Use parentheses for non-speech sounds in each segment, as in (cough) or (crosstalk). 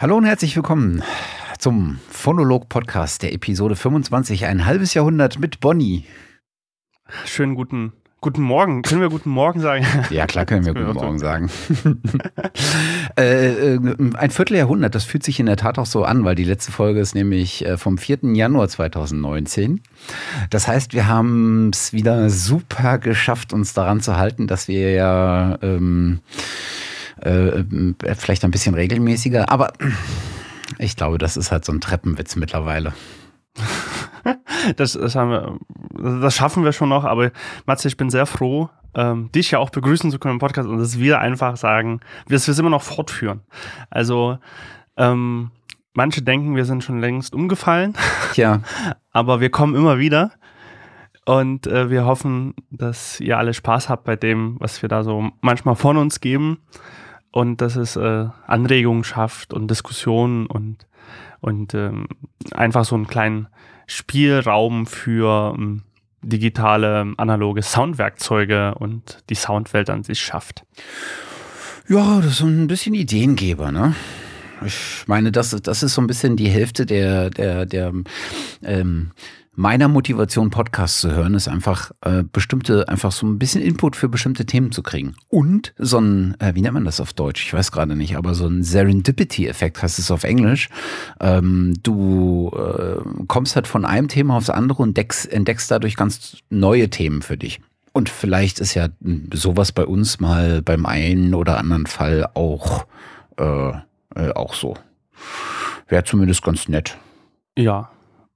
Hallo und herzlich willkommen zum Phonolog-Podcast der Episode 25, ein halbes Jahrhundert mit Bonnie. Schönen guten, guten Morgen. Können wir guten Morgen sagen? (laughs) Ja, klar können wir (laughs) guten Morgen sagen. (laughs) äh, äh, ein Vierteljahrhundert, das fühlt sich in der Tat auch so an, weil die letzte Folge ist nämlich äh, vom 4. Januar 2019. Das heißt, wir haben es wieder super geschafft, uns daran zu halten, dass wir ja ähm, äh, vielleicht ein bisschen regelmäßiger, aber ich glaube, das ist halt so ein Treppenwitz mittlerweile. (laughs) das, das, wir, das schaffen wir schon noch, aber Matze, ich bin sehr froh, ähm, dich ja auch begrüßen zu können im Podcast und dass wir einfach sagen, dass wir es immer noch fortführen. Also, ähm, manche denken, wir sind schon längst umgefallen. Ja. (laughs) aber wir kommen immer wieder. Und äh, wir hoffen, dass ihr alle Spaß habt bei dem, was wir da so manchmal von uns geben und dass es äh, Anregungen schafft und Diskussionen und, und ähm, einfach so einen kleinen Spielraum für ähm, digitale, analoge Soundwerkzeuge und die Soundwelt an sich schafft. Ja, das ist so ein bisschen Ideengeber, ne? Ich meine, das, das ist so ein bisschen die Hälfte der, der, der ähm, meiner Motivation, Podcasts zu hören, ist einfach äh, bestimmte, einfach so ein bisschen Input für bestimmte Themen zu kriegen. Und so ein, äh, wie nennt man das auf Deutsch? Ich weiß gerade nicht, aber so ein Serendipity-Effekt heißt es auf Englisch. Ähm, du äh, kommst halt von einem Thema aufs andere und entdeckst, entdeckst dadurch ganz neue Themen für dich. Und vielleicht ist ja sowas bei uns mal beim einen oder anderen Fall auch, äh, äh, auch so. Wäre zumindest ganz nett. Ja,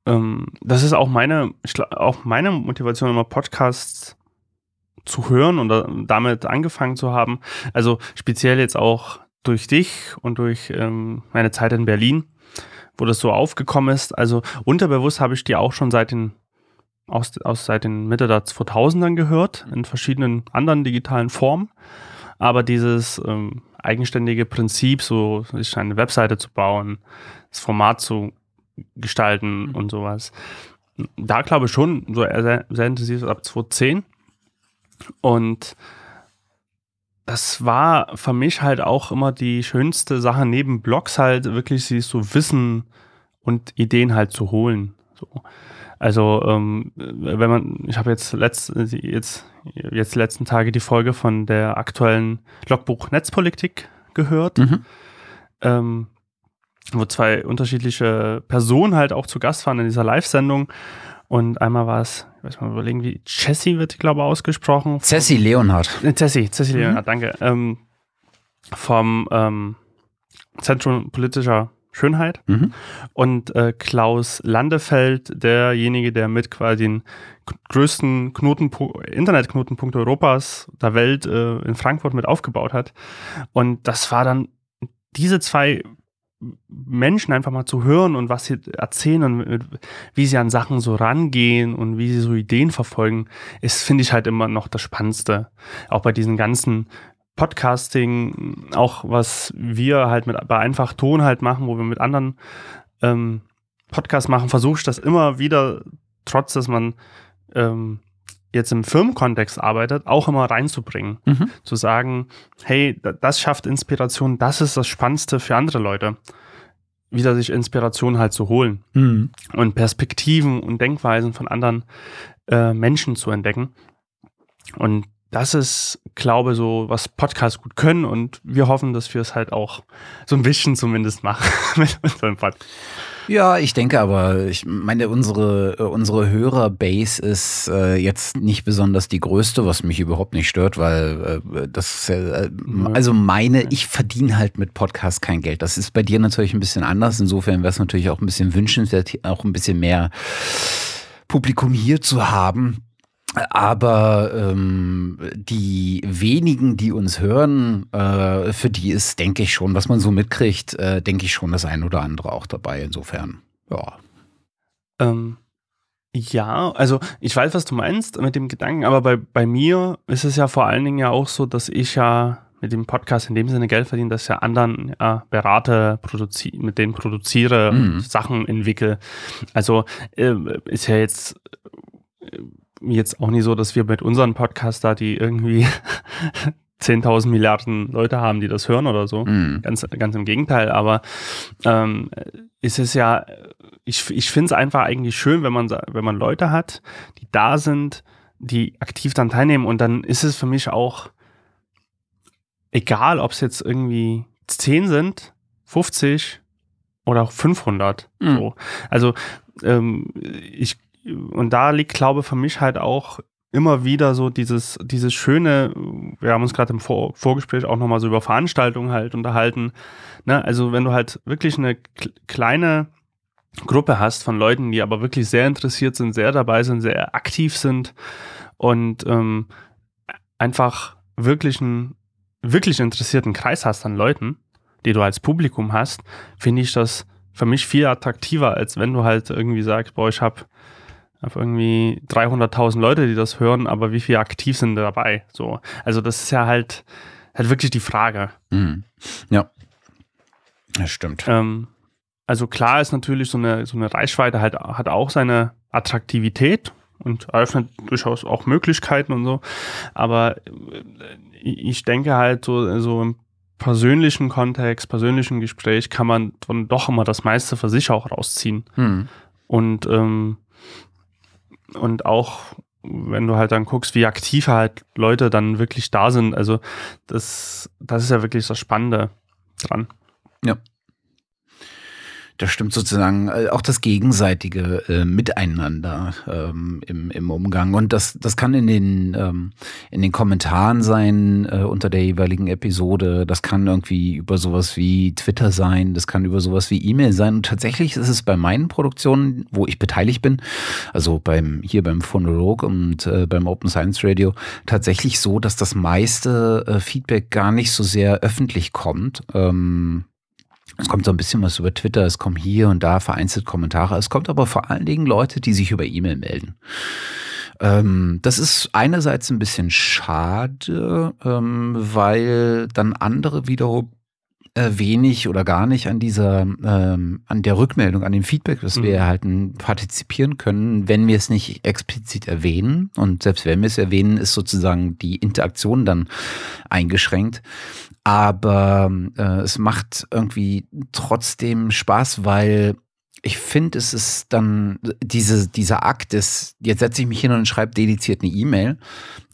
ähm, das ist auch meine, auch meine Motivation, immer Podcasts zu hören und damit angefangen zu haben. Also speziell jetzt auch durch dich und durch ähm, meine Zeit in Berlin, wo das so aufgekommen ist. Also unterbewusst habe ich dir auch schon seit den aus, aus seit den Mitte der 2000ern gehört, in verschiedenen anderen digitalen Formen. Aber dieses ähm, eigenständige Prinzip, so sich eine Webseite zu bauen, das Format zu gestalten mhm. und sowas. Da glaube ich schon, so sehr, sehr intensiv ab 2010. Und das war für mich halt auch immer die schönste Sache, neben Blogs halt wirklich sich so Wissen und Ideen halt zu holen. So. Also, ähm, wenn man, ich habe jetzt letzt, jetzt, jetzt letzten Tage die Folge von der aktuellen Logbuch Netzpolitik gehört. Mhm. Ähm, wo zwei unterschiedliche Personen halt auch zu Gast waren in dieser Live-Sendung. Und einmal war es, ich weiß mal überlegen, wie Jessie wird, glaube ich, ausgesprochen. Cessi Leonhardt. Äh, Cessi, Cessi mhm. Leonhardt, danke. Ähm, vom ähm, Zentrum politischer Schönheit. Mhm. Und äh, Klaus Landefeld, derjenige, der mit quasi den größten Internetknotenpunkt Europas, der Welt äh, in Frankfurt mit aufgebaut hat. Und das war dann diese zwei Menschen einfach mal zu hören und was sie erzählen und wie sie an Sachen so rangehen und wie sie so Ideen verfolgen, ist, finde ich halt immer noch das Spannendste. Auch bei diesen ganzen Podcasting, auch was wir halt mit bei einfach Ton halt machen, wo wir mit anderen ähm, Podcasts machen, versuche ich das immer wieder, trotz dass man ähm, jetzt im Firmenkontext arbeitet, auch immer reinzubringen. Mhm. Zu sagen, hey, das schafft Inspiration, das ist das Spannendste für andere Leute. Wieder sich Inspiration halt zu holen mhm. und Perspektiven und Denkweisen von anderen äh, Menschen zu entdecken. Und das ist, glaube so, was Podcasts gut können und wir hoffen, dass wir es halt auch so ein bisschen zumindest machen (laughs) mit unserem Podcast. Ja, ich denke aber, ich meine, unsere, unsere Hörerbase ist äh, jetzt nicht besonders die größte, was mich überhaupt nicht stört, weil äh, das äh, also meine, ich verdiene halt mit Podcasts kein Geld. Das ist bei dir natürlich ein bisschen anders. Insofern wäre es natürlich auch ein bisschen wünschenswert, auch ein bisschen mehr Publikum hier zu haben. Aber ähm, die wenigen, die uns hören, äh, für die ist, denke ich schon, was man so mitkriegt, äh, denke ich schon das ein oder andere auch dabei. Insofern, ja. Ähm, ja, also ich weiß, was du meinst mit dem Gedanken, aber bei, bei mir ist es ja vor allen Dingen ja auch so, dass ich ja mit dem Podcast in dem Sinne Geld verdiene, dass ich ja anderen ja, berate, mit denen produziere, mhm. Sachen entwickle. Also äh, ist ja jetzt jetzt auch nicht so, dass wir mit unseren Podcaster, die irgendwie (laughs) 10.000 Milliarden Leute haben, die das hören oder so. Mhm. Ganz, ganz im Gegenteil. Aber ähm, ist es ja, ich, ich finde es einfach eigentlich schön, wenn man, wenn man Leute hat, die da sind, die aktiv dann teilnehmen. Und dann ist es für mich auch egal, ob es jetzt irgendwie 10 sind, 50 oder 500. Mhm. So. Also ähm, ich und da liegt, glaube ich, für mich halt auch immer wieder so dieses, dieses schöne, wir haben uns gerade im Vor Vorgespräch auch nochmal so über Veranstaltungen halt unterhalten. Ne? Also wenn du halt wirklich eine kleine Gruppe hast von Leuten, die aber wirklich sehr interessiert sind, sehr dabei sind, sehr aktiv sind und ähm, einfach wirklich einen wirklich interessierten Kreis hast an Leuten, die du als Publikum hast, finde ich das für mich viel attraktiver, als wenn du halt irgendwie sagst, boah, ich habe hab irgendwie 300.000 Leute, die das hören, aber wie viele aktiv sind dabei? So, also das ist ja halt, halt wirklich die Frage. Mhm. Ja, das stimmt. Ähm, also klar ist natürlich so eine, so eine Reichweite halt, hat auch seine Attraktivität und eröffnet durchaus auch Möglichkeiten und so. Aber äh, ich denke halt so, so im persönlichen Kontext, persönlichen Gespräch kann man dann doch immer das meiste für sich auch rausziehen. Hm. Und, ähm, und auch wenn du halt dann guckst, wie aktiv halt Leute dann wirklich da sind, also das, das ist ja wirklich das Spannende dran. Ja. Das stimmt sozusagen äh, auch das gegenseitige äh, Miteinander ähm, im, im Umgang. Und das, das kann in den, ähm, in den Kommentaren sein äh, unter der jeweiligen Episode. Das kann irgendwie über sowas wie Twitter sein. Das kann über sowas wie E-Mail sein. Und tatsächlich ist es bei meinen Produktionen, wo ich beteiligt bin, also beim, hier beim Phonolog und äh, beim Open Science Radio, tatsächlich so, dass das meiste äh, Feedback gar nicht so sehr öffentlich kommt. Ähm, es kommt so ein bisschen was über Twitter, es kommen hier und da vereinzelt Kommentare. Es kommt aber vor allen Dingen Leute, die sich über E-Mail melden. Ähm, das ist einerseits ein bisschen schade, ähm, weil dann andere wiederum äh, wenig oder gar nicht an dieser, ähm, an der Rückmeldung, an dem Feedback, das wir mhm. erhalten, partizipieren können, wenn wir es nicht explizit erwähnen. Und selbst wenn wir es erwähnen, ist sozusagen die Interaktion dann eingeschränkt. Aber äh, es macht irgendwie trotzdem Spaß, weil ich finde, es ist dann diese, dieser Akt des, jetzt setze ich mich hin und schreibe dediziert eine E-Mail,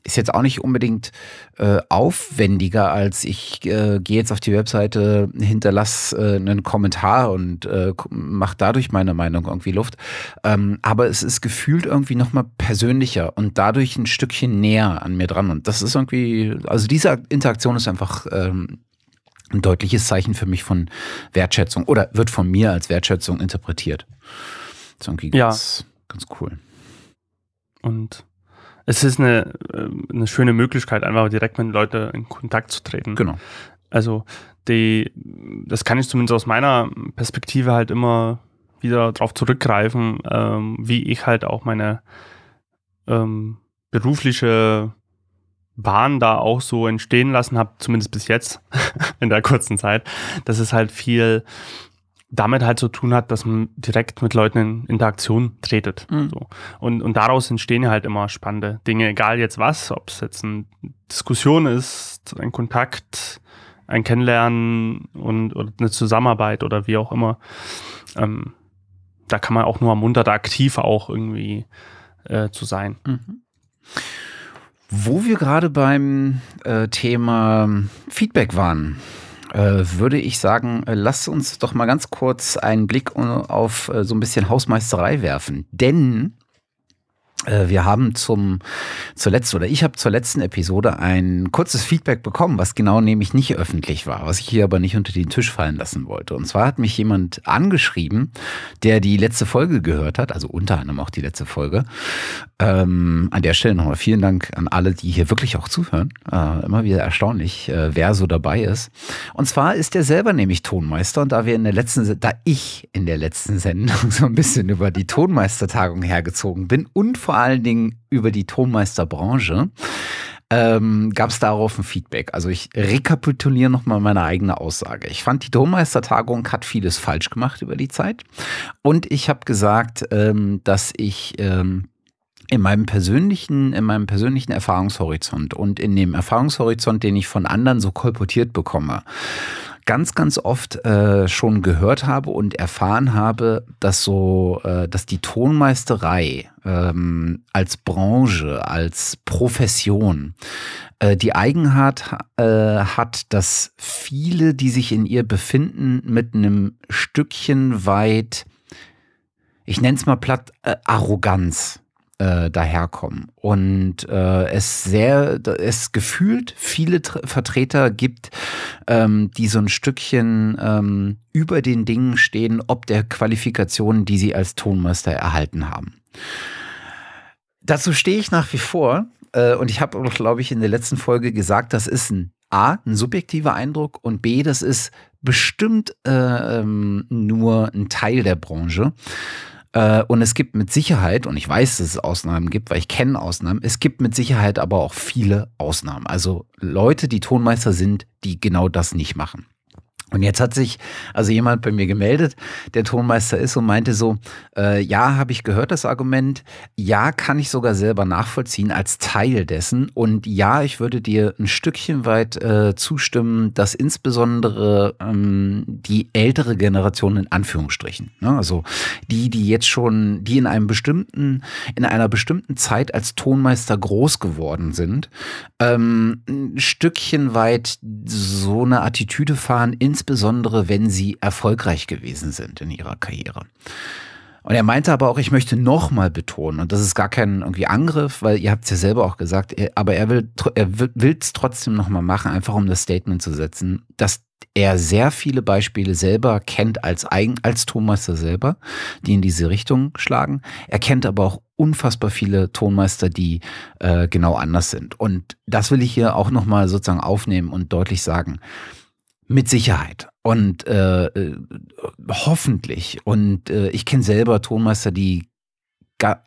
ist jetzt auch nicht unbedingt äh, aufwendiger, als ich äh, gehe jetzt auf die Webseite, hinterlasse äh, einen Kommentar und äh, mache dadurch meine Meinung irgendwie Luft. Ähm, aber es ist gefühlt irgendwie nochmal persönlicher und dadurch ein Stückchen näher an mir dran. Und das ist irgendwie, also diese Interaktion ist einfach ähm, ein deutliches Zeichen für mich von Wertschätzung oder wird von mir als Wertschätzung interpretiert. Das ist irgendwie ganz, ja. ganz cool. Und es ist eine, äh, eine schöne Möglichkeit, einfach direkt mit Leuten in Kontakt zu treten. Genau. Also die, das kann ich zumindest aus meiner Perspektive halt immer wieder darauf zurückgreifen, ähm, wie ich halt auch meine ähm, berufliche Bahn da auch so entstehen lassen habe, zumindest bis jetzt (laughs) in der kurzen Zeit, dass es halt viel damit halt zu tun hat, dass man direkt mit Leuten in Interaktion tretet. Mhm. So. Und, und daraus entstehen halt immer spannende Dinge, egal jetzt was, ob es jetzt eine Diskussion ist, ein Kontakt, ein Kennenlernen und oder eine Zusammenarbeit oder wie auch immer. Ähm, da kann man auch nur ermuntert, aktiv auch irgendwie äh, zu sein. Mhm. Wo wir gerade beim äh, Thema Feedback waren, äh, würde ich sagen, äh, lass uns doch mal ganz kurz einen Blick auf äh, so ein bisschen Hausmeisterei werfen. Denn wir haben zum zuletzt oder ich habe zur letzten Episode ein kurzes Feedback bekommen, was genau nämlich nicht öffentlich war, was ich hier aber nicht unter den Tisch fallen lassen wollte. Und zwar hat mich jemand angeschrieben, der die letzte Folge gehört hat, also unter anderem auch die letzte Folge. Ähm, an der Stelle nochmal vielen Dank an alle, die hier wirklich auch zuhören. Äh, immer wieder erstaunlich, äh, wer so dabei ist. Und zwar ist er selber nämlich Tonmeister und da wir in der letzten, da ich in der letzten Sendung (laughs) so ein bisschen über die Tonmeistertagung hergezogen bin und vor allen Dingen über die Tonmeisterbranche, ähm, gab es darauf ein Feedback. Also ich rekapituliere nochmal meine eigene Aussage. Ich fand, die Tonmeistertagung hat vieles falsch gemacht über die Zeit. Und ich habe gesagt, ähm, dass ich ähm, in meinem persönlichen, in meinem persönlichen Erfahrungshorizont und in dem Erfahrungshorizont, den ich von anderen so kolportiert bekomme, ganz, ganz oft äh, schon gehört habe und erfahren habe, dass so, äh, dass die Tonmeisterei ähm, als Branche, als Profession äh, die Eigenart äh, hat, dass viele, die sich in ihr befinden, mit einem Stückchen weit, ich nenne es mal platt, äh, Arroganz äh, daherkommen. Und äh, es sehr, es gefühlt viele Tr Vertreter gibt, ähm, die so ein Stückchen ähm, über den Dingen stehen, ob der Qualifikationen, die sie als Tonmeister erhalten haben. Dazu stehe ich nach wie vor. Äh, und ich habe glaube ich, in der letzten Folge gesagt, das ist ein A, ein subjektiver Eindruck und B, das ist bestimmt äh, ähm, nur ein Teil der Branche. Äh, und es gibt mit Sicherheit, und ich weiß, dass es Ausnahmen gibt, weil ich kenne Ausnahmen, es gibt mit Sicherheit aber auch viele Ausnahmen. Also Leute, die Tonmeister sind, die genau das nicht machen. Und jetzt hat sich also jemand bei mir gemeldet, der Tonmeister ist und meinte so, äh, ja, habe ich gehört das Argument, ja, kann ich sogar selber nachvollziehen als Teil dessen. Und ja, ich würde dir ein Stückchen weit äh, zustimmen, dass insbesondere ähm, die ältere Generation in Anführungsstrichen, ne, also die, die jetzt schon, die in einem bestimmten, in einer bestimmten Zeit als Tonmeister groß geworden sind, ähm, ein Stückchen weit so eine Attitüde fahren, ins insbesondere wenn sie erfolgreich gewesen sind in ihrer Karriere. Und er meinte aber auch, ich möchte nochmal betonen, und das ist gar kein irgendwie Angriff, weil ihr habt es ja selber auch gesagt, aber er will er will es trotzdem nochmal machen, einfach um das Statement zu setzen, dass er sehr viele Beispiele selber kennt als als Tonmeister selber, die in diese Richtung schlagen. Er kennt aber auch unfassbar viele Tonmeister, die äh, genau anders sind. Und das will ich hier auch nochmal sozusagen aufnehmen und deutlich sagen. Mit Sicherheit. Und äh, äh, hoffentlich. Und äh, ich kenne selber Tonmeister, die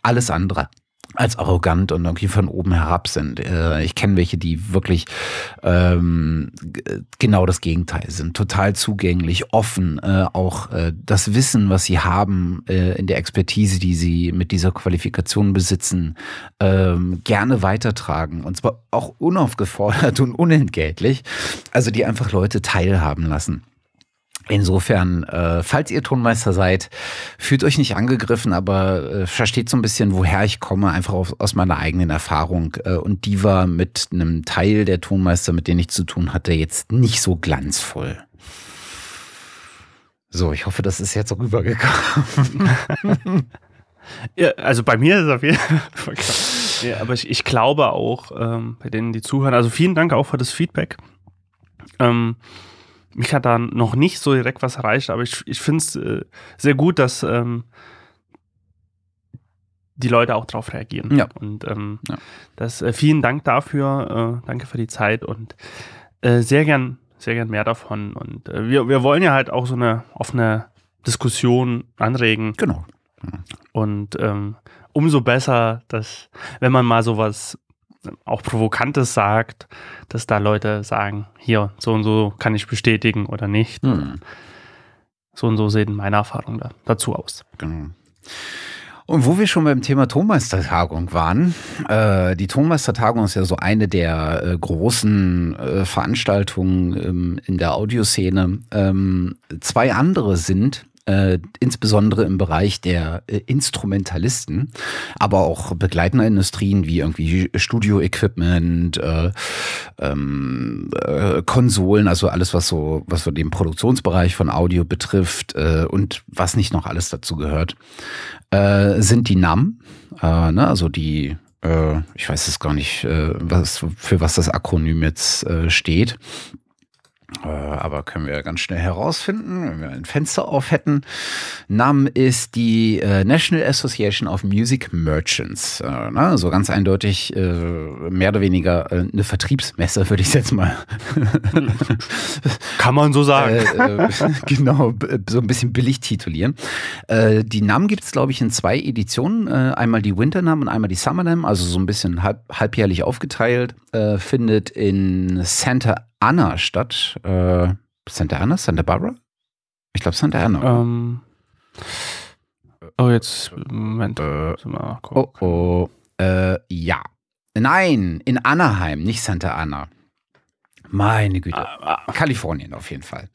alles andere als arrogant und irgendwie von oben herab sind. Äh, ich kenne welche, die wirklich ähm, genau das Gegenteil sind. Total zugänglich, offen, äh, auch äh, das Wissen, was sie haben äh, in der Expertise, die sie mit dieser Qualifikation besitzen, ähm, gerne weitertragen. Und zwar auch unaufgefordert (laughs) und unentgeltlich. Also die einfach Leute teilhaben lassen. Insofern, äh, falls ihr Tonmeister seid, fühlt euch nicht angegriffen, aber äh, versteht so ein bisschen, woher ich komme, einfach auf, aus meiner eigenen Erfahrung. Äh, und die war mit einem Teil der Tonmeister, mit denen ich zu tun hatte, jetzt nicht so glanzvoll. So, ich hoffe, das ist jetzt rübergekommen. (laughs) ja, also bei mir ist es auf jeden Fall. (laughs) Ja, aber ich, ich glaube auch, ähm, bei denen, die zuhören, also vielen Dank auch für das Feedback. Ähm, mich hat da noch nicht so direkt was erreicht, aber ich, ich finde es äh, sehr gut, dass ähm, die Leute auch darauf reagieren. Ja. Und ähm, ja. das, äh, vielen Dank dafür, äh, danke für die Zeit und äh, sehr gern, sehr gern mehr davon. Und äh, wir, wir wollen ja halt auch so eine offene Diskussion anregen. Genau. Und ähm, umso besser, dass, wenn man mal sowas auch Provokantes sagt, dass da Leute sagen, hier, so und so kann ich bestätigen oder nicht. Hm. So und so sehen meine Erfahrungen da, dazu aus. Genau. Und wo wir schon beim Thema Tonmeistertagung waren, äh, die Tonmeistertagung ist ja so eine der äh, großen äh, Veranstaltungen ähm, in der Audioszene. Ähm, zwei andere sind äh, insbesondere im Bereich der äh, Instrumentalisten, aber auch begleitender Industrien wie irgendwie Studio-Equipment, äh, ähm, äh, Konsolen, also alles, was so, was so den Produktionsbereich von Audio betrifft äh, und was nicht noch alles dazu gehört, äh, sind die NAM, ne, also die ich weiß es gar nicht, was, für was das Akronym jetzt steht. Äh, aber können wir ganz schnell herausfinden, wenn wir ein Fenster auf hätten. NAM ist die äh, National Association of Music Merchants. Äh, ne? So ganz eindeutig mehr oder weniger eine Vertriebsmesse, (laughs) würde ich jetzt mal. (laughs) Kann man so sagen. (laughs) genau, so ein bisschen billig titulieren. die NAM gibt es, glaube ich, in zwei Editionen. einmal die Winter NAM und einmal die Summer NAM, also so ein bisschen halb, halbjährlich aufgeteilt. findet in Santa Anna statt. Äh, Santa Ana? Santa Barbara? Ich glaube Santa Ana. Ähm, oh, jetzt, Moment. Äh, oh, oh. Äh, ja. Nein, in Anaheim, nicht Santa Ana. Meine Güte. Ah, ah. Kalifornien auf jeden Fall.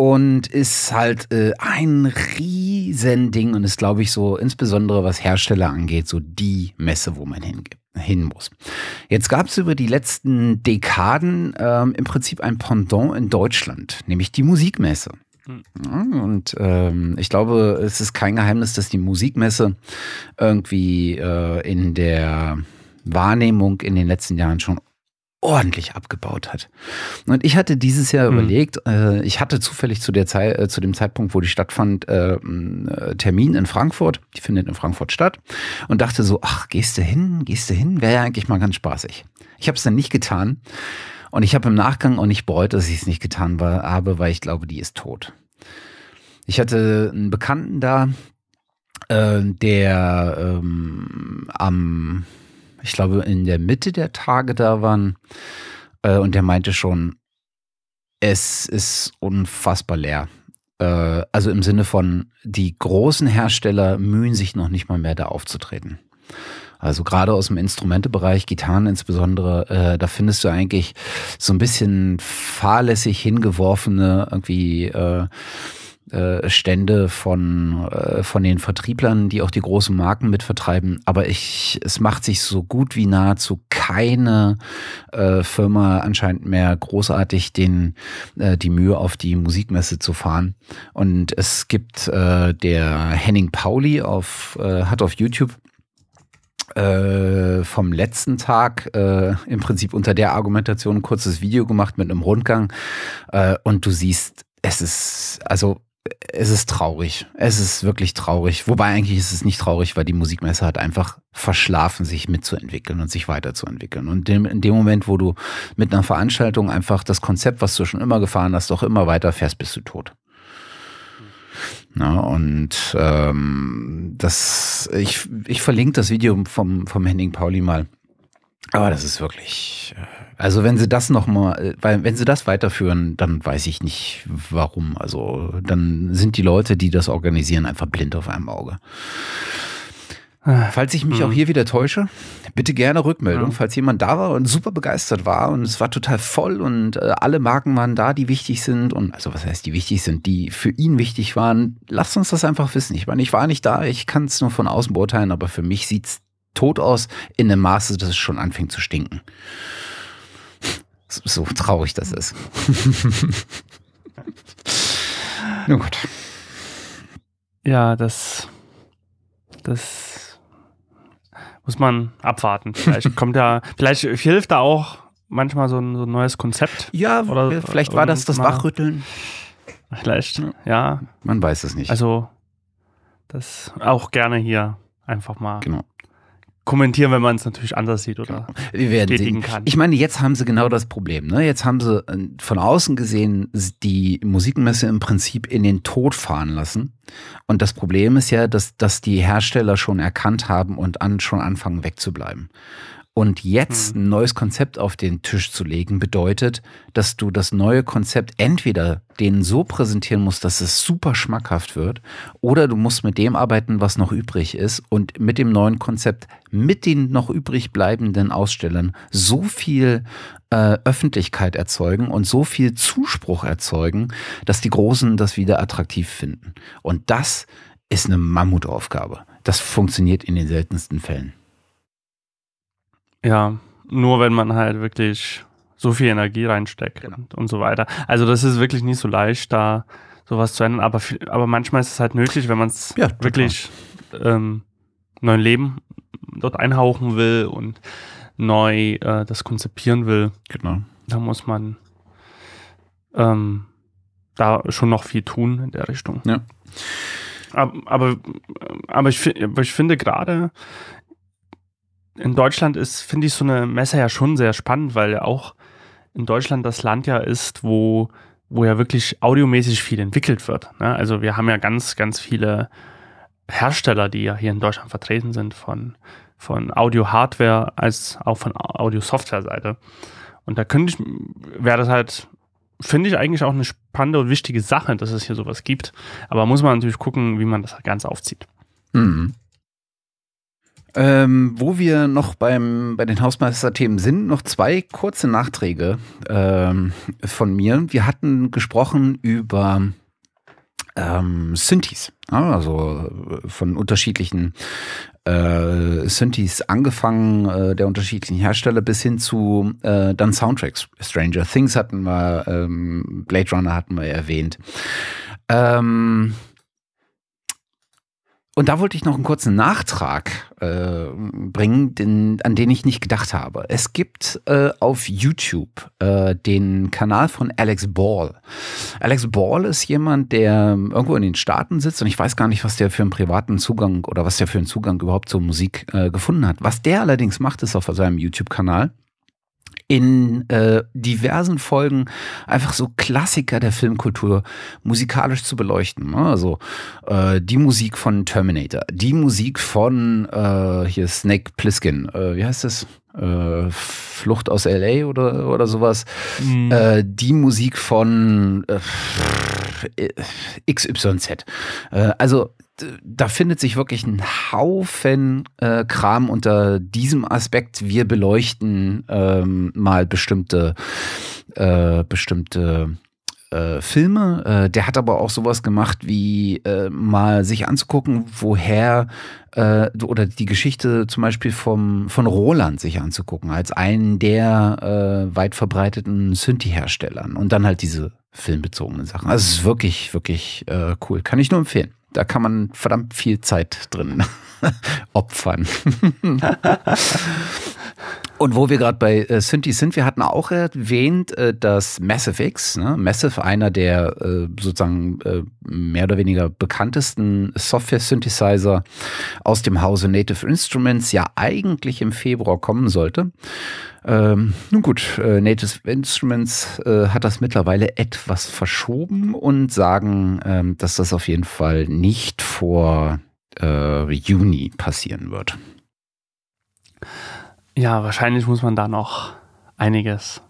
Und ist halt äh, ein Riesending und ist, glaube ich, so insbesondere was Hersteller angeht, so die Messe, wo man hingeht hin muss. Jetzt gab es über die letzten Dekaden ähm, im Prinzip ein Pendant in Deutschland, nämlich die Musikmesse. Hm. Und ähm, ich glaube, es ist kein Geheimnis, dass die Musikmesse irgendwie äh, in der Wahrnehmung in den letzten Jahren schon ordentlich abgebaut hat. Und ich hatte dieses Jahr mhm. überlegt, äh, ich hatte zufällig zu der Zeit, äh, zu dem Zeitpunkt, wo die stattfand, äh, äh, Termin in Frankfurt. Die findet in Frankfurt statt. Und dachte so, ach, gehst du hin, gehst du hin? Wäre ja eigentlich mal ganz spaßig. Ich habe es dann nicht getan. Und ich habe im Nachgang auch nicht bereut, dass ich es nicht getan war, habe, weil ich glaube, die ist tot. Ich hatte einen Bekannten da, äh, der ähm, am ich glaube, in der Mitte der Tage da waren. Äh, und der meinte schon, es ist unfassbar leer. Äh, also im Sinne von, die großen Hersteller mühen sich noch nicht mal mehr da aufzutreten. Also gerade aus dem Instrumentebereich, Gitarren insbesondere, äh, da findest du eigentlich so ein bisschen fahrlässig hingeworfene irgendwie äh, äh, Stände von, äh, von den Vertrieblern, die auch die großen Marken mitvertreiben. Aber ich, es macht sich so gut wie nahezu keine äh, Firma anscheinend mehr großartig den, äh, die Mühe auf die Musikmesse zu fahren. Und es gibt äh, der Henning Pauli auf, äh, hat auf YouTube äh, vom letzten Tag äh, im Prinzip unter der Argumentation ein kurzes Video gemacht mit einem Rundgang äh, und du siehst, es ist, also es ist traurig. Es ist wirklich traurig. Wobei eigentlich ist es nicht traurig, weil die Musikmesse hat einfach verschlafen, sich mitzuentwickeln und sich weiterzuentwickeln. Und in dem Moment, wo du mit einer Veranstaltung einfach das Konzept, was du schon immer gefahren hast, doch immer weiter fährst, bist du tot. Ja, und ähm, das, ich, ich verlinke das Video vom, vom Henning Pauli mal. Aber das ist wirklich, äh, also wenn sie das nochmal, äh, weil wenn sie das weiterführen, dann weiß ich nicht warum. Also dann sind die Leute, die das organisieren, einfach blind auf einem Auge. Falls ich mich mhm. auch hier wieder täusche, bitte gerne Rückmeldung, ja. falls jemand da war und super begeistert war und es war total voll und äh, alle Marken waren da, die wichtig sind und also was heißt die wichtig sind, die für ihn wichtig waren. Lasst uns das einfach wissen. Ich meine, ich war nicht da, ich kann es nur von außen beurteilen, aber für mich sieht's tot aus in einem Maße, dass es schon anfängt zu stinken. So traurig das ist. (laughs) Nun gut. Ja, das, das muss man abwarten. Vielleicht (laughs) kommt ja, vielleicht hilft da auch manchmal so ein, so ein neues Konzept. Ja, oder vielleicht war das das Wachrütteln. Vielleicht, ja. Man weiß es nicht. Also, das auch gerne hier einfach mal genau kommentieren, wenn man es natürlich anders sieht oder Wir werden bestätigen sehen. kann. Ich meine, jetzt haben sie genau das Problem. Ne? Jetzt haben sie äh, von außen gesehen die Musikmesse im Prinzip in den Tod fahren lassen. Und das Problem ist ja, dass, dass die Hersteller schon erkannt haben und an, schon anfangen wegzubleiben. Und jetzt hm. ein neues Konzept auf den Tisch zu legen, bedeutet, dass du das neue Konzept entweder denen so präsentieren musst, dass es super schmackhaft wird, oder du musst mit dem arbeiten, was noch übrig ist und mit dem neuen Konzept, mit den noch übrig bleibenden Ausstellern so viel äh, Öffentlichkeit erzeugen und so viel Zuspruch erzeugen, dass die Großen das wieder attraktiv finden. Und das ist eine Mammutaufgabe. Das funktioniert in den seltensten Fällen. Ja, nur wenn man halt wirklich so viel Energie reinsteckt genau. und, und, so weiter. Also das ist wirklich nicht so leicht, da sowas zu ändern, aber, aber manchmal ist es halt möglich, wenn man es ja, wirklich ähm, neuen Leben dort einhauchen will und neu äh, das konzipieren will. Genau. Da muss man ähm, da schon noch viel tun in der Richtung. Ja. Aber, aber, aber ich, aber ich finde gerade in Deutschland ist, finde ich, so eine Messe ja schon sehr spannend, weil auch in Deutschland das Land ja ist, wo, wo ja wirklich audiomäßig viel entwickelt wird. Ne? Also wir haben ja ganz, ganz viele Hersteller, die ja hier in Deutschland vertreten sind, von, von Audio-Hardware als auch von Audio-Software-Seite. Und da könnte ich, wäre das halt, finde ich eigentlich auch eine spannende und wichtige Sache, dass es hier sowas gibt. Aber muss man natürlich gucken, wie man das ganz aufzieht. Mhm. Ähm, wo wir noch beim, bei den Hausmeisterthemen sind, noch zwei kurze Nachträge ähm, von mir. Wir hatten gesprochen über ähm, Synthes, also äh, von unterschiedlichen äh, Synthes angefangen, äh, der unterschiedlichen Hersteller bis hin zu äh, dann Soundtracks. Stranger Things hatten wir, ähm, Blade Runner hatten wir erwähnt. Ähm, und da wollte ich noch einen kurzen Nachtrag äh, bringen, den, an den ich nicht gedacht habe. Es gibt äh, auf YouTube äh, den Kanal von Alex Ball. Alex Ball ist jemand, der irgendwo in den Staaten sitzt und ich weiß gar nicht, was der für einen privaten Zugang oder was der für einen Zugang überhaupt zur Musik äh, gefunden hat. Was der allerdings macht, ist auf seinem YouTube-Kanal in äh, diversen Folgen einfach so Klassiker der Filmkultur musikalisch zu beleuchten. Ne? Also äh, die Musik von Terminator, die Musik von äh, hier Snake Plissken, äh, wie heißt das? Äh, Flucht aus LA oder, oder sowas. Mhm. Äh, die Musik von äh, XYZ. Äh, also da findet sich wirklich ein Haufen äh, Kram unter diesem Aspekt. Wir beleuchten ähm, mal bestimmte, äh, bestimmte äh, Filme. Äh, der hat aber auch sowas gemacht wie äh, mal sich anzugucken, woher äh, oder die Geschichte zum Beispiel vom, von Roland sich anzugucken, als einen der äh, weit verbreiteten Synthi-Herstellern und dann halt diese filmbezogenen Sachen. Also es ist wirklich, wirklich äh, cool. Kann ich nur empfehlen. Da kann man verdammt viel Zeit drin (laughs) opfern. (laughs) Und wo wir gerade bei äh, Synthi sind, wir hatten auch erwähnt, äh, dass Massive X, ne? Massive, einer der äh, sozusagen äh, mehr oder weniger bekanntesten Software-Synthesizer aus dem Hause Native Instruments, ja eigentlich im Februar kommen sollte. Ähm, nun gut, äh, Native Instruments äh, hat das mittlerweile etwas verschoben und sagen, ähm, dass das auf jeden Fall nicht vor äh, Juni passieren wird. Ja, wahrscheinlich muss man da noch einiges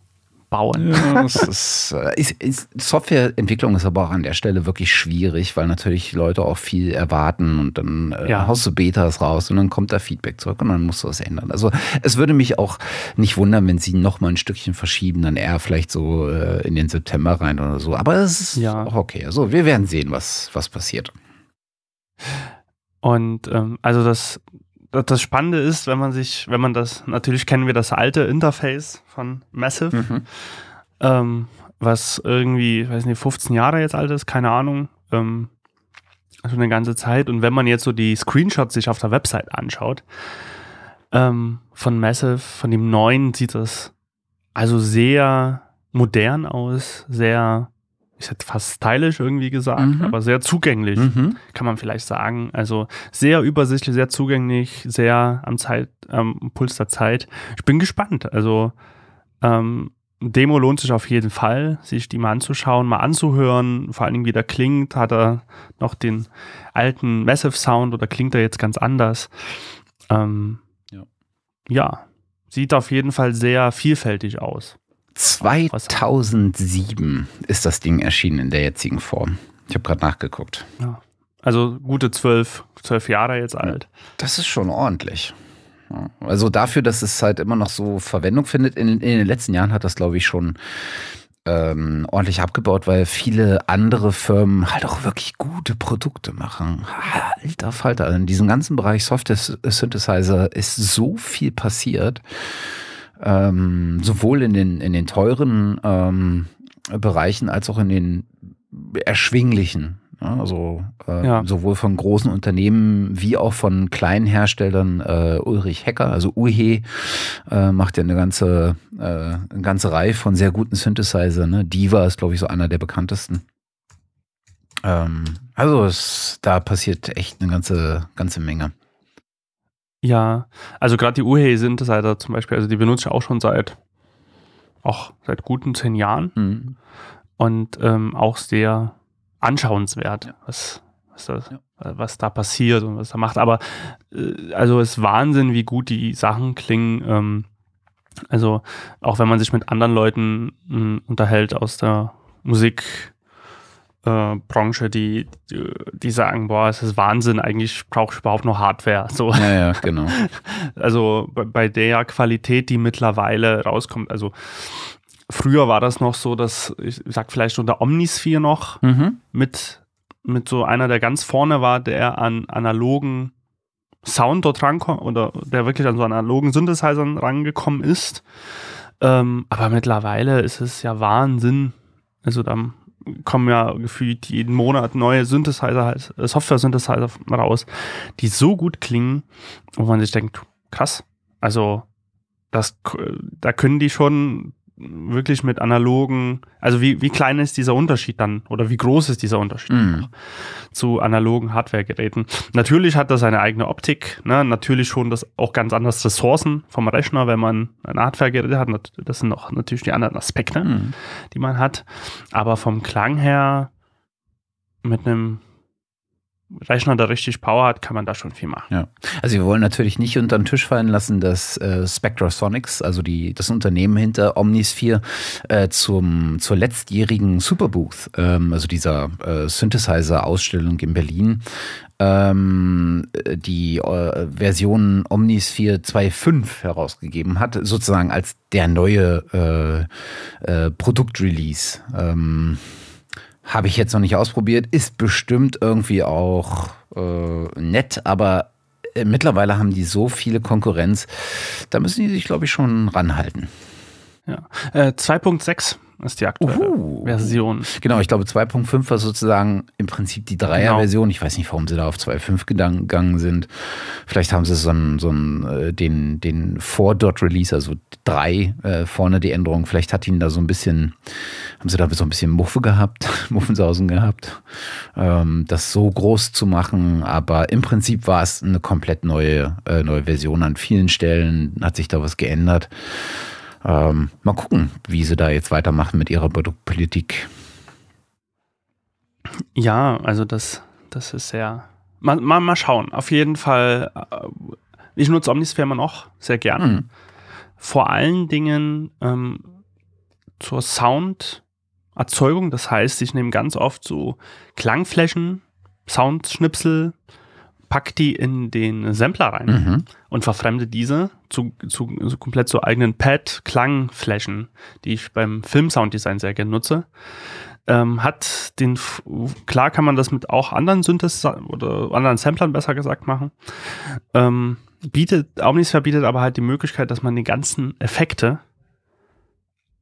bauen. Ja, (laughs) ist, äh, ist, ist, Softwareentwicklung ist aber auch an der Stelle wirklich schwierig, weil natürlich Leute auch viel erwarten und dann äh, ja. haust du Betas raus und dann kommt da Feedback zurück und dann musst du was ändern. Also es würde mich auch nicht wundern, wenn sie noch mal ein Stückchen verschieben, dann eher vielleicht so äh, in den September rein oder so. Aber es ist ja. auch okay. Also wir werden sehen, was, was passiert. Und ähm, also das das Spannende ist, wenn man sich, wenn man das, natürlich kennen wir das alte Interface von Massive, mhm. ähm, was irgendwie, weiß nicht, 15 Jahre jetzt alt ist, keine Ahnung, ähm, schon eine ganze Zeit. Und wenn man jetzt so die Screenshots sich auf der Website anschaut, ähm, von Massive, von dem neuen, sieht das also sehr modern aus, sehr ich hätte fast stylisch irgendwie gesagt, mhm. aber sehr zugänglich, mhm. kann man vielleicht sagen. Also sehr übersichtlich, sehr zugänglich, sehr am Zeit, am Puls der Zeit. Ich bin gespannt. Also ähm, Demo lohnt sich auf jeden Fall, sich die mal anzuschauen, mal anzuhören, vor allen Dingen wie der klingt. Hat er noch den alten Massive Sound oder klingt er jetzt ganz anders? Ähm, ja. ja, sieht auf jeden Fall sehr vielfältig aus. 2007 ist das Ding erschienen in der jetzigen Form. Ich habe gerade nachgeguckt. Ja. Also gute zwölf, zwölf Jahre jetzt alt. Das ist schon ordentlich. Also dafür, dass es halt immer noch so Verwendung findet, in, in den letzten Jahren hat das, glaube ich, schon ähm, ordentlich abgebaut, weil viele andere Firmen halt auch wirklich gute Produkte machen. Alter Falter, in diesem ganzen Bereich Software Synthesizer ist so viel passiert ähm, sowohl in den, in den teuren ähm, Bereichen als auch in den erschwinglichen. Ja, also äh, ja. sowohl von großen Unternehmen wie auch von kleinen Herstellern. Äh, Ulrich Hecker, also UHE, äh, macht ja eine ganze, äh, eine ganze Reihe von sehr guten Synthesizer. Ne? Diva ist, glaube ich, so einer der bekanntesten. Ähm, also es, da passiert echt eine ganze, ganze Menge. Ja, also gerade die UHE-Synthesizer zum Beispiel, also die benutze ich auch schon seit auch seit guten zehn Jahren mhm. und ähm, auch sehr anschauenswert, ja. was, was, das, ja. was da passiert und was da macht. Aber äh, also es ist Wahnsinn, wie gut die Sachen klingen. Ähm, also auch wenn man sich mit anderen Leuten äh, unterhält aus der Musik, äh, Branche, die, die, sagen, boah, es ist Wahnsinn, eigentlich brauche ich überhaupt noch Hardware. So. Ja, ja, genau. (laughs) also bei, bei der Qualität, die mittlerweile rauskommt, also früher war das noch so, dass ich sag vielleicht unter Omnisphere noch mhm. mit, mit so einer, der ganz vorne war, der an analogen Sound dort rankommt oder der wirklich an so analogen Synthesizern rangekommen ist. Ähm, aber mittlerweile ist es ja Wahnsinn. Also da kommen ja gefühlt jeden Monat neue Synthesizer, halt, äh, Software-Synthesizer raus, die so gut klingen, wo man sich denkt, krass. Also das, da können die schon wirklich mit analogen, also wie, wie klein ist dieser Unterschied dann oder wie groß ist dieser Unterschied mm. zu analogen Hardware-Geräten? Natürlich hat das seine eigene Optik, ne? natürlich schon das auch ganz anders Ressourcen vom Rechner, wenn man ein Hardware-Gerät hat. Das sind auch natürlich die anderen Aspekte, mm. die man hat. Aber vom Klang her mit einem Rechner, der richtig Power hat, kann man da schon viel machen. Ja. Also wir wollen natürlich nicht unter den Tisch fallen lassen, dass äh, Spectrasonics, also die, das Unternehmen hinter Omnisphere, äh, zum, zur letztjährigen Superbooth, ähm, also dieser äh, Synthesizer-Ausstellung in Berlin, ähm, die äh, Version Omnisphere 2.5 herausgegeben hat, sozusagen als der neue äh, äh, Produktrelease. Ähm, habe ich jetzt noch nicht ausprobiert. Ist bestimmt irgendwie auch äh, nett, aber äh, mittlerweile haben die so viele Konkurrenz. Da müssen die sich, glaube ich, schon ranhalten. Ja. Äh, 2.6 ist die aktuelle Uhu. Version. Genau, ich glaube 2.5 war sozusagen im Prinzip die Dreier-Version. Genau. Ich weiß nicht, warum sie da auf 2.5 gegangen sind. Vielleicht haben sie so einen, so einen äh, den, den Vor-Dot-Release, also drei äh, vorne die Änderung. Vielleicht hat ihnen da so ein bisschen, haben sie da so ein bisschen Muffe gehabt, (laughs) Muffensausen gehabt, ähm, das so groß zu machen. Aber im Prinzip war es eine komplett neue, äh, neue Version. An vielen Stellen hat sich da was geändert. Ähm, mal gucken, wie sie da jetzt weitermachen mit ihrer Produktpolitik. Ja, also das, das ist sehr. Mal, mal, mal schauen. Auf jeden Fall, äh, ich nutze Omnisphere immer noch sehr gern. Mhm. Vor allen Dingen ähm, zur Sounderzeugung. Das heißt, ich nehme ganz oft so Klangflächen, Soundschnipsel, pack die in den Sampler rein mhm. und verfremde diese zu, zu, zu komplett zu eigenen Pad-Klangflächen, die ich beim Film-Sounddesign sehr gerne nutze. Ähm, hat den, klar kann man das mit auch anderen Synthes oder anderen Samplern besser gesagt machen. Ähm, bietet, Omnisphere bietet aber halt die Möglichkeit, dass man die ganzen Effekte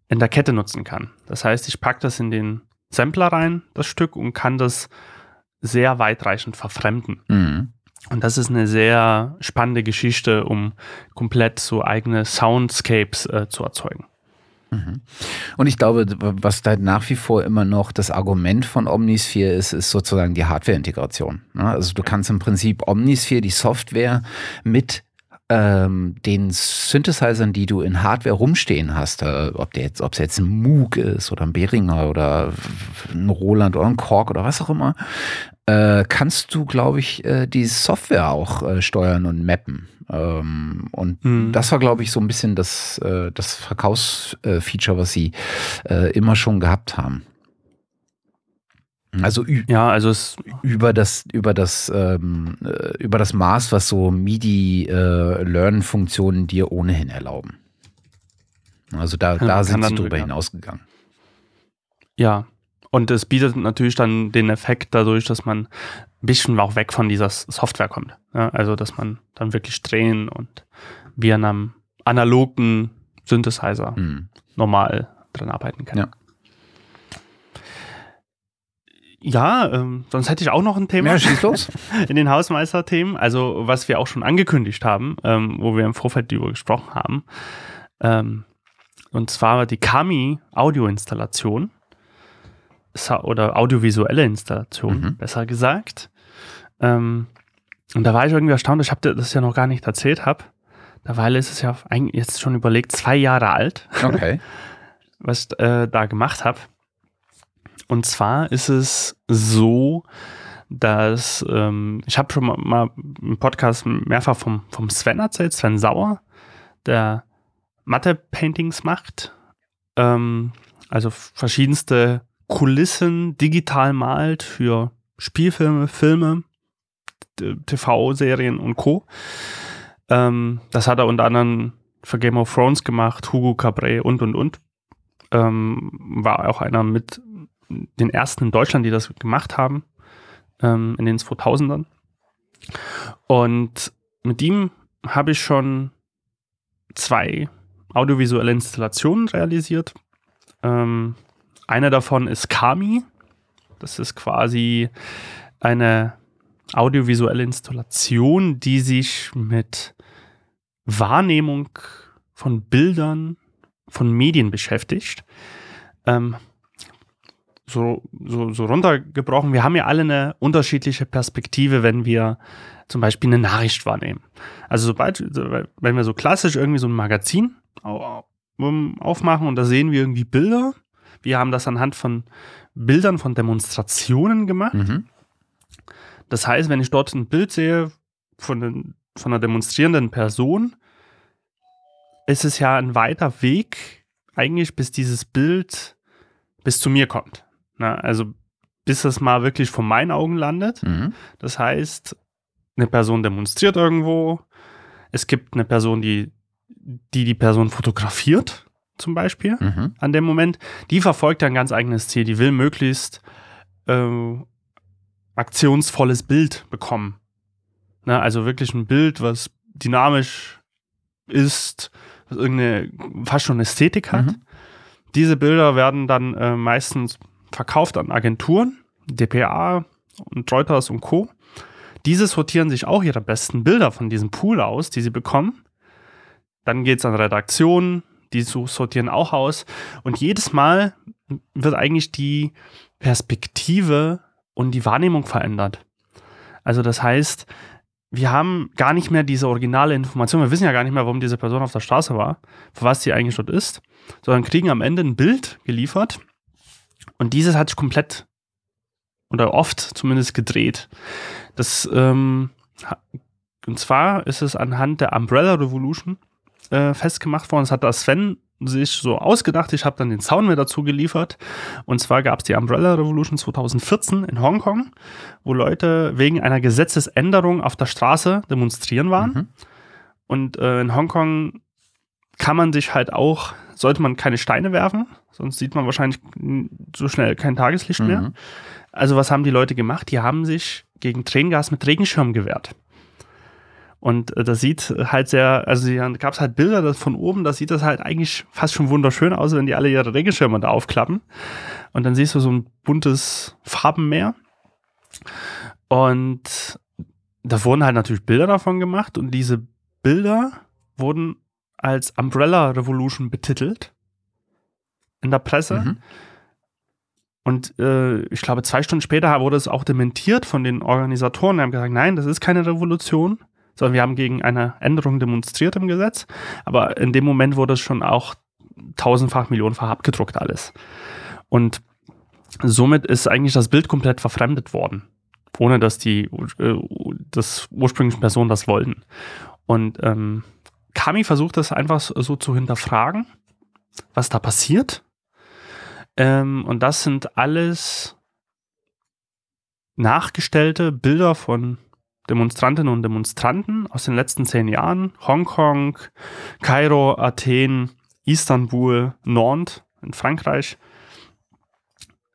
in der Kette nutzen kann. Das heißt, ich packe das in den Sampler rein, das Stück, und kann das sehr weitreichend verfremden. Mhm. Und das ist eine sehr spannende Geschichte, um komplett so eigene Soundscapes äh, zu erzeugen. Mhm. Und ich glaube, was da nach wie vor immer noch das Argument von Omnisphere ist, ist sozusagen die Hardware-Integration. Ne? Also du kannst im Prinzip Omnisphere, die Software, mit ähm, den Synthesizern, die du in Hardware rumstehen hast, äh, ob der jetzt, ob es jetzt ein Moog ist oder ein Behringer oder ein Roland oder ein Korg oder was auch immer, äh, kannst du, glaube ich, äh, die Software auch äh, steuern und mappen. Ähm, und mhm. das war, glaube ich, so ein bisschen das, äh, das Verkaufsfeature, was sie äh, immer schon gehabt haben. Also, ja, also es über das über das ähm, äh, über das Maß, was so MIDI Learn-Funktionen dir ohnehin erlauben. Also da, da sind sie drüber hinausgegangen. Ja, und es bietet natürlich dann den Effekt dadurch, dass man ein bisschen auch weg von dieser Software kommt. Ja, also, dass man dann wirklich drehen und wie an einem analogen Synthesizer mhm. normal dran arbeiten kann. Ja. Ja, ähm, sonst hätte ich auch noch ein Thema. Ja, schieß los. (laughs) In den Hausmeister-Themen, also was wir auch schon angekündigt haben, ähm, wo wir im Vorfeld darüber gesprochen haben. Ähm, und zwar die Kami Audio-Installation oder audiovisuelle Installation, mhm. besser gesagt. Ähm, und da war ich irgendwie erstaunt, ich habe das ja noch gar nicht erzählt habe. Derweil ist es ja jetzt schon überlegt, zwei Jahre alt, (laughs) okay. was ich äh, da gemacht habe. Und zwar ist es so, dass ähm, ich habe schon mal, mal im Podcast mehrfach vom, vom Sven erzählt, Sven Sauer, der Matte-Paintings macht. Ähm, also verschiedenste Kulissen digital malt für Spielfilme, Filme, TV-Serien und Co. Ähm, das hat er unter anderem für Game of Thrones gemacht, Hugo Cabret und und und. Ähm, war auch einer mit den ersten in Deutschland, die das gemacht haben, ähm, in den 2000ern. Und mit ihm habe ich schon zwei audiovisuelle Installationen realisiert. Ähm, eine davon ist Kami. Das ist quasi eine audiovisuelle Installation, die sich mit Wahrnehmung von Bildern, von Medien beschäftigt. Ähm, so, so, so runtergebrochen, wir haben ja alle eine unterschiedliche Perspektive, wenn wir zum Beispiel eine Nachricht wahrnehmen. Also sobald, wenn wir so klassisch irgendwie so ein Magazin aufmachen und da sehen wir irgendwie Bilder, wir haben das anhand von Bildern von Demonstrationen gemacht. Mhm. Das heißt, wenn ich dort ein Bild sehe von, den, von einer demonstrierenden Person, ist es ja ein weiter Weg, eigentlich, bis dieses Bild bis zu mir kommt. Na, also bis es mal wirklich vor meinen Augen landet. Mhm. Das heißt, eine Person demonstriert irgendwo. Es gibt eine Person, die die, die Person fotografiert, zum Beispiel, mhm. an dem Moment. Die verfolgt ein ganz eigenes Ziel. Die will möglichst äh, aktionsvolles Bild bekommen. Na, also wirklich ein Bild, was dynamisch ist, was irgendeine fast schon Ästhetik hat. Mhm. Diese Bilder werden dann äh, meistens verkauft an Agenturen, DPA und Reuters und Co. Diese sortieren sich auch ihre besten Bilder von diesem Pool aus, die sie bekommen. Dann geht es an Redaktionen, die sortieren auch aus. Und jedes Mal wird eigentlich die Perspektive und die Wahrnehmung verändert. Also das heißt, wir haben gar nicht mehr diese originale Information. Wir wissen ja gar nicht mehr, warum diese Person auf der Straße war, für was sie eigentlich dort ist, sondern kriegen am Ende ein Bild geliefert und dieses hat sich komplett oder oft zumindest gedreht. Das, ähm, und zwar ist es anhand der Umbrella Revolution äh, festgemacht worden. Das hat das Sven sich so ausgedacht. Ich habe dann den Sound mir dazu geliefert. Und zwar gab es die Umbrella Revolution 2014 in Hongkong, wo Leute wegen einer Gesetzesänderung auf der Straße demonstrieren waren. Mhm. Und äh, in Hongkong kann man sich halt auch, sollte man keine Steine werfen, sonst sieht man wahrscheinlich so schnell kein Tageslicht mhm. mehr. Also was haben die Leute gemacht? Die haben sich gegen Tränengas mit Regenschirm gewehrt. Und äh, das sieht halt sehr, also da gab es halt Bilder von oben, da sieht das halt eigentlich fast schon wunderschön aus, wenn die alle ihre Regenschirme da aufklappen. Und dann siehst du so ein buntes Farbenmeer. Und da wurden halt natürlich Bilder davon gemacht und diese Bilder wurden als Umbrella Revolution betitelt in der Presse. Mhm. Und äh, ich glaube, zwei Stunden später wurde es auch dementiert von den Organisatoren. Die haben gesagt, nein, das ist keine Revolution sondern wir haben gegen eine Änderung demonstriert im Gesetz. Aber in dem Moment wurde es schon auch tausendfach, millionenfach abgedruckt alles. Und somit ist eigentlich das Bild komplett verfremdet worden, ohne dass die äh, das ursprüngliche Personen das wollten. Und ähm, Kami versucht das einfach so zu hinterfragen, was da passiert. Ähm, und das sind alles nachgestellte Bilder von Demonstrantinnen und Demonstranten aus den letzten zehn Jahren. Hongkong, Kairo, Athen, Istanbul, Nantes in Frankreich,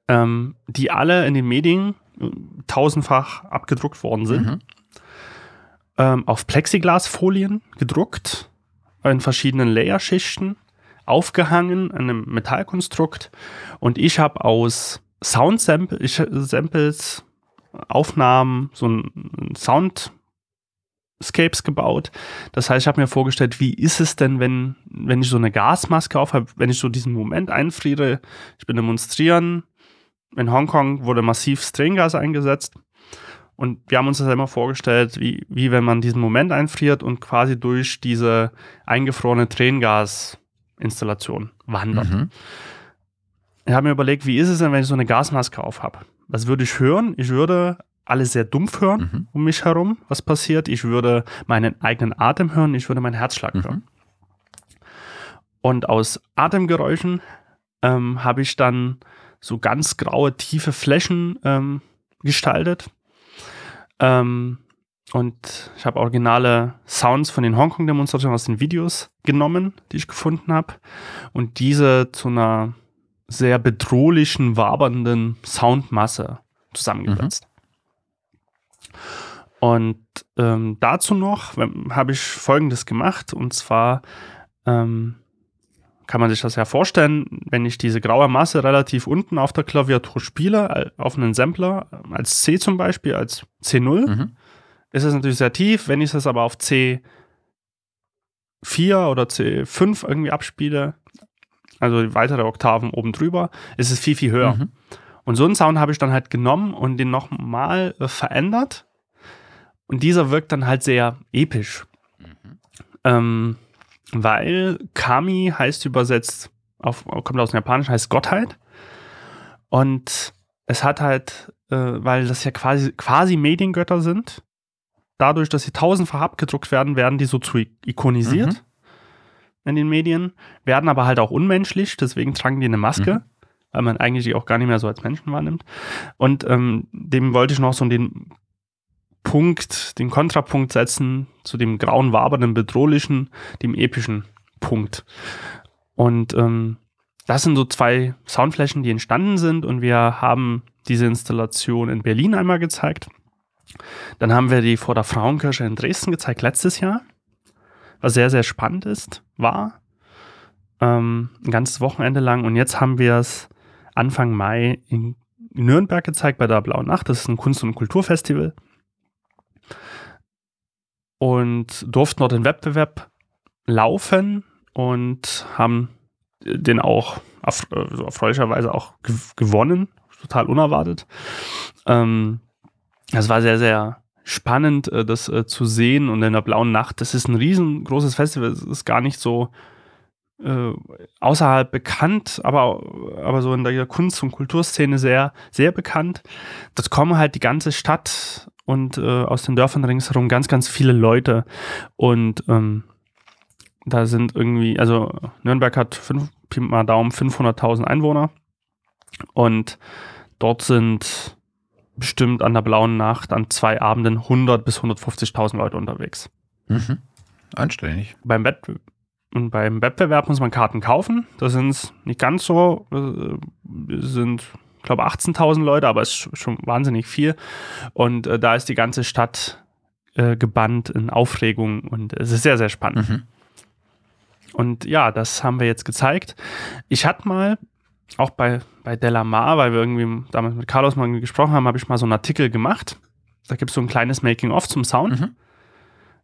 ähm, die alle in den Medien äh, tausendfach abgedruckt worden sind. Mhm. Ähm, auf Plexiglasfolien gedruckt, in verschiedenen Layerschichten, aufgehangen an einem Metallkonstrukt. Und ich habe aus Sound-Samples Aufnahmen, so ein Soundscapes gebaut. Das heißt, ich habe mir vorgestellt, wie ist es denn, wenn, wenn ich so eine Gasmaske aufhabe, wenn ich so diesen Moment einfriere, ich bin demonstrieren. In Hongkong wurde massiv Tränengas eingesetzt. Und wir haben uns das immer vorgestellt, wie, wie wenn man diesen Moment einfriert und quasi durch diese eingefrorene Tränengasinstallation wandert. Mhm. Ich habe mir überlegt, wie ist es denn, wenn ich so eine Gasmaske aufhabe? Was würde ich hören? Ich würde alles sehr dumpf hören mhm. um mich herum, was passiert. Ich würde meinen eigenen Atem hören, ich würde meinen Herzschlag mhm. hören. Und aus Atemgeräuschen ähm, habe ich dann so ganz graue, tiefe Flächen ähm, gestaltet. Ähm, und ich habe originale Sounds von den Hongkong-Demonstrationen aus den Videos genommen, die ich gefunden habe. Und diese zu einer sehr bedrohlichen, wabernden Soundmasse zusammengesetzt. Mhm. Und ähm, dazu noch habe ich Folgendes gemacht. Und zwar ähm, kann man sich das ja vorstellen, wenn ich diese graue Masse relativ unten auf der Klaviatur spiele, auf einen Sampler, als C zum Beispiel, als C0, mhm. ist es natürlich sehr tief. Wenn ich das aber auf C4 oder C5 irgendwie abspiele, also weitere Oktaven oben drüber, ist es viel, viel höher. Mhm. Und so einen Sound habe ich dann halt genommen und den nochmal äh, verändert. Und dieser wirkt dann halt sehr episch. Mhm. Ähm, weil Kami heißt übersetzt, auf, kommt aus dem Japanischen, heißt Gottheit. Und es hat halt, äh, weil das ja quasi, quasi Mediengötter sind, dadurch, dass sie tausendfach abgedruckt werden, werden die so zu ikonisiert mhm. In den Medien, werden aber halt auch unmenschlich, deswegen tragen die eine Maske, mhm. weil man eigentlich die auch gar nicht mehr so als Menschen wahrnimmt. Und ähm, dem wollte ich noch so den Punkt, den Kontrapunkt setzen zu dem grauen, wabernden, bedrohlichen, dem epischen Punkt. Und ähm, das sind so zwei Soundflächen, die entstanden sind und wir haben diese Installation in Berlin einmal gezeigt. Dann haben wir die vor der Frauenkirche in Dresden gezeigt letztes Jahr, was sehr, sehr spannend ist, war. Ähm, ein ganzes Wochenende lang und jetzt haben wir es Anfang Mai in Nürnberg gezeigt bei der Blauen Nacht. Das ist ein Kunst- und Kulturfestival und durften dort den Wettbewerb laufen und haben den auch also erfreulicherweise auch gewonnen, total unerwartet. Ähm, das war sehr, sehr spannend, äh, das äh, zu sehen und in der blauen Nacht, das ist ein riesengroßes Festival, es ist gar nicht so äh, außerhalb bekannt, aber, aber so in der Kunst- und Kulturszene sehr, sehr bekannt. Das kommen halt die ganze Stadt und äh, aus den Dörfern ringsherum ganz, ganz viele Leute. Und ähm, da sind irgendwie, also Nürnberg hat fünf, mal Daumen 500.000 Einwohner und dort sind bestimmt an der blauen Nacht an zwei Abenden 100 bis 150.000 Leute unterwegs. Mhm. Anständig. Beim, Wett und beim Wettbewerb muss man Karten kaufen. Da sind es nicht ganz so, äh, sind ich glaube 18.000 Leute, aber es ist schon wahnsinnig viel. Und äh, da ist die ganze Stadt äh, gebannt in Aufregung und es ist sehr, sehr spannend. Mhm. Und ja, das haben wir jetzt gezeigt. Ich hatte mal, auch bei, bei Delamar, weil wir irgendwie damals mit Carlos mal gesprochen haben, habe ich mal so einen Artikel gemacht. Da gibt es so ein kleines Making-of zum Sound. Mhm.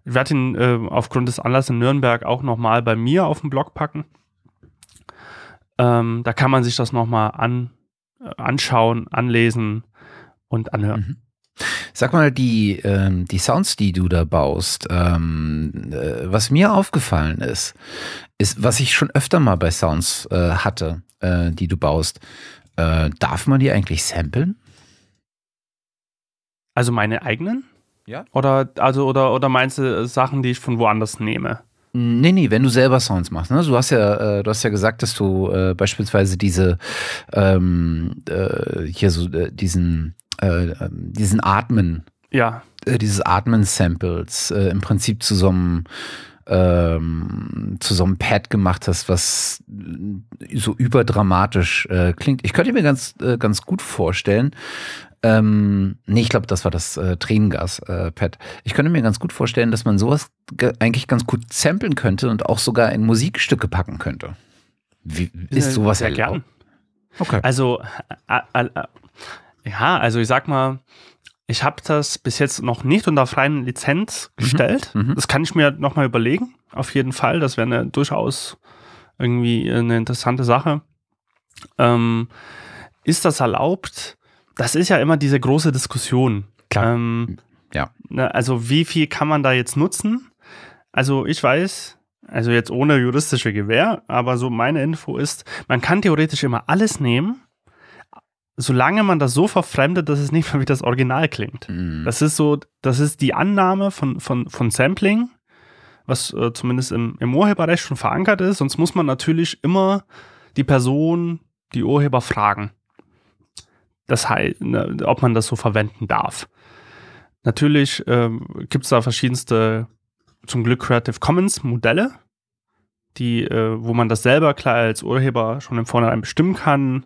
Ich werde ihn äh, aufgrund des Anlasses in Nürnberg auch nochmal bei mir auf den Blog packen. Ähm, da kann man sich das nochmal an, anschauen, anlesen und anhören. Mhm. Sag mal, die, ähm, die Sounds, die du da baust, ähm, äh, was mir aufgefallen ist, ist, was ich schon öfter mal bei Sounds äh, hatte, äh, die du baust, äh, darf man die eigentlich samplen? Also meine eigenen? Ja. Oder, also, oder, oder meinst du Sachen, die ich von woanders nehme? Nee, nee, wenn du selber Sounds machst. Ne? Du hast ja, äh, du hast ja gesagt, dass du äh, beispielsweise diese ähm, äh, hier so äh, diesen äh, diesen Atmen, ja, äh, dieses Atmen-Samples im Prinzip zu so einem ähm, zu so einem Pad gemacht hast, was so überdramatisch klingt. Ich könnte mir ganz ganz gut vorstellen, ähm, nee, ich glaube, das war das äh, Tränengas-Pad. Äh, ich könnte mir ganz gut vorstellen, dass man sowas eigentlich ganz gut samplen könnte und auch sogar in Musikstücke packen könnte. Wie, ist sowas sehr gern? Okay. Also, äh, äh, äh, ja, also ich sag mal, ich habe das bis jetzt noch nicht unter freien Lizenz mhm. gestellt. Mhm. Das kann ich mir nochmal überlegen. Auf jeden Fall. Das wäre durchaus irgendwie eine interessante Sache. Ähm, ist das erlaubt? das ist ja immer diese große Diskussion. Klar. Ähm, ja. Ne, also wie viel kann man da jetzt nutzen? Also ich weiß, also jetzt ohne juristische Gewähr, aber so meine Info ist, man kann theoretisch immer alles nehmen, solange man das so verfremdet, dass es nicht mehr wie das Original klingt. Mhm. Das ist so, das ist die Annahme von, von, von Sampling, was äh, zumindest im, im Urheberrecht schon verankert ist. Sonst muss man natürlich immer die Person, die Urheber fragen. das heißt, ne, ob man das so verwenden darf. Natürlich ähm, gibt es da verschiedenste, zum Glück Creative Commons Modelle, die, äh, wo man das selber klar als Urheber schon im Vornherein bestimmen kann,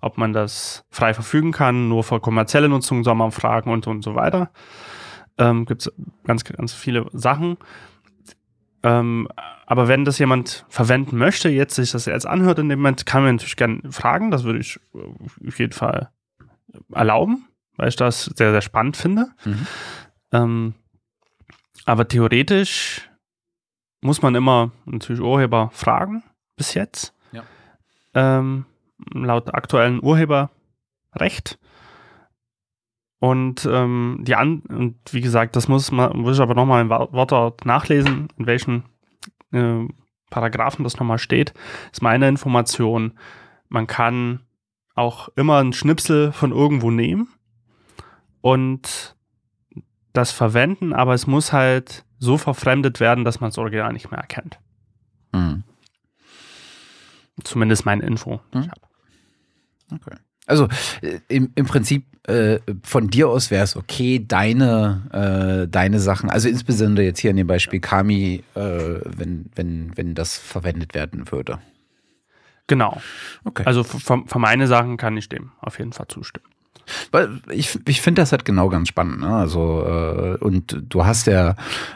ob man das frei verfügen kann, nur für kommerzielle Nutzung soll man fragen und, und so weiter. Ähm, gibt es ganz, ganz viele Sachen. Ähm, aber wenn das jemand verwenden möchte, jetzt sich das jetzt anhört in dem Moment, kann man natürlich gerne fragen. Das würde ich äh, auf jeden Fall erlauben, weil ich das sehr, sehr spannend finde. Mhm. Ähm, aber theoretisch muss man immer natürlich Urheber fragen, bis jetzt. Ja. Ähm, laut aktuellen Urheberrecht. Und ähm, die an und wie gesagt, das muss man muss ich aber nochmal im Wortlaut nachlesen, in welchen äh, Paragraphen das nochmal steht. Ist meine Information. Man kann auch immer einen Schnipsel von irgendwo nehmen und das verwenden, aber es muss halt so verfremdet werden, dass man das Original nicht mehr erkennt. Mhm. Zumindest meine Info. Mhm. Okay. Also äh, im, im Prinzip äh, von dir aus wäre es okay, deine, äh, deine Sachen, also insbesondere jetzt hier in dem Beispiel Kami, äh, wenn, wenn, wenn das verwendet werden würde. Genau. Okay. Also für, für meine Sachen kann ich dem auf jeden Fall zustimmen. Weil ich, ich finde das halt genau ganz spannend. Ne? Also, äh, und du hast ja,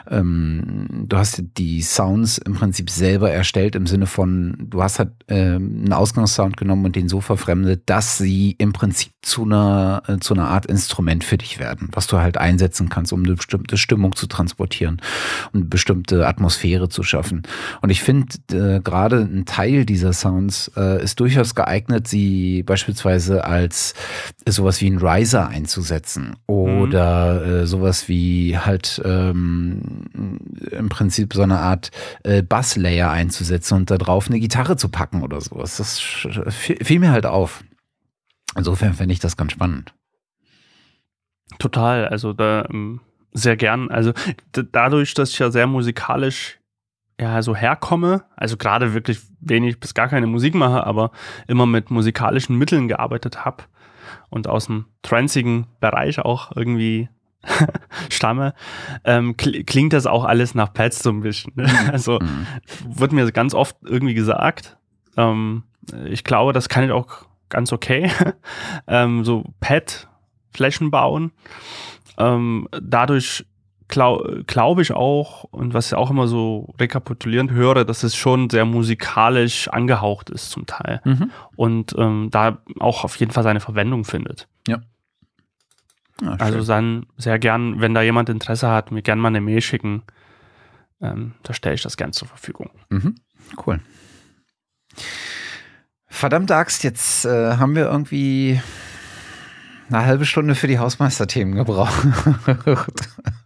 ähm, du hast die Sounds im Prinzip selber erstellt im Sinne von, du hast halt ähm, einen Ausgangssound genommen und den so verfremdet, dass sie im Prinzip zu einer, äh, zu einer Art Instrument für dich werden, was du halt einsetzen kannst, um eine bestimmte Stimmung zu transportieren und eine bestimmte Atmosphäre zu schaffen. Und ich finde, äh, gerade ein Teil dieser Sounds äh, ist durchaus geeignet, sie beispielsweise als sowas wie ein Riser einzusetzen oder mhm. äh, sowas wie halt ähm, im Prinzip so eine Art äh, Basslayer einzusetzen und da drauf eine Gitarre zu packen oder sowas. Das fiel mir halt auf. Insofern fände ich das ganz spannend. Total, also da ähm, sehr gern. Also dadurch, dass ich ja sehr musikalisch ja so herkomme, also gerade wirklich wenig bis gar keine Musik mache, aber immer mit musikalischen Mitteln gearbeitet habe und aus dem transigen Bereich auch irgendwie (laughs) stamme, ähm, klingt das auch alles nach Pads so ein bisschen. Ne? (laughs) Also mhm. wird mir ganz oft irgendwie gesagt. Ähm, ich glaube, das kann ich auch ganz okay. (laughs) ähm, so Pad-Flächen bauen. Ähm, dadurch glaube glaub ich auch, und was ich auch immer so rekapitulierend höre, dass es schon sehr musikalisch angehaucht ist zum Teil. Mhm. Und ähm, da auch auf jeden Fall seine Verwendung findet. Ja. Ah, also dann sehr gern, wenn da jemand Interesse hat, mir gern mal eine Mail schicken. Ähm, da stelle ich das gern zur Verfügung. Mhm. Cool. Verdammte Axt, jetzt äh, haben wir irgendwie eine halbe Stunde für die Hausmeisterthemen gebraucht. (laughs)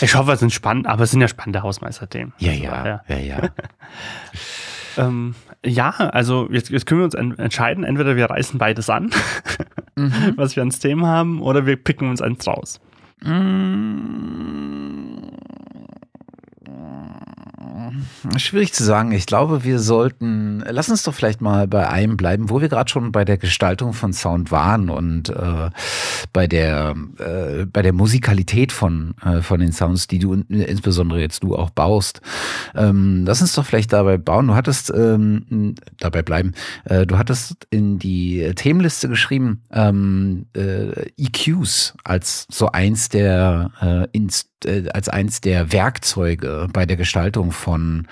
ich hoffe, es sind spannend, aber es sind ja spannende Hausmeisterthemen. Ja, ja, ja, ja. Ja, (laughs) ähm, ja also jetzt, jetzt, können wir uns entscheiden, entweder wir reißen beides an, (laughs) mhm. was wir ans Thema haben, oder wir picken uns eins raus. Mhm. Schwierig zu sagen. Ich glaube, wir sollten, lass uns doch vielleicht mal bei einem bleiben, wo wir gerade schon bei der Gestaltung von Sound waren und äh, bei der äh, bei der Musikalität von äh, von den Sounds, die du insbesondere jetzt du auch baust. Ähm, lass uns doch vielleicht dabei bauen. Du hattest ähm, dabei bleiben. Äh, du hattest in die Themenliste geschrieben ähm, äh, EQs als so eins der äh, Inst äh, als eins der Werkzeuge bei der Gestaltung von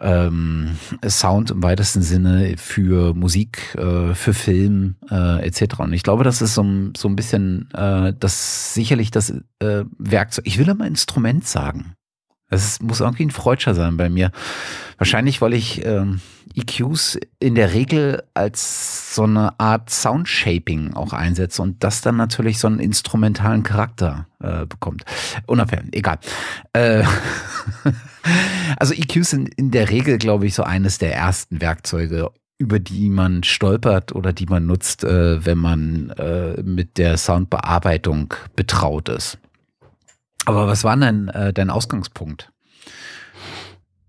ähm, Sound im weitesten Sinne für Musik, äh, für Film äh, etc. Und ich glaube, das ist so, so ein bisschen äh, das sicherlich das äh, Werkzeug. Ich will immer Instrument sagen. Es muss irgendwie ein Freudscher sein bei mir. Wahrscheinlich, weil ich ähm, EQs in der Regel als so eine Art Soundshaping auch einsetze und das dann natürlich so einen instrumentalen Charakter äh, bekommt. Unabhängig, egal. Äh, (laughs) also EQs sind in der Regel, glaube ich, so eines der ersten Werkzeuge, über die man stolpert oder die man nutzt, äh, wenn man äh, mit der Soundbearbeitung betraut ist. Aber was war denn äh, dein Ausgangspunkt?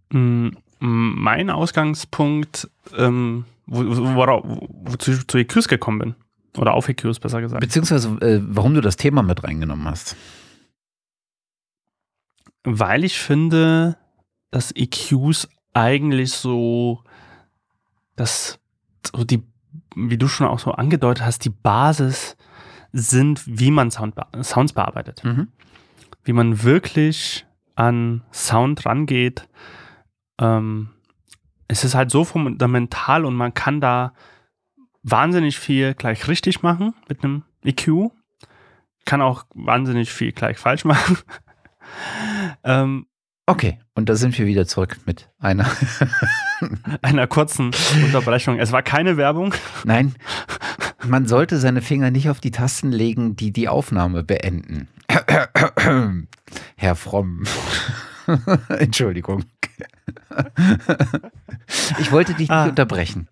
Mm, mein Ausgangspunkt, ähm, wo, wo, wo, wo, zu, zu EQs gekommen bin. Oder auf EQs, besser gesagt. Beziehungsweise, äh, warum du das Thema mit reingenommen hast. Weil ich finde, dass EQs eigentlich so, dass so die, wie du schon auch so angedeutet hast, die Basis sind, wie man Sound, Sounds bearbeitet. Mhm. Wie man wirklich an Sound rangeht. Ähm, es ist halt so fundamental und man kann da wahnsinnig viel gleich richtig machen mit einem EQ. Kann auch wahnsinnig viel gleich falsch machen. (laughs) ähm, okay, und da sind wir wieder zurück mit einer (laughs) einer kurzen (laughs) Unterbrechung. Es war keine Werbung. Nein, man sollte seine Finger nicht auf die Tasten legen, die die Aufnahme beenden. Herr Fromm. (laughs) Entschuldigung. ich wollte dich nicht ah, unterbrechen.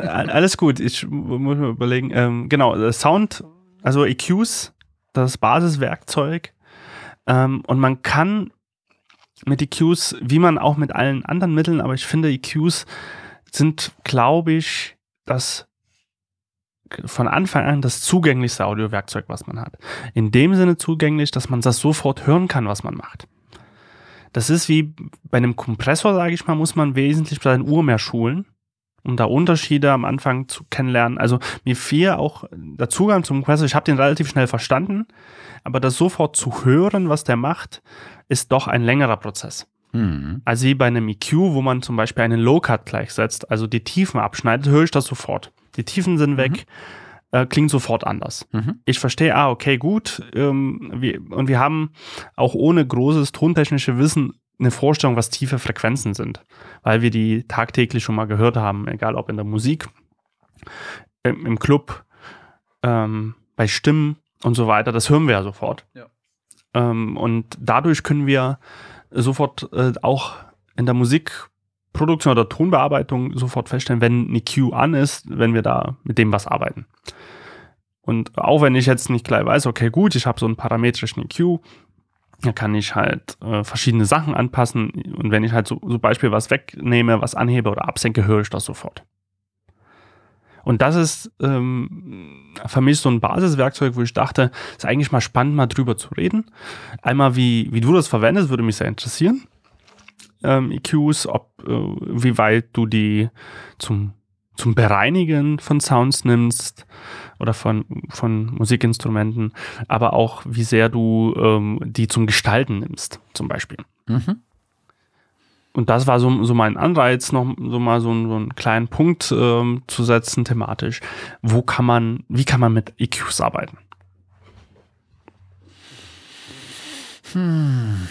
Alles gut, ich muss mir überlegen. Ähm, genau, Sound, also EQs, das Basiswerkzeug. Ähm, und man kann mit EQs, wie man auch mit allen anderen Mitteln, aber ich finde EQs sind, glaube ich, das von Anfang an das zugänglichste Audiowerkzeug, was man hat. In dem Sinne zugänglich, dass man das sofort hören kann, was man macht. Das ist wie bei einem Kompressor, sage ich mal, muss man wesentlich bei seinen Uhr mehr schulen, um da Unterschiede am Anfang zu kennenlernen. Also mir fiel auch der Zugang zum Kompressor, ich habe den relativ schnell verstanden, aber das sofort zu hören, was der macht, ist doch ein längerer Prozess. Mhm. Also wie bei einem EQ, wo man zum Beispiel einen Low-Cut gleichsetzt, also die Tiefen abschneidet, höre ich das sofort. Die Tiefen sind weg, mhm. äh, klingt sofort anders. Mhm. Ich verstehe, ah, okay, gut. Ähm, wir, und wir haben auch ohne großes tontechnische Wissen eine Vorstellung, was tiefe Frequenzen sind, weil wir die tagtäglich schon mal gehört haben, egal ob in der Musik, im, im Club, ähm, bei Stimmen und so weiter. Das hören wir ja sofort. Ja. Ähm, und dadurch können wir sofort äh, auch in der Musik Produktion oder Tonbearbeitung sofort feststellen, wenn ein EQ an ist, wenn wir da mit dem was arbeiten. Und auch wenn ich jetzt nicht gleich weiß, okay, gut, ich habe so einen parametrischen EQ, da kann ich halt äh, verschiedene Sachen anpassen. Und wenn ich halt so, so Beispiel was wegnehme, was anhebe oder absenke, höre ich das sofort. Und das ist ähm, für mich so ein Basiswerkzeug, wo ich dachte, ist eigentlich mal spannend, mal drüber zu reden. Einmal, wie, wie du das verwendest, würde mich sehr interessieren ähm, EQs, ob äh, wie weit du die zum zum Bereinigen von Sounds nimmst oder von, von Musikinstrumenten, aber auch wie sehr du ähm, die zum Gestalten nimmst, zum Beispiel. Mhm. Und das war so, so mein Anreiz, noch so mal so, so einen kleinen Punkt ähm, zu setzen, thematisch. Wo kann man, wie kann man mit EQs arbeiten? Hm.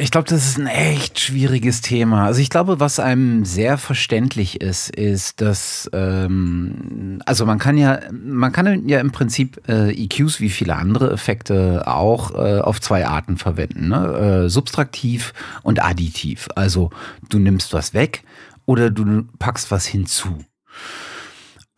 Ich glaube, das ist ein echt schwieriges Thema. Also ich glaube, was einem sehr verständlich ist, ist, dass ähm, also man kann ja man kann ja im Prinzip äh, EQs wie viele andere Effekte auch äh, auf zwei Arten verwenden, ne? äh, subtraktiv und additiv. Also du nimmst was weg oder du packst was hinzu.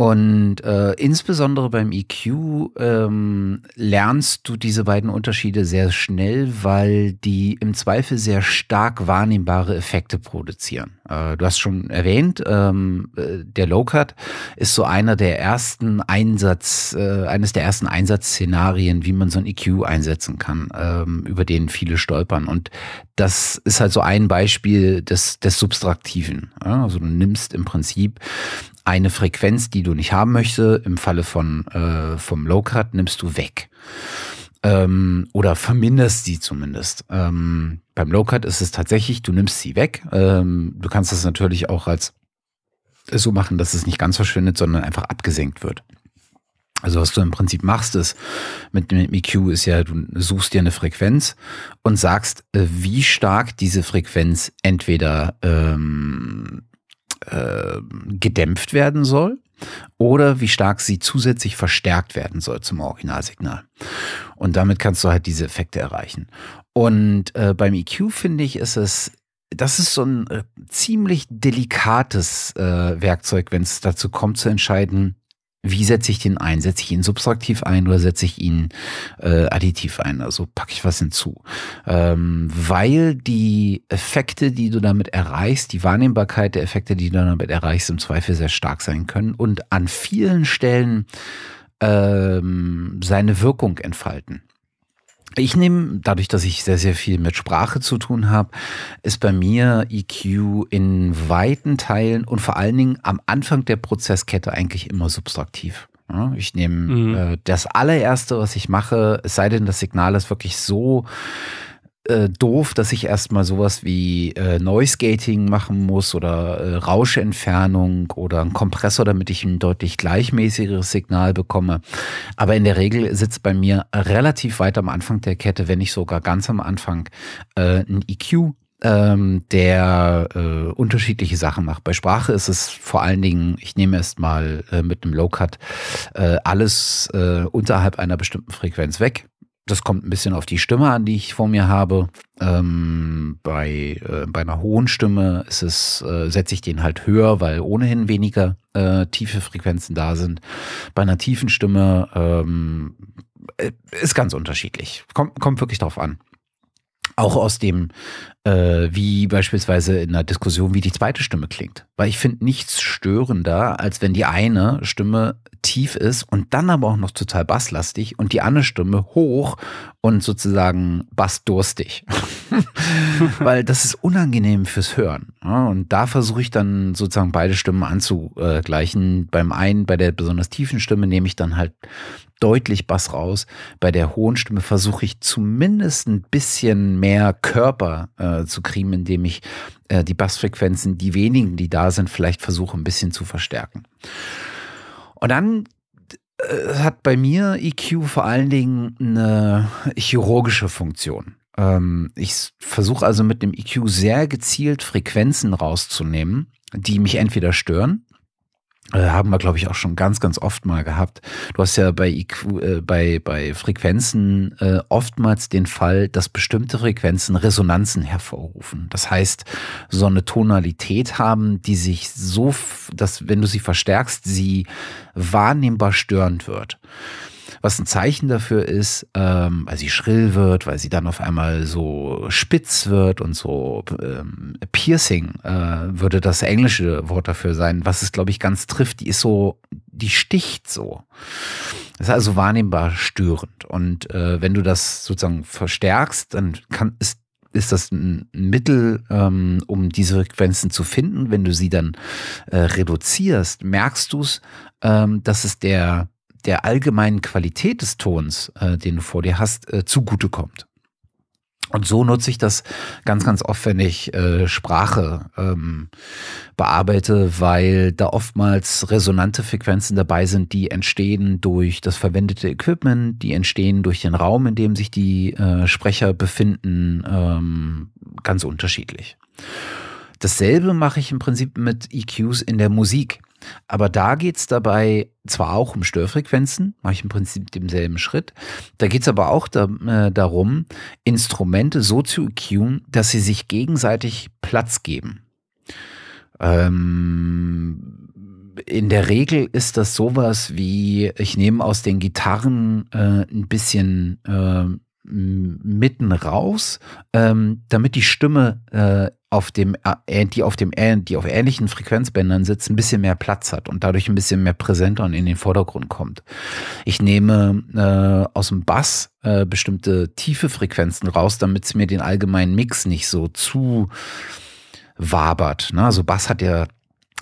Und äh, insbesondere beim EQ ähm, lernst du diese beiden Unterschiede sehr schnell, weil die im Zweifel sehr stark wahrnehmbare Effekte produzieren. Äh, du hast schon erwähnt, ähm, äh, der Low-Cut ist so einer der ersten Einsatz, äh, eines der ersten Einsatzszenarien, wie man so ein EQ einsetzen kann, ähm, über den viele stolpern. Und das ist halt so ein Beispiel des, des Subtraktiven. Ja? Also du nimmst im Prinzip eine Frequenz, die du nicht haben möchtest, im Falle von äh, vom Low Cut nimmst du weg. Ähm, oder verminderst sie zumindest. Ähm, beim Low Cut ist es tatsächlich, du nimmst sie weg. Ähm, du kannst es natürlich auch als so machen, dass es nicht ganz verschwindet, sondern einfach abgesenkt wird. Also was du im Prinzip machst, ist mit dem EQ ist ja, du suchst dir eine Frequenz und sagst, äh, wie stark diese Frequenz entweder ähm, äh, gedämpft werden soll oder wie stark sie zusätzlich verstärkt werden soll zum Originalsignal. Und damit kannst du halt diese Effekte erreichen. Und äh, beim EQ finde ich, ist es das ist so ein äh, ziemlich delikates äh, Werkzeug, wenn es dazu kommt zu entscheiden, wie setze ich den ein? Setze ich ihn subtraktiv ein oder setze ich ihn äh, additiv ein? Also packe ich was hinzu. Ähm, weil die Effekte, die du damit erreichst, die Wahrnehmbarkeit der Effekte, die du damit erreichst, im Zweifel sehr stark sein können und an vielen Stellen ähm, seine Wirkung entfalten. Ich nehme, dadurch, dass ich sehr, sehr viel mit Sprache zu tun habe, ist bei mir EQ in weiten Teilen und vor allen Dingen am Anfang der Prozesskette eigentlich immer subtraktiv. Ich nehme mhm. äh, das allererste, was ich mache, es sei denn, das Signal ist wirklich so äh, doof, dass ich erstmal sowas wie äh, Noise Gating machen muss oder äh, Rauschentfernung oder einen Kompressor, damit ich ein deutlich gleichmäßigeres Signal bekomme. Aber in der Regel sitzt bei mir relativ weit am Anfang der Kette, wenn nicht sogar ganz am Anfang, äh, ein EQ ähm, der äh, unterschiedliche Sachen macht. Bei Sprache ist es vor allen Dingen, ich nehme erst mal äh, mit einem Low-Cut äh, alles äh, unterhalb einer bestimmten Frequenz weg. Das kommt ein bisschen auf die Stimme an, die ich vor mir habe. Ähm, bei, äh, bei einer hohen Stimme ist es, äh, setze ich den halt höher, weil ohnehin weniger äh, tiefe Frequenzen da sind. Bei einer tiefen Stimme ähm, äh, ist ganz unterschiedlich. Kommt, kommt wirklich drauf an. Auch aus dem, äh, wie beispielsweise in einer Diskussion, wie die zweite Stimme klingt. Weil ich finde nichts störender, als wenn die eine Stimme tief ist und dann aber auch noch total basslastig und die andere Stimme hoch und sozusagen bassdurstig. (laughs) Weil das ist unangenehm fürs Hören. und da versuche ich dann sozusagen beide Stimmen anzugleichen. Beim einen, bei der besonders tiefen Stimme, nehme ich dann halt deutlich Bass raus. Bei der hohen Stimme versuche ich zumindest ein bisschen mehr Körper äh, zu kriegen, indem ich äh, die Bassfrequenzen, die wenigen, die da sind, vielleicht versuche ein bisschen zu verstärken. Und dann äh, hat bei mir EQ vor allen Dingen eine chirurgische Funktion. Ähm, ich versuche also mit dem EQ sehr gezielt Frequenzen rauszunehmen, die mich entweder stören äh, haben wir, glaube ich, auch schon ganz, ganz oft mal gehabt. Du hast ja bei, IQ, äh, bei, bei Frequenzen äh, oftmals den Fall, dass bestimmte Frequenzen Resonanzen hervorrufen. Das heißt, so eine Tonalität haben, die sich so, dass wenn du sie verstärkst, sie wahrnehmbar störend wird was ein Zeichen dafür ist, ähm, weil sie schrill wird, weil sie dann auf einmal so spitz wird und so ähm, piercing äh, würde das englische Wort dafür sein, was es glaube ich ganz trifft. Die ist so, die sticht so. Das ist also wahrnehmbar störend. Und äh, wenn du das sozusagen verstärkst, dann kann ist ist das ein Mittel, ähm, um diese Frequenzen zu finden. Wenn du sie dann äh, reduzierst, merkst du es, ähm, dass es der der allgemeinen Qualität des Tons, äh, den du vor dir hast, äh, zugutekommt. Und so nutze ich das ganz, ganz oft, wenn ich äh, Sprache ähm, bearbeite, weil da oftmals resonante Frequenzen dabei sind, die entstehen durch das verwendete Equipment, die entstehen durch den Raum, in dem sich die äh, Sprecher befinden, ähm, ganz unterschiedlich. Dasselbe mache ich im Prinzip mit EQs in der Musik. Aber da geht es dabei zwar auch um Störfrequenzen, mache ich im Prinzip demselben Schritt. Da geht es aber auch da, äh, darum, Instrumente so zu EQen, dass sie sich gegenseitig Platz geben. Ähm, in der Regel ist das sowas wie, ich nehme aus den Gitarren äh, ein bisschen äh, mitten raus, ähm, damit die Stimme äh, auf dem, äh, die auf dem, die auf ähnlichen Frequenzbändern sitzt, ein bisschen mehr Platz hat und dadurch ein bisschen mehr präsenter und in den Vordergrund kommt. Ich nehme äh, aus dem Bass äh, bestimmte tiefe Frequenzen raus, damit es mir den allgemeinen Mix nicht so zu wabert. Ne? Also Bass hat ja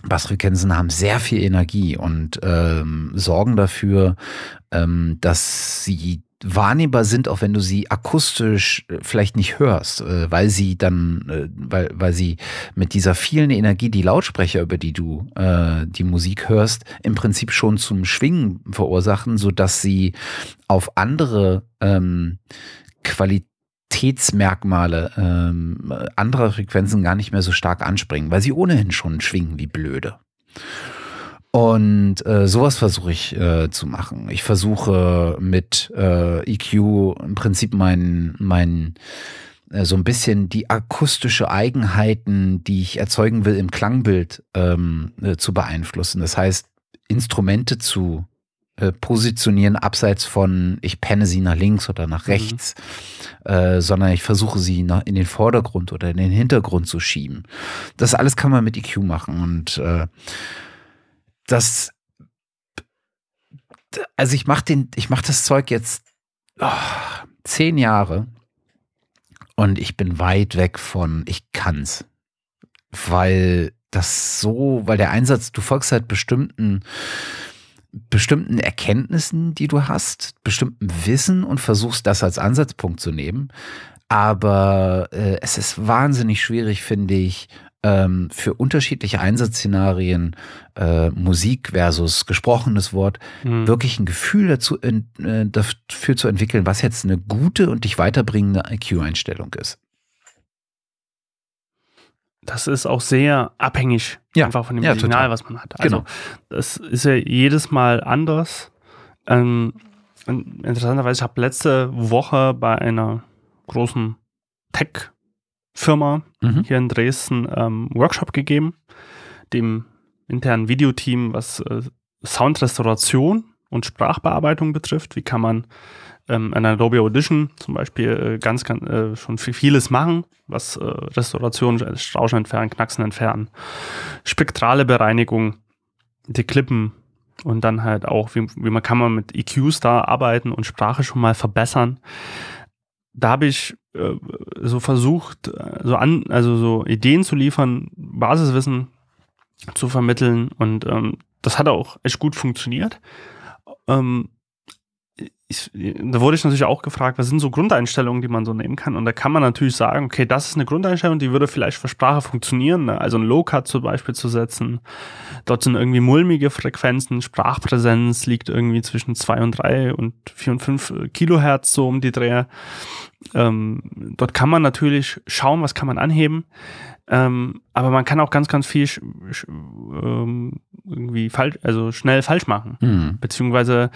Bassfrequenzen haben sehr viel Energie und ähm, sorgen dafür, ähm, dass sie wahrnehmbar sind, auch wenn du sie akustisch äh, vielleicht nicht hörst, äh, weil sie dann, äh, weil, weil sie mit dieser vielen Energie, die Lautsprecher, über die du äh, die Musik hörst, im Prinzip schon zum Schwingen verursachen, so dass sie auf andere ähm, Qualitätsmerkmale ähm, anderer Frequenzen gar nicht mehr so stark anspringen, weil sie ohnehin schon schwingen wie blöde. Und äh, sowas versuche ich äh, zu machen. Ich versuche mit äh, EQ im Prinzip mein, mein äh, so ein bisschen die akustische Eigenheiten, die ich erzeugen will im Klangbild ähm, äh, zu beeinflussen. Das heißt, Instrumente zu äh, positionieren abseits von ich penne sie nach links oder nach mhm. rechts, mhm. äh, sondern ich versuche sie nach, in den Vordergrund oder in den Hintergrund zu schieben. Das alles kann man mit EQ machen und äh, das, also ich mache den, ich mache das Zeug jetzt oh, zehn Jahre und ich bin weit weg von, ich kann's, weil das so, weil der Einsatz, du folgst halt bestimmten bestimmten Erkenntnissen, die du hast, bestimmten Wissen und versuchst das als Ansatzpunkt zu nehmen. Aber äh, es ist wahnsinnig schwierig, finde ich, ähm, für unterschiedliche Einsatzszenarien, äh, Musik versus gesprochenes Wort, mhm. wirklich ein Gefühl dazu, äh, dafür zu entwickeln, was jetzt eine gute und dich weiterbringende IQ-Einstellung ist. Das ist auch sehr abhängig ja. einfach von dem ja, Signal, total. was man hat. Also Genau. das ist ja jedes Mal anders. Ähm, interessanterweise, ich habe letzte Woche bei einer großen Tech-Firma Mhm. hier in Dresden ähm, Workshop gegeben, dem internen Videoteam, was äh, Soundrestauration und Sprachbearbeitung betrifft. Wie kann man ähm, in Adobe Audition zum Beispiel äh, ganz, ganz äh, schon viel, vieles machen, was äh, Restauration, Rauschen entfernen, Knacksen entfernen, spektrale Bereinigung, die Klippen und dann halt auch, wie, wie man kann man mit EQs da arbeiten und Sprache schon mal verbessern. Da habe ich äh, so versucht, so an, also so Ideen zu liefern, Basiswissen zu vermitteln und ähm, das hat auch echt gut funktioniert. Ähm, ich, da wurde ich natürlich auch gefragt, was sind so Grundeinstellungen, die man so nehmen kann? Und da kann man natürlich sagen, okay, das ist eine Grundeinstellung, die würde vielleicht für Sprache funktionieren. Ne? Also ein Low-Cut zum Beispiel zu setzen. Dort sind irgendwie mulmige Frequenzen, Sprachpräsenz liegt irgendwie zwischen 2 und 3 und 4 und 5 Kilohertz so um die Dreh. Ähm, dort kann man natürlich schauen, was kann man anheben. Ähm, aber man kann auch ganz, ganz viel ähm, irgendwie falsch, also schnell falsch machen. Mhm. Beziehungsweise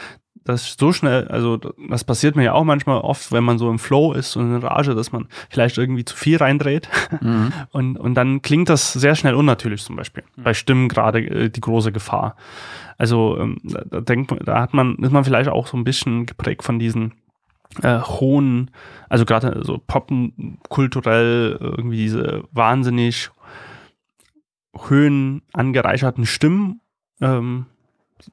das so schnell, also das passiert mir ja auch manchmal oft, wenn man so im Flow ist und in Rage, dass man vielleicht irgendwie zu viel reindreht Mhm. (laughs) und, und dann klingt das sehr schnell unnatürlich zum Beispiel. Bei Stimmen gerade äh, die große Gefahr. Also ähm, da, denkt man, da hat man, ist man vielleicht auch so ein bisschen geprägt von diesen äh, hohen, also gerade so poppen kulturell irgendwie diese wahnsinnig höhen angereicherten Stimmen, ähm,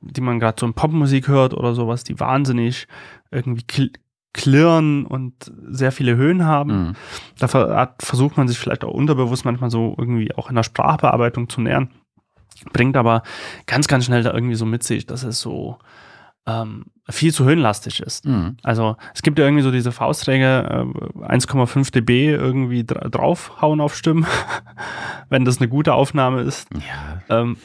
die man gerade so in Popmusik hört oder sowas, die wahnsinnig irgendwie kl klirren und sehr viele Höhen haben. Mhm. Da hat- versucht man sich vielleicht auch unterbewusst manchmal so irgendwie auch in der Sprachbearbeitung zu nähern. Bringt aber ganz, ganz schnell da irgendwie so mit sich, dass es so ähm, viel zu höhenlastig ist. Mhm. Also es gibt ja irgendwie so diese Faustregel, äh, 1,5 dB irgendwie dra draufhauen auf Stimmen, (laughs) wenn das eine gute Aufnahme ist. Ja. Ähm,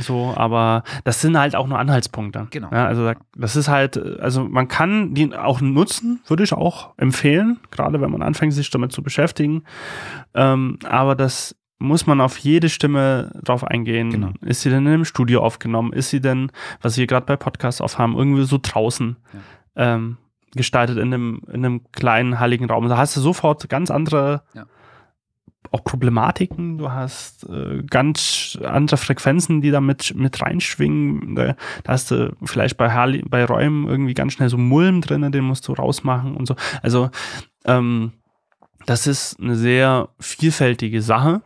so, aber das sind halt auch nur Anhaltspunkte. Genau. Ja, also da- das ist halt, also man kann die auch nutzen, würde ich auch empfehlen, gerade wenn man anfängt, sich damit zu beschäftigen. Ähm, aber das muss man auf jede Stimme drauf eingehen. Genau. Ist sie denn in einem Studio aufgenommen? Ist sie denn, was wir gerade bei Podcasts aufhaben, irgendwie so draußen ähm, gestaltet in einem, in einem kleinen, halligen Raum? Da hast du sofort ganz andere Ja. Auch Problematiken, du hast äh, ganz andere Frequenzen, die da mit, mit reinschwingen. Da, hast du vielleicht bei, Harley, bei Räumen irgendwie ganz schnell so Mulm drin, den musst du rausmachen und so. Also ähm, das ist eine sehr vielfältige Sache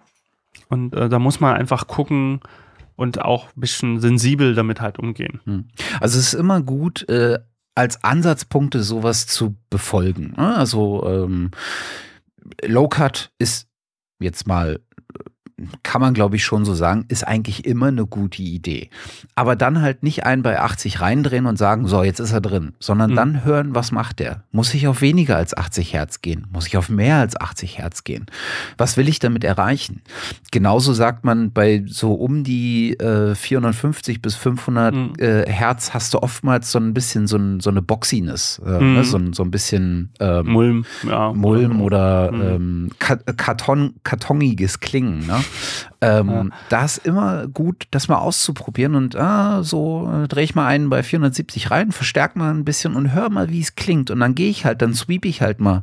und äh, da muss man einfach gucken und auch ein bisschen sensibel damit halt umgehen. Also es ist immer gut, äh, als Ansatzpunkte sowas zu befolgen. ne? Also ähm, Low Cut ist jetzt mal, kann man glaube ich schon so sagen, ist eigentlich immer eine gute Idee. Aber dann halt nicht einen bei 80 reindrehen und sagen, so, jetzt ist er drin, sondern Mhm. dann hören, was macht der? Muss ich auf weniger als 80 Hertz gehen? Muss ich auf mehr als 80 Hertz gehen? Was will ich damit erreichen? Genauso sagt man, bei so um die äh, 450 bis 500 Mhm. äh, Hertz hast du oftmals so ein bisschen so, ein, so eine Boxiness, äh, Mhm. ne? so, ein, so ein bisschen ähm, Mulm, ja. Mulm oder Mhm. ähm, Ka- Karton, kartoniges Klingen. Ne? Ähm, Ja. Da ist immer gut, das mal auszuprobieren und ah, so äh, drehe ich mal einen bei 470 rein, verstärke mal ein bisschen und hör mal, wie es klingt. Und dann gehe ich halt, dann sweep ich halt mal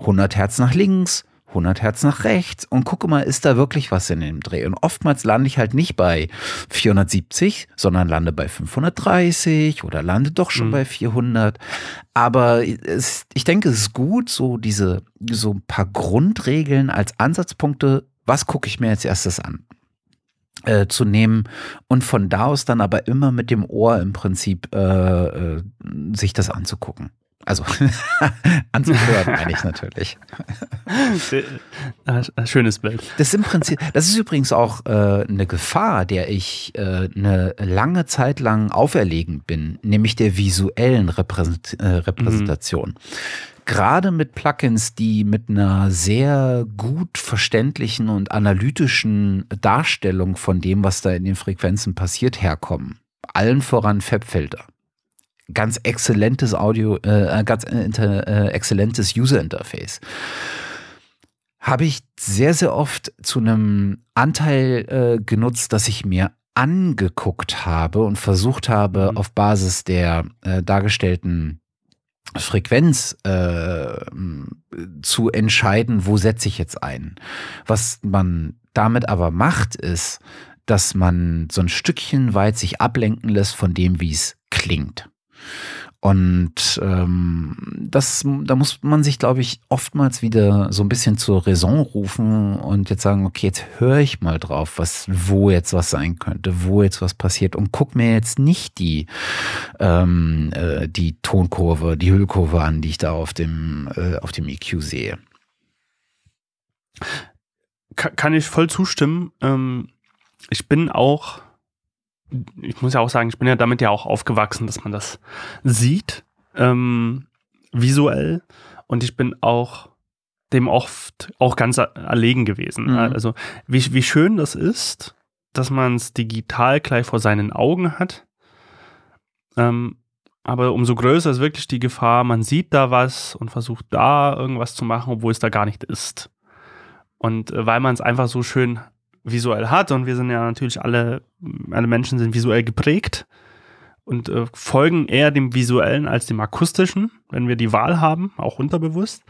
100 Hertz nach links, 100 Hertz nach rechts und gucke mal, ist da wirklich was in dem Dreh? Und oftmals lande ich halt nicht bei 470, sondern lande bei 530 oder lande doch schon Mhm. bei 400. Aber es, ich denke, es ist gut, so diese, so ein paar Grundregeln als Ansatzpunkte. Was gucke ich mir als erstes an? äh, zu nehmen und von da aus dann aber immer mit dem Ohr im Prinzip äh, äh, sich das anzugucken. Also (laughs) anzuhören, meine ich natürlich. Schönes Bild. Das ist im Prinzip, das ist übrigens auch äh, eine Gefahr, der ich äh, eine lange Zeit lang auferlegen bin, nämlich der visuellen Repräsent äh, Repräsentation. Mhm. Gerade mit Plugins, die mit einer sehr gut verständlichen und analytischen Darstellung von dem, was da in den Frequenzen passiert, herkommen. Allen voran Fabfilter ganz exzellentes Audio, äh, ganz inter, äh, exzellentes User Interface. Habe ich sehr, sehr oft zu einem Anteil äh, genutzt, dass ich mir angeguckt habe und versucht habe, mhm. auf Basis der äh, dargestellten Frequenz äh, zu entscheiden, wo setze ich jetzt ein. Was man damit aber macht, ist, dass man so ein Stückchen weit sich ablenken lässt von dem, wie es klingt. Und ähm, das, da muss man sich, glaube ich, oftmals wieder so ein bisschen zur Raison rufen und jetzt sagen, okay, jetzt höre ich mal drauf, was, wo jetzt was sein könnte, wo jetzt was passiert und guck mir jetzt nicht die, ähm, äh, die Tonkurve, die Hüllkurve an, die ich da auf dem, äh, auf dem EQ sehe. Kann ich voll zustimmen. Ähm, ich bin auch ich muss ja auch sagen, ich bin ja damit ja auch aufgewachsen, dass man das sieht, ähm, visuell. Und ich bin auch dem oft auch ganz erlegen gewesen. Mhm. Also wie, wie schön das ist, dass man es digital gleich vor seinen Augen hat. Ähm, aber umso größer ist wirklich die Gefahr, man sieht da was und versucht da irgendwas zu machen, obwohl es da gar nicht ist. Und äh, weil man es einfach so schön visuell hat und wir sind ja natürlich alle, alle Menschen sind visuell geprägt und äh, folgen eher dem visuellen als dem akustischen, wenn wir die Wahl haben, auch unterbewusst.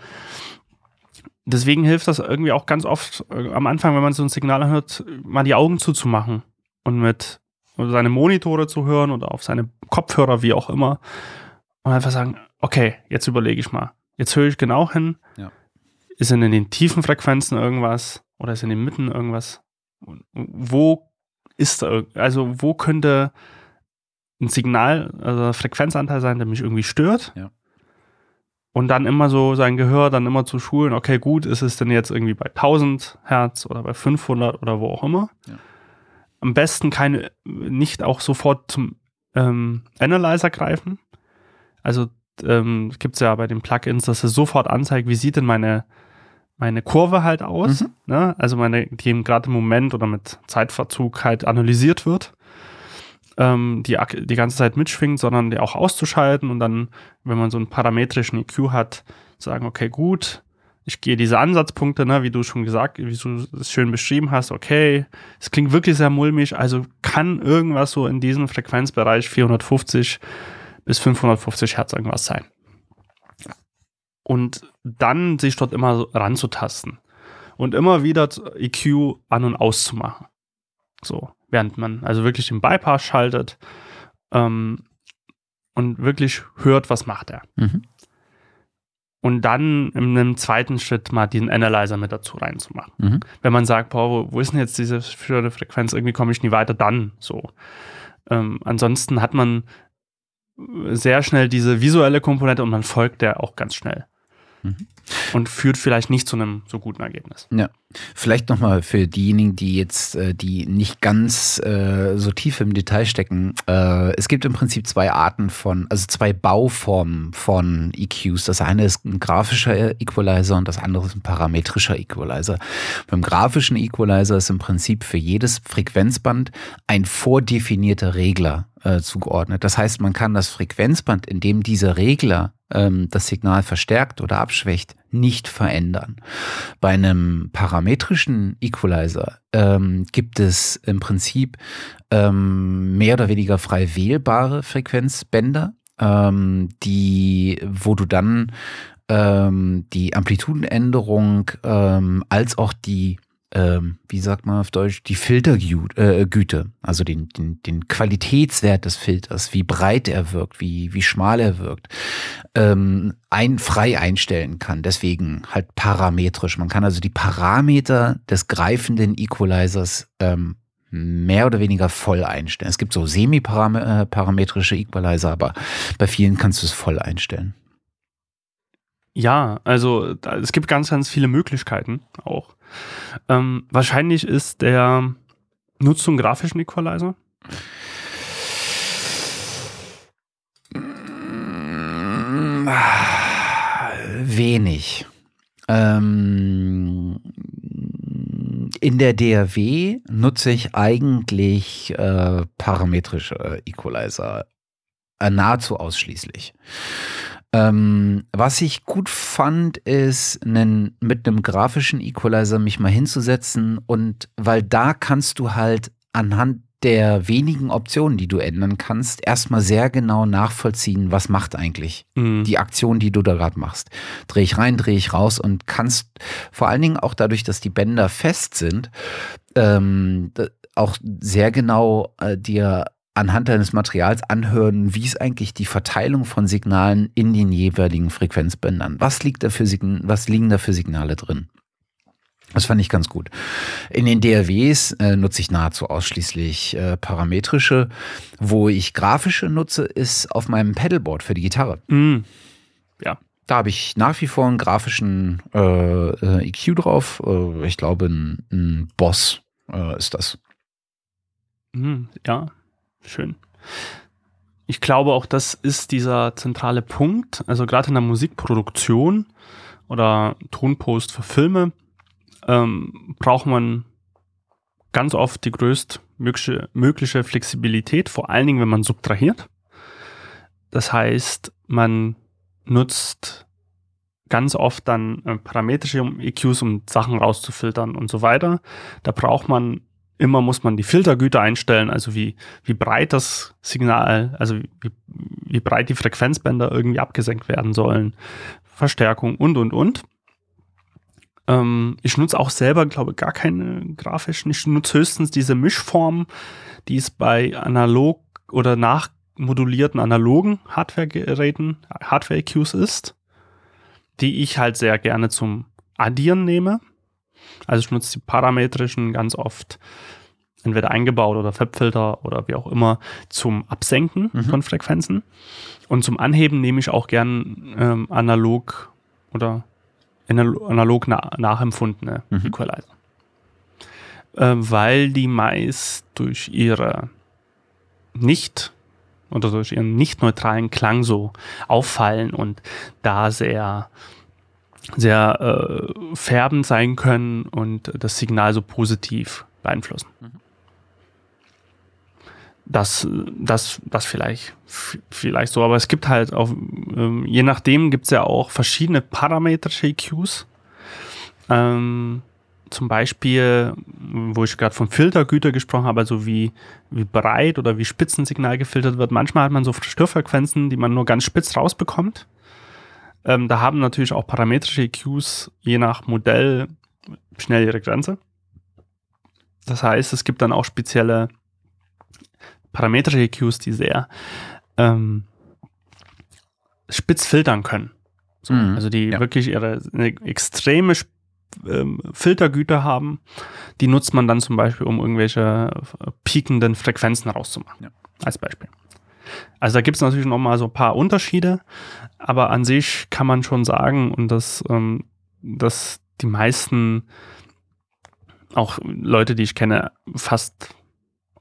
Deswegen hilft das irgendwie auch ganz oft äh, am Anfang, wenn man so ein Signal hört, mal die Augen zuzumachen und mit seine Monitore zu hören oder auf seine Kopfhörer, wie auch immer, und einfach sagen, okay, jetzt überlege ich mal. Jetzt höre ich genau hin. Ja. Ist in den tiefen Frequenzen irgendwas oder ist in den Mitten irgendwas? Wo ist da, also wo könnte ein Signal, also Frequenzanteil sein, der mich irgendwie stört? Ja. Und dann immer so sein Gehör dann immer zu schulen, okay, gut, ist es denn jetzt irgendwie bei 1000 Hertz oder bei 500 oder wo auch immer? Ja. Am besten keine, nicht auch sofort zum ähm, Analyzer greifen. Also ähm, gibt es ja bei den Plugins, dass es sofort anzeigt, wie sieht denn meine meine Kurve halt aus, mhm. ne? also meine, die gerade im Moment oder mit Zeitverzug halt analysiert wird, ähm, die die ganze Zeit mitschwingt, sondern die auch auszuschalten und dann, wenn man so einen parametrischen EQ hat, sagen, okay, gut, ich gehe diese Ansatzpunkte, ne, wie du schon gesagt, wie du es schön beschrieben hast, okay, es klingt wirklich sehr mulmig, also kann irgendwas so in diesem Frequenzbereich 450 bis 550 Hertz irgendwas sein und dann sich dort immer ranzutasten und immer wieder EQ an und auszumachen. So, während man also wirklich den Bypass schaltet ähm, und wirklich hört, was macht er. Mhm. Und dann in einem zweiten Schritt mal diesen Analyzer mit dazu reinzumachen. Mhm. Wenn man sagt, boah, wo, ist denn jetzt diese Frequenz, irgendwie komme ich nie weiter, dann so. Ähm, ansonsten hat man sehr schnell diese visuelle Komponente und man folgt der auch ganz schnell. Mhm. Und führt vielleicht nicht zu einem so guten Ergebnis. Ja. Vielleicht nochmal für diejenigen, die jetzt, äh, die nicht ganz äh, so tief im Detail stecken. Äh, es gibt im Prinzip zwei Arten von, also zwei Bauformen von EQs. Das eine ist ein grafischer Equalizer und das andere ist ein parametrischer Equalizer. Beim grafischen Equalizer ist im Prinzip für jedes Frequenzband ein vordefinierter Regler äh, zugeordnet. Das heißt, man kann das Frequenzband, in dem dieser Regler ähm, das Signal verstärkt oder abschwächt, nicht verändern. Bei einem parametrischen Equalizer ähm, gibt es im Prinzip ähm, mehr oder weniger frei wählbare Frequenzbänder, ähm, die, wo du dann ähm, die Amplitudenänderung ähm, als auch die ähm, wie sagt man auf Deutsch, die Filtergüte, äh, also den, den, den Qualitätswert des Filters, wie breit er wirkt, wie, wie schmal er wirkt, ähm, ein, frei einstellen kann. Deswegen halt parametrisch. Man kann also die Parameter des greifenden Equalizers ähm, mehr oder weniger voll einstellen. Es gibt so semi-parametrische Equalizer, aber bei vielen kannst du es voll einstellen. Ja, also da, es gibt ganz, ganz viele Möglichkeiten auch. Ähm, wahrscheinlich ist der Nutzung grafischen Equalizer. Wenig. Ähm, in der DAW nutze ich eigentlich äh, parametrische Equalizer äh, nahezu ausschließlich. Ähm, was ich gut fand, ist, einen, mit einem grafischen Equalizer mich mal hinzusetzen und weil da kannst du halt anhand der wenigen Optionen, die du ändern kannst, erstmal sehr genau nachvollziehen, was macht eigentlich mhm. die Aktion, die du da gerade machst. Dreh ich rein, drehe ich raus und kannst vor allen Dingen auch dadurch, dass die Bänder fest sind, ähm, auch sehr genau äh, dir anhand deines Materials anhören, wie ist eigentlich die Verteilung von Signalen in den jeweiligen Frequenzbändern. Was liegt da für Sign was liegen da für Signale drin? Das fand ich ganz gut. In den DAWs äh, nutze ich nahezu ausschließlich äh, parametrische. Wo ich grafische nutze, ist auf meinem Pedalboard für die Gitarre. Mm. Ja. Da habe ich nach wie vor einen grafischen äh, äh EQ drauf. Äh, ich glaube, ein, ein Boss äh, ist das. Mm, ja, schön. Ich glaube, auch das ist dieser zentrale Punkt. Also gerade in der Musikproduktion oder Tonpost für Filme ähm, braucht man ganz oft die größtmögliche mögliche Flexibilität, vor allen Dingen, wenn man subtrahiert. Das heißt, man nutzt ganz oft dann äh, parametrische EQs, um Sachen rauszufiltern und so weiter. Da braucht man immer muss man die Filtergüter einstellen, also wie, wie breit das Signal, also wie, wie breit die Frequenzbänder irgendwie abgesenkt werden sollen, Verstärkung und, und, und. Ähm, ich nutze auch selber, glaube gar keine grafischen. Ich nutze höchstens diese Mischform, die es bei analog oder nachmodulierten analogen Hardware-Geräten, Hardware-EQs ist, die ich halt sehr gerne zum Addieren nehme. Also ich nutze die parametrischen ganz oft entweder eingebaut oder Fabfilter oder wie auch immer zum Absenken mhm. von Frequenzen. Und zum Anheben nehme ich auch gern ähm, analog oder analog na nachempfundene mhm. Equalizer. Äh, weil die meist durch ihre nicht oder durch ihren nicht neutralen Klang so auffallen und da sehr sehr äh, färbend sein können und das Signal so positiv beeinflussen. Mhm. Das, das, das vielleicht, vielleicht so, aber es gibt halt auch, ähm, je nachdem gibt es ja auch verschiedene parametrische EQs. Ähm, zum Beispiel, wo ich gerade von Filtergüter gesprochen habe, also wie, wie breit oder wie Spitzensignal gefiltert wird. Manchmal hat man so Störfrequenzen, die man nur ganz spitz rausbekommt. Ähm, da haben natürlich auch parametrische EQs je nach Modell schnell ihre Grenze. Das heißt, es gibt dann auch spezielle parametrische EQs, die sehr ähm, spitz filtern können. So, mhm, also die ja. wirklich ihre extreme ähm, Filtergüter haben. Die nutzt man dann zum Beispiel, um irgendwelche äh, piekenden Frequenzen rauszumachen. Ja. Als Beispiel. Also da gibt es natürlich noch mal so ein paar Unterschiede, aber an sich kann man schon sagen, und dass, ähm, dass die meisten, auch Leute, die ich kenne, fast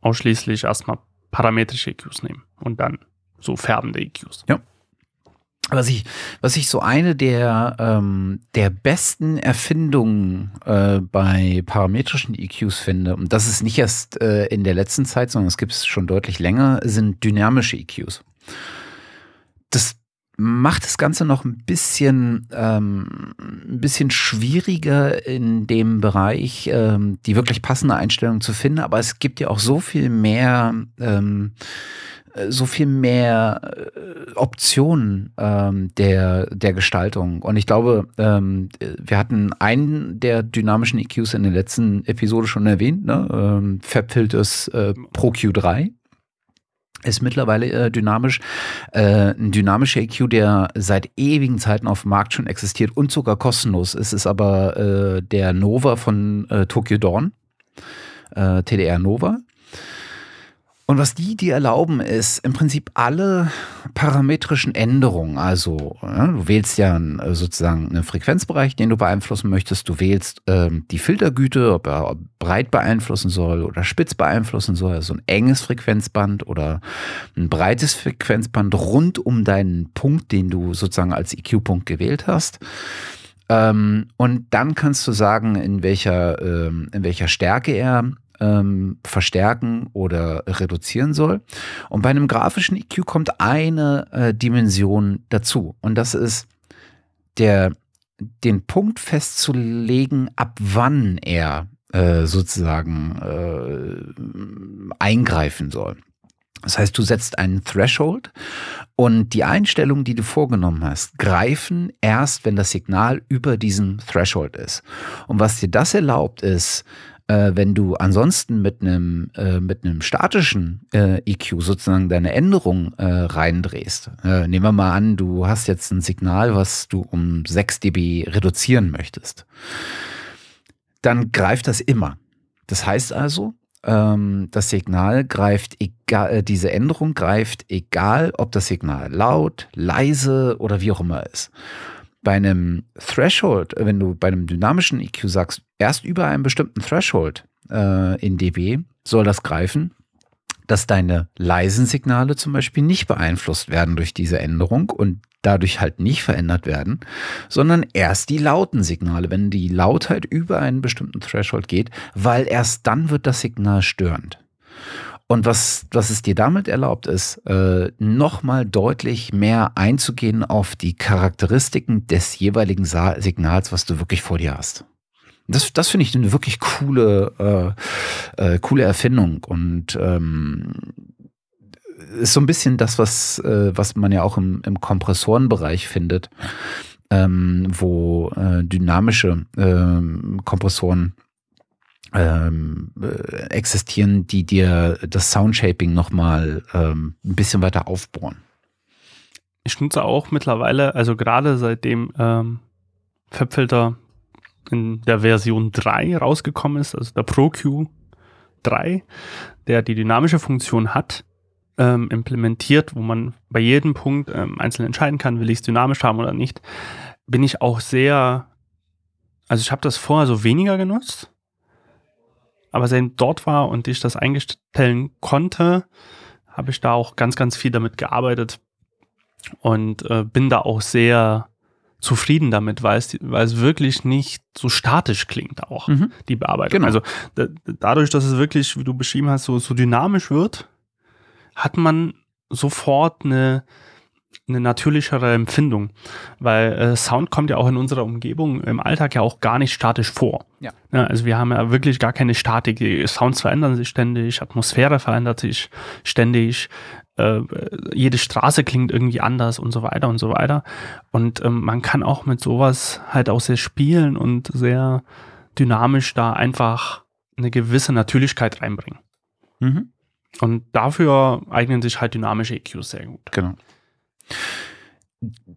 ausschließlich erstmal parametrische EQs nehmen und dann so färbende EQs. Ja. Was ich, was ich so eine der, ähm, der besten Erfindungen äh, bei parametrischen EQs finde, und das ist nicht erst äh, in der letzten Zeit, sondern es gibt es schon deutlich länger, sind dynamische EQs. Das macht das Ganze noch ein bisschen, ähm, ein bisschen schwieriger in dem Bereich, ähm, die wirklich passende Einstellung zu finden, aber es gibt ja auch so viel mehr ähm, so viel mehr äh, Optionen ähm, der, der Gestaltung. Und ich glaube, ähm, wir hatten einen der dynamischen EQs in der letzten Episode schon erwähnt, ne? ähm, Fabfilters äh, Pro Q3 ist mittlerweile äh, dynamisch. Äh, ein dynamischer EQ, der seit ewigen Zeiten auf dem Markt schon existiert und sogar kostenlos ist, ist aber äh, der Nova von äh, Tokyo Dawn. äh, TDR Nova. Und was die dir erlauben, ist im Prinzip alle parametrischen Änderungen. Also ja, du wählst ja äh, sozusagen einen Frequenzbereich, den du beeinflussen möchtest. Du wählst ähm, die Filtergüte, ob er breit beeinflussen soll oder spitz beeinflussen soll. Also ein enges Frequenzband oder ein breites Frequenzband rund um deinen Punkt, den du sozusagen als EQ-Punkt gewählt hast. Ähm, und dann kannst du sagen, in welcher, ähm, in welcher Stärke er ähm, verstärken oder reduzieren soll. Und bei einem grafischen EQ kommt eine äh, Dimension dazu. Und das ist der, den Punkt festzulegen, ab wann er äh, sozusagen äh, eingreifen soll. Das heißt, du setzt einen Threshold und die Einstellungen, die du vorgenommen hast, greifen erst, wenn das Signal über diesem Threshold ist. Und was dir das erlaubt, ist, äh, wenn du ansonsten mit einem äh, mit einem statischen äh, EQ sozusagen deine Änderung äh, reindrehst. Äh, nehmen wir mal an, du hast jetzt ein Signal, was du um 6 dB reduzieren möchtest. Dann greift das immer. Das heißt also, ähm, das Signal greift egal, äh, diese Änderung greift egal, ob das Signal laut, leise oder wie auch immer ist bei einem Threshold, wenn du bei einem dynamischen EQ sagst, erst über einem bestimmten Threshold äh, in dB soll das greifen, dass deine leisen Signale zum Beispiel nicht beeinflusst werden durch diese Änderung und dadurch halt nicht verändert werden, sondern erst die lauten Signale, wenn die Lautheit über einen bestimmten Threshold geht, weil erst dann wird das Signal störend. Und was, was es dir damit erlaubt, ist, äh, nochmal deutlich mehr einzugehen auf die Charakteristiken des jeweiligen Sa Signals, was du wirklich vor dir hast. Das, das finde ich eine wirklich coole, äh, äh, coole Erfindung und ähm, ist so ein bisschen das, was, äh, was man ja auch im, im Kompressorenbereich findet, ähm, wo äh, dynamische äh, Kompressoren ähm, äh, existieren, die dir das Soundshaping nochmal ähm, ein bisschen weiter aufbohren. Ich nutze auch mittlerweile, also gerade seitdem ähm, Fabfilter in der Version 3 rausgekommen ist, also der ProQ 3, der die dynamische Funktion hat, ähm, implementiert, wo man bei jedem Punkt ähm, einzeln entscheiden kann, will ich es dynamisch haben oder nicht, bin ich auch sehr, also ich habe das vorher so weniger genutzt, aber seitdem dort war und ich das einstellen konnte, habe ich da auch ganz, ganz viel damit gearbeitet und äh, bin da auch sehr zufrieden damit, weil es, weil es wirklich nicht so statisch klingt auch, mhm. die Bearbeitung. Genau. Also dadurch, dass es wirklich, wie du beschrieben hast, so, so dynamisch wird, hat man sofort eine, eine natürlichere Empfindung, weil äh, Sound kommt ja auch in unserer Umgebung im Alltag ja auch gar nicht statisch vor. Ja. ja. Also wir haben ja wirklich gar keine Statik. Die Sounds verändern sich ständig, Atmosphäre verändert sich ständig, äh, jede Straße klingt irgendwie anders und so weiter und so weiter. Und ähm, man kann auch mit sowas halt auch sehr spielen und sehr dynamisch da einfach eine gewisse Natürlichkeit reinbringen. Mhm. Und dafür eignen sich halt dynamische EQs sehr gut. Genau.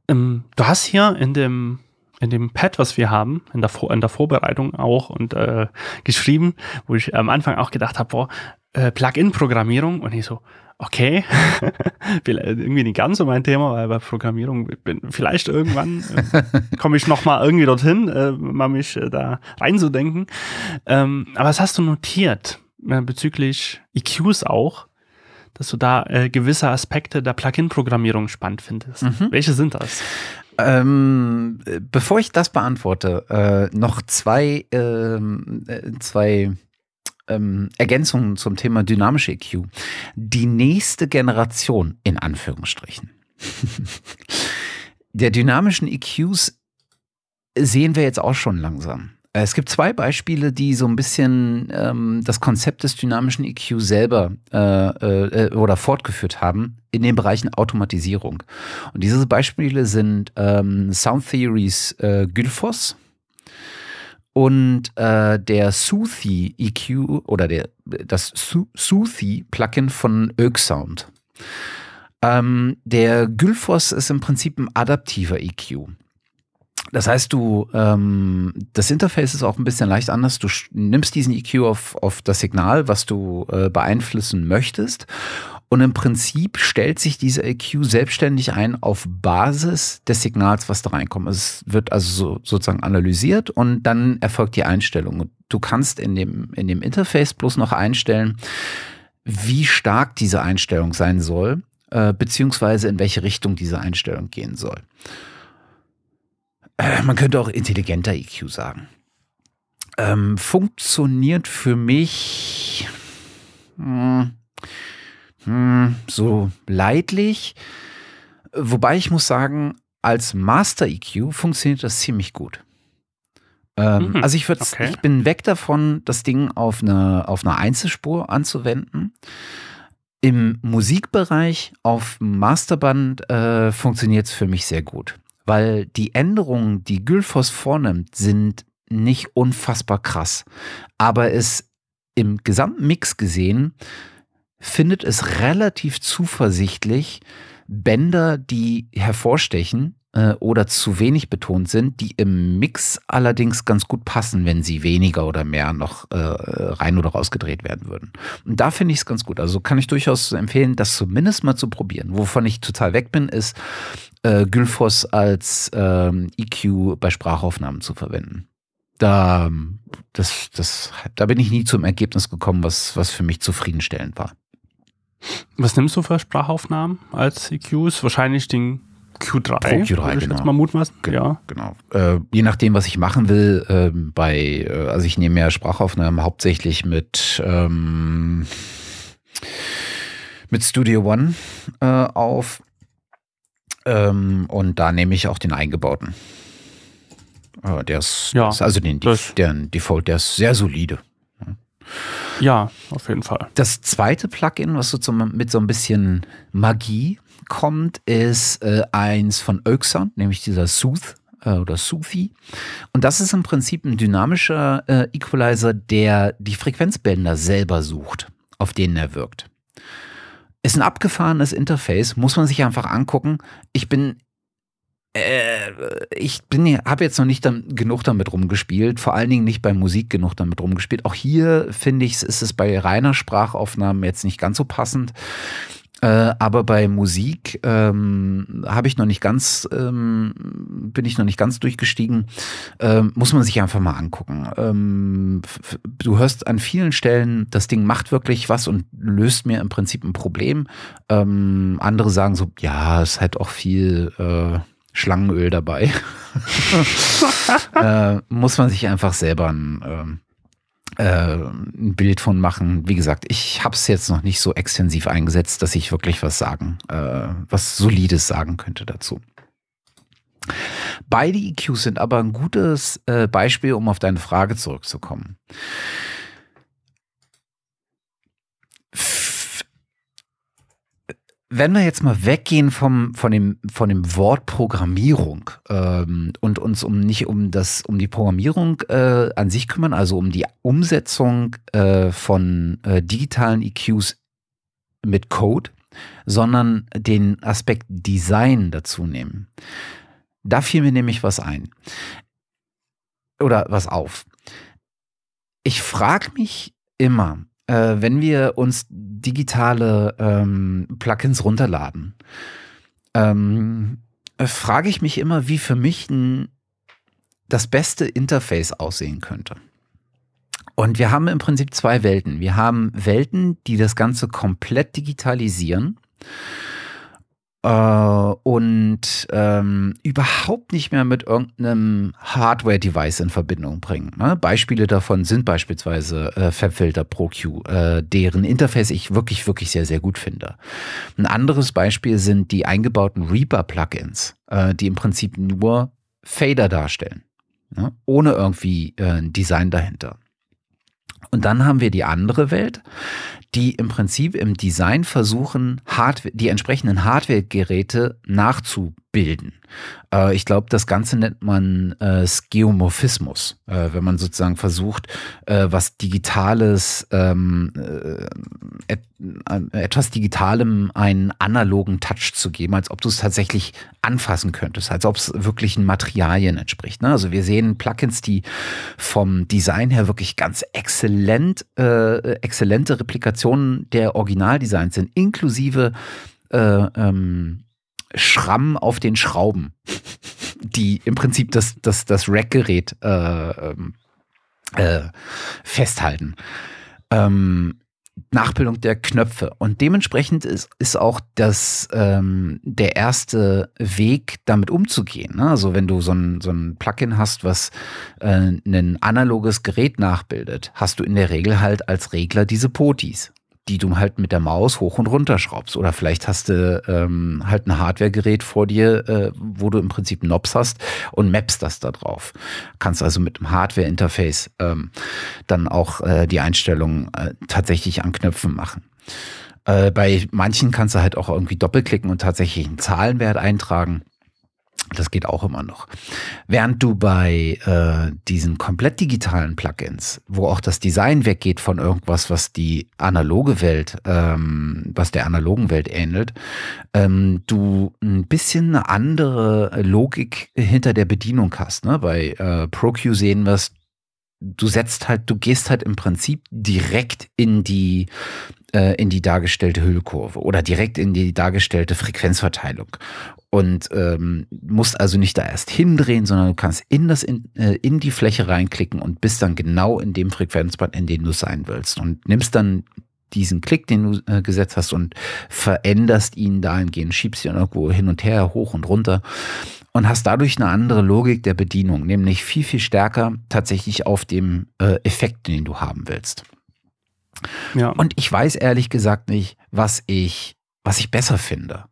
Ähm, du hast hier in dem, in dem Pad, was wir haben, in der, in der Vorbereitung auch und äh, geschrieben, wo ich am Anfang auch gedacht habe, boah, äh, Plugin-Programmierung und ich so, okay, (laughs) irgendwie nicht ganz so mein Thema, weil bei Programmierung bin, vielleicht irgendwann äh, komme ich noch mal irgendwie dorthin, äh, mal mich äh, da reinzudenken. Ähm, aber was hast du notiert äh, bezüglich EQs auch? Dass du da äh, gewisse Aspekte der Plugin-Programmierung spannend findest. Mhm. Welche sind das? Ähm, bevor ich das beantworte, äh, noch zwei, ähm, äh, zwei ähm, Ergänzungen zum Thema dynamische EQ. Die nächste Generation in Anführungsstrichen (laughs) der dynamischen EQs sehen wir jetzt auch schon langsam. Äh, es gibt zwei Beispiele, die so ein bisschen ähm, das Konzept des dynamischen EQ selber äh, äh, oder fortgeführt haben in den Bereichen Automatisierung. Und diese Beispiele sind ähm, Sound Theories äh, Gylfos und äh, der Soothi EQ oder der, das Soothi Plugin von Oak Sound. Ähm, der Gylfos ist im Prinzip ein adaptiver EQ. Das heißt, du, ähm, das Interface ist auch ein bisschen leicht anders. Du nimmst diesen EQ auf, auf das Signal, was du äh, beeinflussen möchtest. Und im Prinzip stellt sich dieser EQ selbstständig ein auf Basis des Signals, was da reinkommt. Es wird also so, sozusagen analysiert und dann erfolgt die Einstellung. Du kannst in dem, in dem Interface bloß noch einstellen, wie stark diese Einstellung sein soll, äh, beziehungsweise in welche Richtung diese Einstellung gehen soll. Äh, man könnte auch intelligenter EQ sagen. Ähm, funktioniert für mich mh, hm, mh, so leidlich. Wobei ich muss sagen, als Master EQ funktioniert das ziemlich gut. Ähm, mhm, also ich würde, okay. ich bin weg davon, das Ding auf eine, auf eine Einzelspur anzuwenden. Im Musikbereich auf Masterband äh, funktioniert es für mich sehr gut weil die Änderungen, die Gylfos vornimmt, sind nicht unfassbar krass. Aber es im gesamten Mix gesehen findet es relativ zuversichtlich Bänder, die hervorstechen äh, oder zu wenig betont sind, die im Mix allerdings ganz gut passen, wenn sie weniger oder mehr noch äh, rein oder rausgedreht werden würden. Und da finde ich es ganz gut. Also kann ich durchaus empfehlen, das zumindest mal zu probieren. Wovon ich total weg bin, ist äh, Gylfos als ähm, EQ bei Sprachaufnahmen zu verwenden. Da, das, das, da bin ich nie zum Ergebnis gekommen, was, was für mich zufriedenstellend war. Was nimmst du für Sprachaufnahmen als EQs? Wahrscheinlich den Q3. Pro Q3, genau. Jetzt mal mutmaßen. Genau. Ja. genau. Äh, je nachdem, was ich machen will, äh, bei, äh, also ich nehme ja Sprachaufnahmen hauptsächlich mit, ähm, mit Studio One äh, auf. Ähm, und da nehme ich auch den eingebauten. Äh, der ist, ja, ist also den, der Default, der ist sehr solide. Ja, auf jeden Fall. Das zweite Plugin, was so zum, mit so ein bisschen Magie kommt, ist äh, eins von Oaksound, nämlich dieser Sooth äh, oder Soothie. Und das ist im Prinzip ein dynamischer äh, Equalizer, der die Frequenzbänder selber sucht, auf denen er wirkt. Ist ein abgefahrenes Interface, muss man sich einfach angucken. Ich bin äh, ich bin habe jetzt noch nicht dann, genug damit rumgespielt, vor allen Dingen nicht bei Musik genug damit rumgespielt. Auch hier finde ich, ist es bei reiner Sprachaufnahmen jetzt nicht ganz so passend. Äh, aber bei Musik ähm, habe ich noch nicht ganz, ähm, bin ich noch nicht ganz durchgestiegen. Ähm, muss man sich einfach mal angucken. Ähm, du hörst an vielen Stellen, das Ding macht wirklich was und löst mir im Prinzip ein Problem. Ähm, andere sagen so, ja, es hat auch viel äh, Schlangenöl dabei. (laughs) äh, muss man sich einfach selber ein ähm, äh, ein Bild von machen. Wie gesagt, ich habe es jetzt noch nicht so extensiv eingesetzt, dass ich wirklich was sagen, äh, was Solides sagen könnte dazu. Beide EQs sind aber ein gutes äh, Beispiel, um auf deine Frage zurückzukommen. Wenn wir jetzt mal weggehen vom, von, dem, von dem Wort Programmierung ähm, und uns um nicht um das, um die Programmierung äh, an sich kümmern, also um die Umsetzung äh, von äh, digitalen EQs mit Code, sondern den Aspekt Design dazu nehmen. Da fiel mir nämlich was ein. Oder was auf. Ich frage mich immer, äh, wenn wir uns digitale ähm, Plugins runterladen, ähm, äh, frage ich mich immer, wie für mich ein, das beste Interface aussehen könnte. Und wir haben im Prinzip zwei Welten. Wir haben Welten, die das Ganze komplett digitalisieren äh, und ähm, überhaupt nicht mehr mit irgendeinem Hardware-Device in Verbindung bringen. Ne? Beispiele davon sind beispielsweise äh, FabFilter ProQ, äh, deren Interface ich wirklich, wirklich sehr, sehr gut finde. Ein anderes Beispiel sind die eingebauten Reaper-Plugins, äh, die im Prinzip nur Fader darstellen, ne? ohne irgendwie äh, ein Design dahinter. Und dann haben wir die andere Welt, die im Prinzip im Design versuchen, Hardware, die entsprechenden Hardware-Geräte nachzu, bilden. Äh, ich glaube, das Ganze nennt man äh, Skeomorphismus, äh, wenn man sozusagen versucht, äh, was Digitales, ähm, äh, et, äh, etwas Digitalem einen analogen Touch zu geben, als ob du es tatsächlich anfassen könntest, als ob es wirklich ein Materialien entspricht. Ne? Also wir sehen Plugins, die vom Design her wirklich ganz exzellent, exzellente Replikationen der Originaldesigns sind, inklusive ähm, Schramm auf den Schrauben, die im Prinzip das, das, das Rackgerät äh, ähm, äh, festhalten. Ähm, Nachbildung der Knöpfe. Und dementsprechend ist, ist auch das ähm, der erste Weg, damit umzugehen. Ne? Also wenn du so ein, so ein Plugin hast, was äh, ein analoges Gerät nachbildet, hast du in der Regel halt als Regler diese Potis die du halt mit der Maus hoch und runter schraubst. Oder vielleicht hast du ähm, halt ein Hardware-Gerät vor dir, äh, wo du im Prinzip Knobs hast und mappst das da drauf. Kannst also mit dem Hardware-Interface ähm, dann auch äh, die Einstellungen äh, tatsächlich an Knöpfen machen. Äh, bei manchen kannst du halt auch irgendwie doppelklicken und tatsächlich einen Zahlenwert eintragen. Das geht auch immer noch. Während du bei äh, diesen komplett digitalen Plugins, wo auch das Design weggeht von irgendwas, was die analoge Welt, ähm, was der analogen Welt ähnelt, ähm, du ein bisschen eine andere Logik hinter der Bedienung hast. Ne? Bei äh, ProQ sehen wir es, du setzt halt, du gehst halt im Prinzip direkt in die äh, in die dargestellte Hüllkurve oder direkt in die dargestellte Frequenzverteilung. Und ähm, musst also nicht da erst hindrehen, sondern du kannst in das in, äh, in die Fläche reinklicken und bist dann genau in dem Frequenzband, in dem du sein willst. Und nimmst dann diesen Klick, den du äh, gesetzt hast und veränderst ihn dahingehend, schiebst ihn irgendwo hin und her, hoch und runter und hast dadurch eine andere Logik der Bedienung, nämlich viel, viel stärker tatsächlich auf dem äh, Effekt, den du haben willst. Ja. Und ich weiß ehrlich gesagt nicht, was ich, was ich besser finde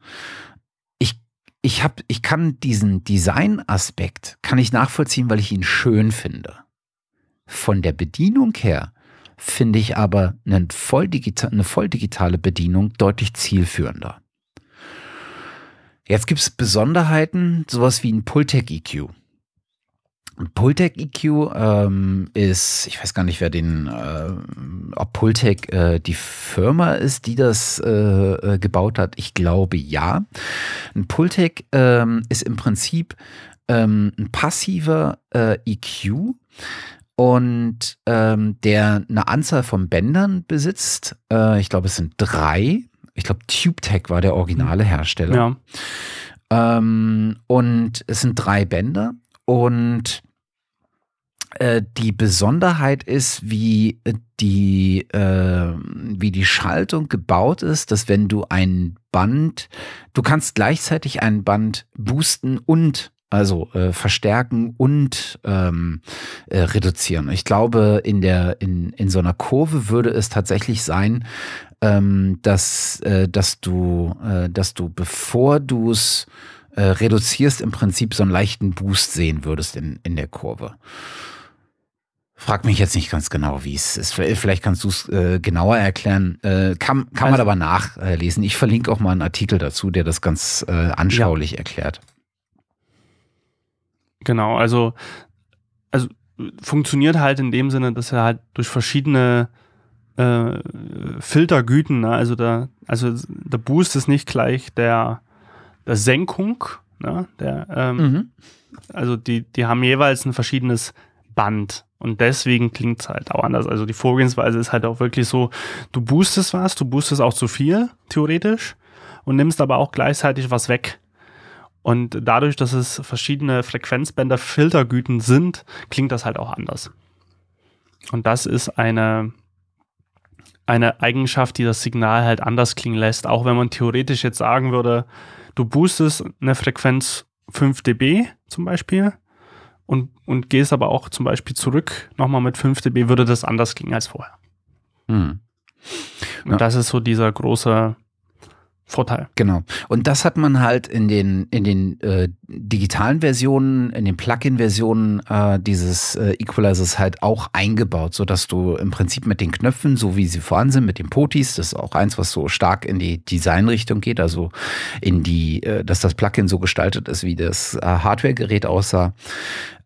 ich habe, ich kann diesen Design-Aspekt kann ich nachvollziehen, weil ich ihn schön finde. Von der Bedienung her finde ich aber eine voll, eine voll digitale Bedienung deutlich zielführender. Jetzt gibt es Besonderheiten, sowas wie ein Pultec EQ. Pultec EQ ähm, ist, ich weiß gar nicht, wer den, äh, ob Pultec äh, die Firma ist, die das äh, äh gebaut hat. Ich glaube ja. Ein Pultec ähm, ist im Prinzip ähm, ein passiver äh, EQ und ähm, der eine Anzahl von Bändern besitzt. Äh, ich glaube, es sind drei. Ich glaube, TubeTech war der originale Hersteller. Ja. Ähm, und es sind drei Bänder und äh, die Besonderheit ist, wie die, äh, wie die Schaltung gebaut ist, dass wenn du ein Band, du kannst gleichzeitig ein Band boosten und also äh, verstärken und ähm, äh, reduzieren. Ich glaube, in der in, in so einer Kurve würde es tatsächlich sein, ähm, dass äh, dass du äh, dass du bevor du es äh, reduzierst im Prinzip so einen leichten Boost sehen würdest in in der Kurve. Frag mich jetzt nicht ganz genau, wie es ist. Vielleicht kannst du es äh, genauer erklären. Äh, kann kann also, man aber nachlesen. Ich verlinke auch mal einen Artikel dazu, der das ganz äh, anschaulich ja. erklärt. Genau, also, also funktioniert halt in dem Sinne, dass er halt durch verschiedene äh, Filtergüten, ne? also der, also der Boost ist nicht gleich der, der Senkung, ne? der, ähm, mhm. also die, die haben jeweils ein verschiedenes Band. Und deswegen klingt es halt auch anders. Also die Vorgehensweise ist halt auch wirklich so, du boostest was, du boostest auch zu viel, theoretisch, und nimmst aber auch gleichzeitig was weg. Und dadurch, dass es verschiedene Frequenzbänder Filtergüten sind, klingt das halt auch anders. Und das ist eine, eine Eigenschaft, die das Signal halt anders klingen lässt. Auch wenn man theoretisch jetzt sagen würde, du boostest eine Frequenz 5 dB zum Beispiel, und, und gehst aber auch zum Beispiel zurück nochmal mit 5 dB, würde das anders klingen als vorher. Hm. Und ja. das ist so dieser große, Vorteil. Genau. Und das hat man halt in den, in den äh, digitalen Versionen, in den Plugin-Versionen äh, dieses äh, Equalizers halt auch eingebaut, sodass du im Prinzip mit den Knöpfen, so wie sie vorhanden sind, mit den Potis, das ist auch eins, was so stark in die Designrichtung geht, also in die, äh, dass das Plugin so gestaltet ist, wie das äh, Hardware-Gerät aussah,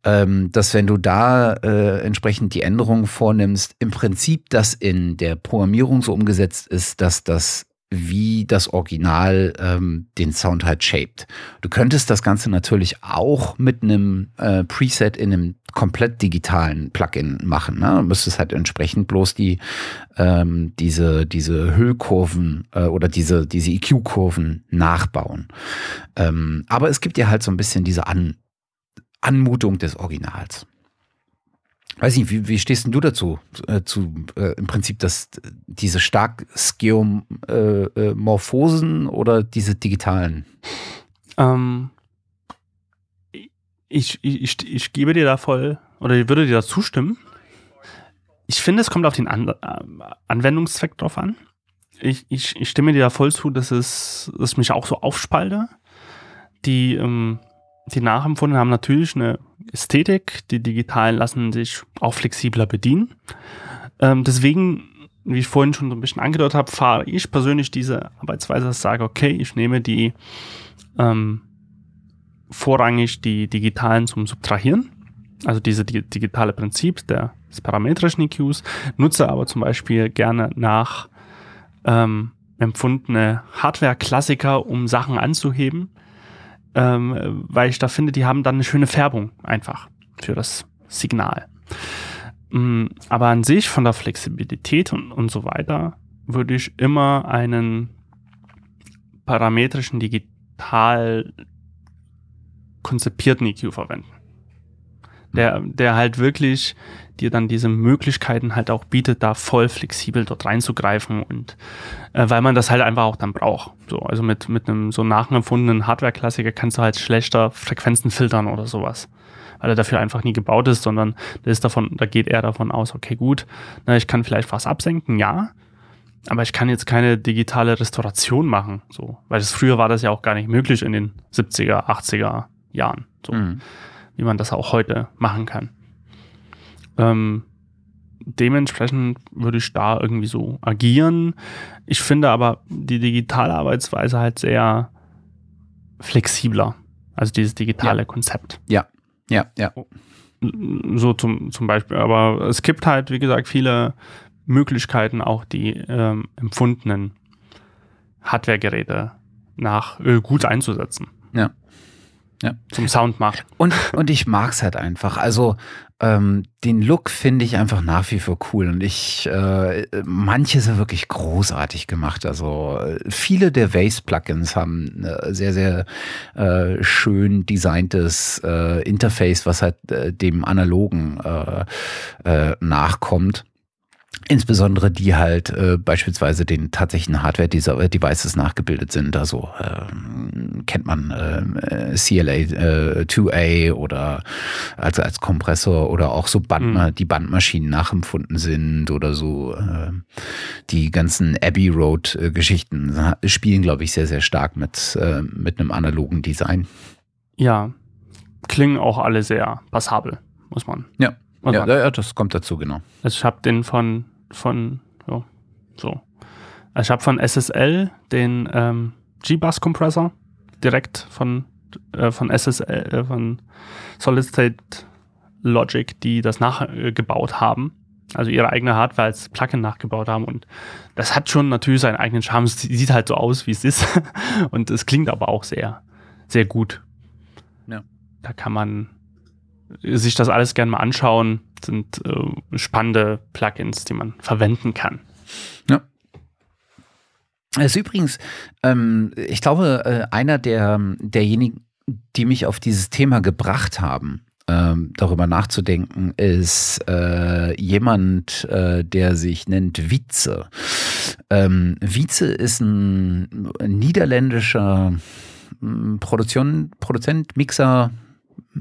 ähm, dass wenn du da äh, entsprechend die Änderungen vornimmst, im Prinzip das in der Programmierung so umgesetzt ist, dass das wie das Original ähm, den Sound halt shaped. Du könntest das Ganze natürlich auch mit einem äh, Preset in einem komplett digitalen Plugin machen. Ne? Du müsstest halt entsprechend bloß die ähm, diese diese Hüllkurven äh, oder diese diese EQ-Kurven nachbauen. Ähm, aber es gibt ja halt so ein bisschen diese An Anmutung des Originals. Weiß nicht, wie, wie stehst denn du dazu, äh, zu äh, im Prinzip das, diese stark Skeuomorphosen äh, äh oder diese digitalen? Ähm, ich, ich, ich gebe dir da voll, oder ich würde dir da zustimmen. Ich finde, es kommt auf den An äh, Anwendungszweck drauf an. Ich, ich, ich stimme dir da voll zu, dass es dass mich auch so aufspalte. Die, ähm, die nachempfunden haben natürlich eine Ästhetik. Die digitalen lassen sich auch flexibler bedienen. Ähm, deswegen, wie ich vorhin schon so ein bisschen angedeutet habe, fahre ich persönlich diese Arbeitsweise, dass ich sage, okay, ich nehme die ähm, vorrangig die digitalen zum Subtrahieren. Also diese die, digitale Prinzip der, des parametrischen EQs, nutze aber zum Beispiel gerne nach ähm, empfundene Hardware-Klassiker, um Sachen anzuheben ähm, weil ich da finde, die haben dann eine schöne Färbung einfach für das Signal. Ähm, aber an sich von der Flexibilität und, und so weiter würde ich immer einen parametrischen digital konzipierten EQ verwenden. Der, der halt wirklich dir dann diese Möglichkeiten halt auch bietet, da voll flexibel dort reinzugreifen und äh, weil man das halt einfach auch dann braucht. So, also mit, mit einem so nachempfundenen Hardware-Klassiker kannst du halt schlechter Frequenzen filtern oder sowas. Weil er dafür einfach nie gebaut ist, sondern das ist davon, da geht er davon aus, okay, gut, na, ich kann vielleicht was absenken, ja, aber ich kann jetzt keine digitale Restauration machen, so, weil das früher war das ja auch gar nicht möglich in den 70er, 80er Jahren, so, mhm. wie man das auch heute machen kann. Ähm, dementsprechend würde ich da irgendwie so agieren. Ich finde aber die digitale Arbeitsweise halt sehr flexibler. Also dieses digitale ja. Konzept. Ja, ja, ja. So zum, zum Beispiel. Aber es gibt halt, wie gesagt, viele Möglichkeiten, auch die ähm, empfundenen Hardware-Geräte nach äh, gut einzusetzen. Ja. Ja. Zum Sound macht. Und, und ich mag es halt einfach. Also ähm, den Look finde ich einfach nach wie vor cool und ich äh, manche sind wirklich großartig gemacht. Also viele der Vase-Plugins haben äh, sehr sehr äh, schön designtes äh, Interface, was halt äh, dem analogen äh, äh, nachkommt. Insbesondere die halt äh, beispielsweise den tatsächlichen Hardware-Devices nachgebildet sind. Also äh, kennt man äh, CLA äh, 2A oder als, als Kompressor oder auch so Band, mhm. die Bandmaschinen nachempfunden sind oder so. Äh, die ganzen Abbey Road-Geschichten äh, spielen, glaube ich, sehr, sehr stark mit, äh, mit einem analogen Design. Ja, klingen auch alle sehr passabel, muss man. Ja. Ja, ja, das kommt dazu, genau. Also ich habe den von von, ja, so. Ich habe von SSL den ähm, G-Bus-Kompressor direkt von, äh, von SSL, äh, von Solid State Logic, die das nachgebaut haben. Also ihre eigene Hardware als Plugin nachgebaut haben. Und das hat schon natürlich seinen eigenen Charme. Es sieht halt so aus, wie es ist. (laughs) Und es klingt aber auch sehr, sehr gut. Ja. Da kann man sich das alles gerne mal anschauen sind äh, spannende Plugins, die man verwenden kann. Ja. Es ist übrigens, ähm, ich glaube, äh, einer der, derjenigen, die mich auf dieses Thema gebracht haben, ähm, darüber nachzudenken, ist äh, jemand, äh, der sich nennt Wietze. Ähm, Wietze ist ein niederländischer hm, Produzent, Mixer,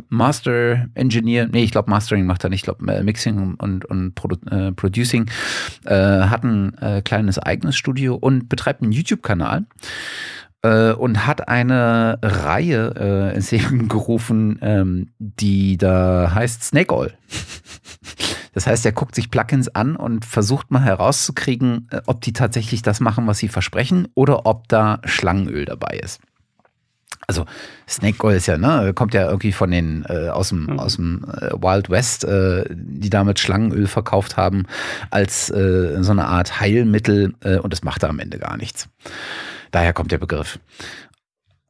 Master Engineer, nee, ich glaube Mastering macht er nicht, ich glaube äh, Mixing und, und Produ äh, Producing, äh, hat ein äh, kleines eigenes Studio und betreibt einen YouTube-Kanal äh, und hat eine Reihe äh, ins Leben (laughs) gerufen, ähm, die da heißt Snake Oil. (laughs) Das heißt, er guckt sich Plugins an und versucht mal herauszukriegen, ob die tatsächlich das machen, was sie versprechen, oder ob da Schlangenöl dabei ist. Also Snake Oil ist ja, ne, kommt ja irgendwie von den äh, aus dem, mhm. aus dem äh, Wild West, äh, die damit Schlangenöl verkauft haben als äh, so eine Art Heilmittel äh, und das macht da am Ende gar nichts. Daher kommt der Begriff.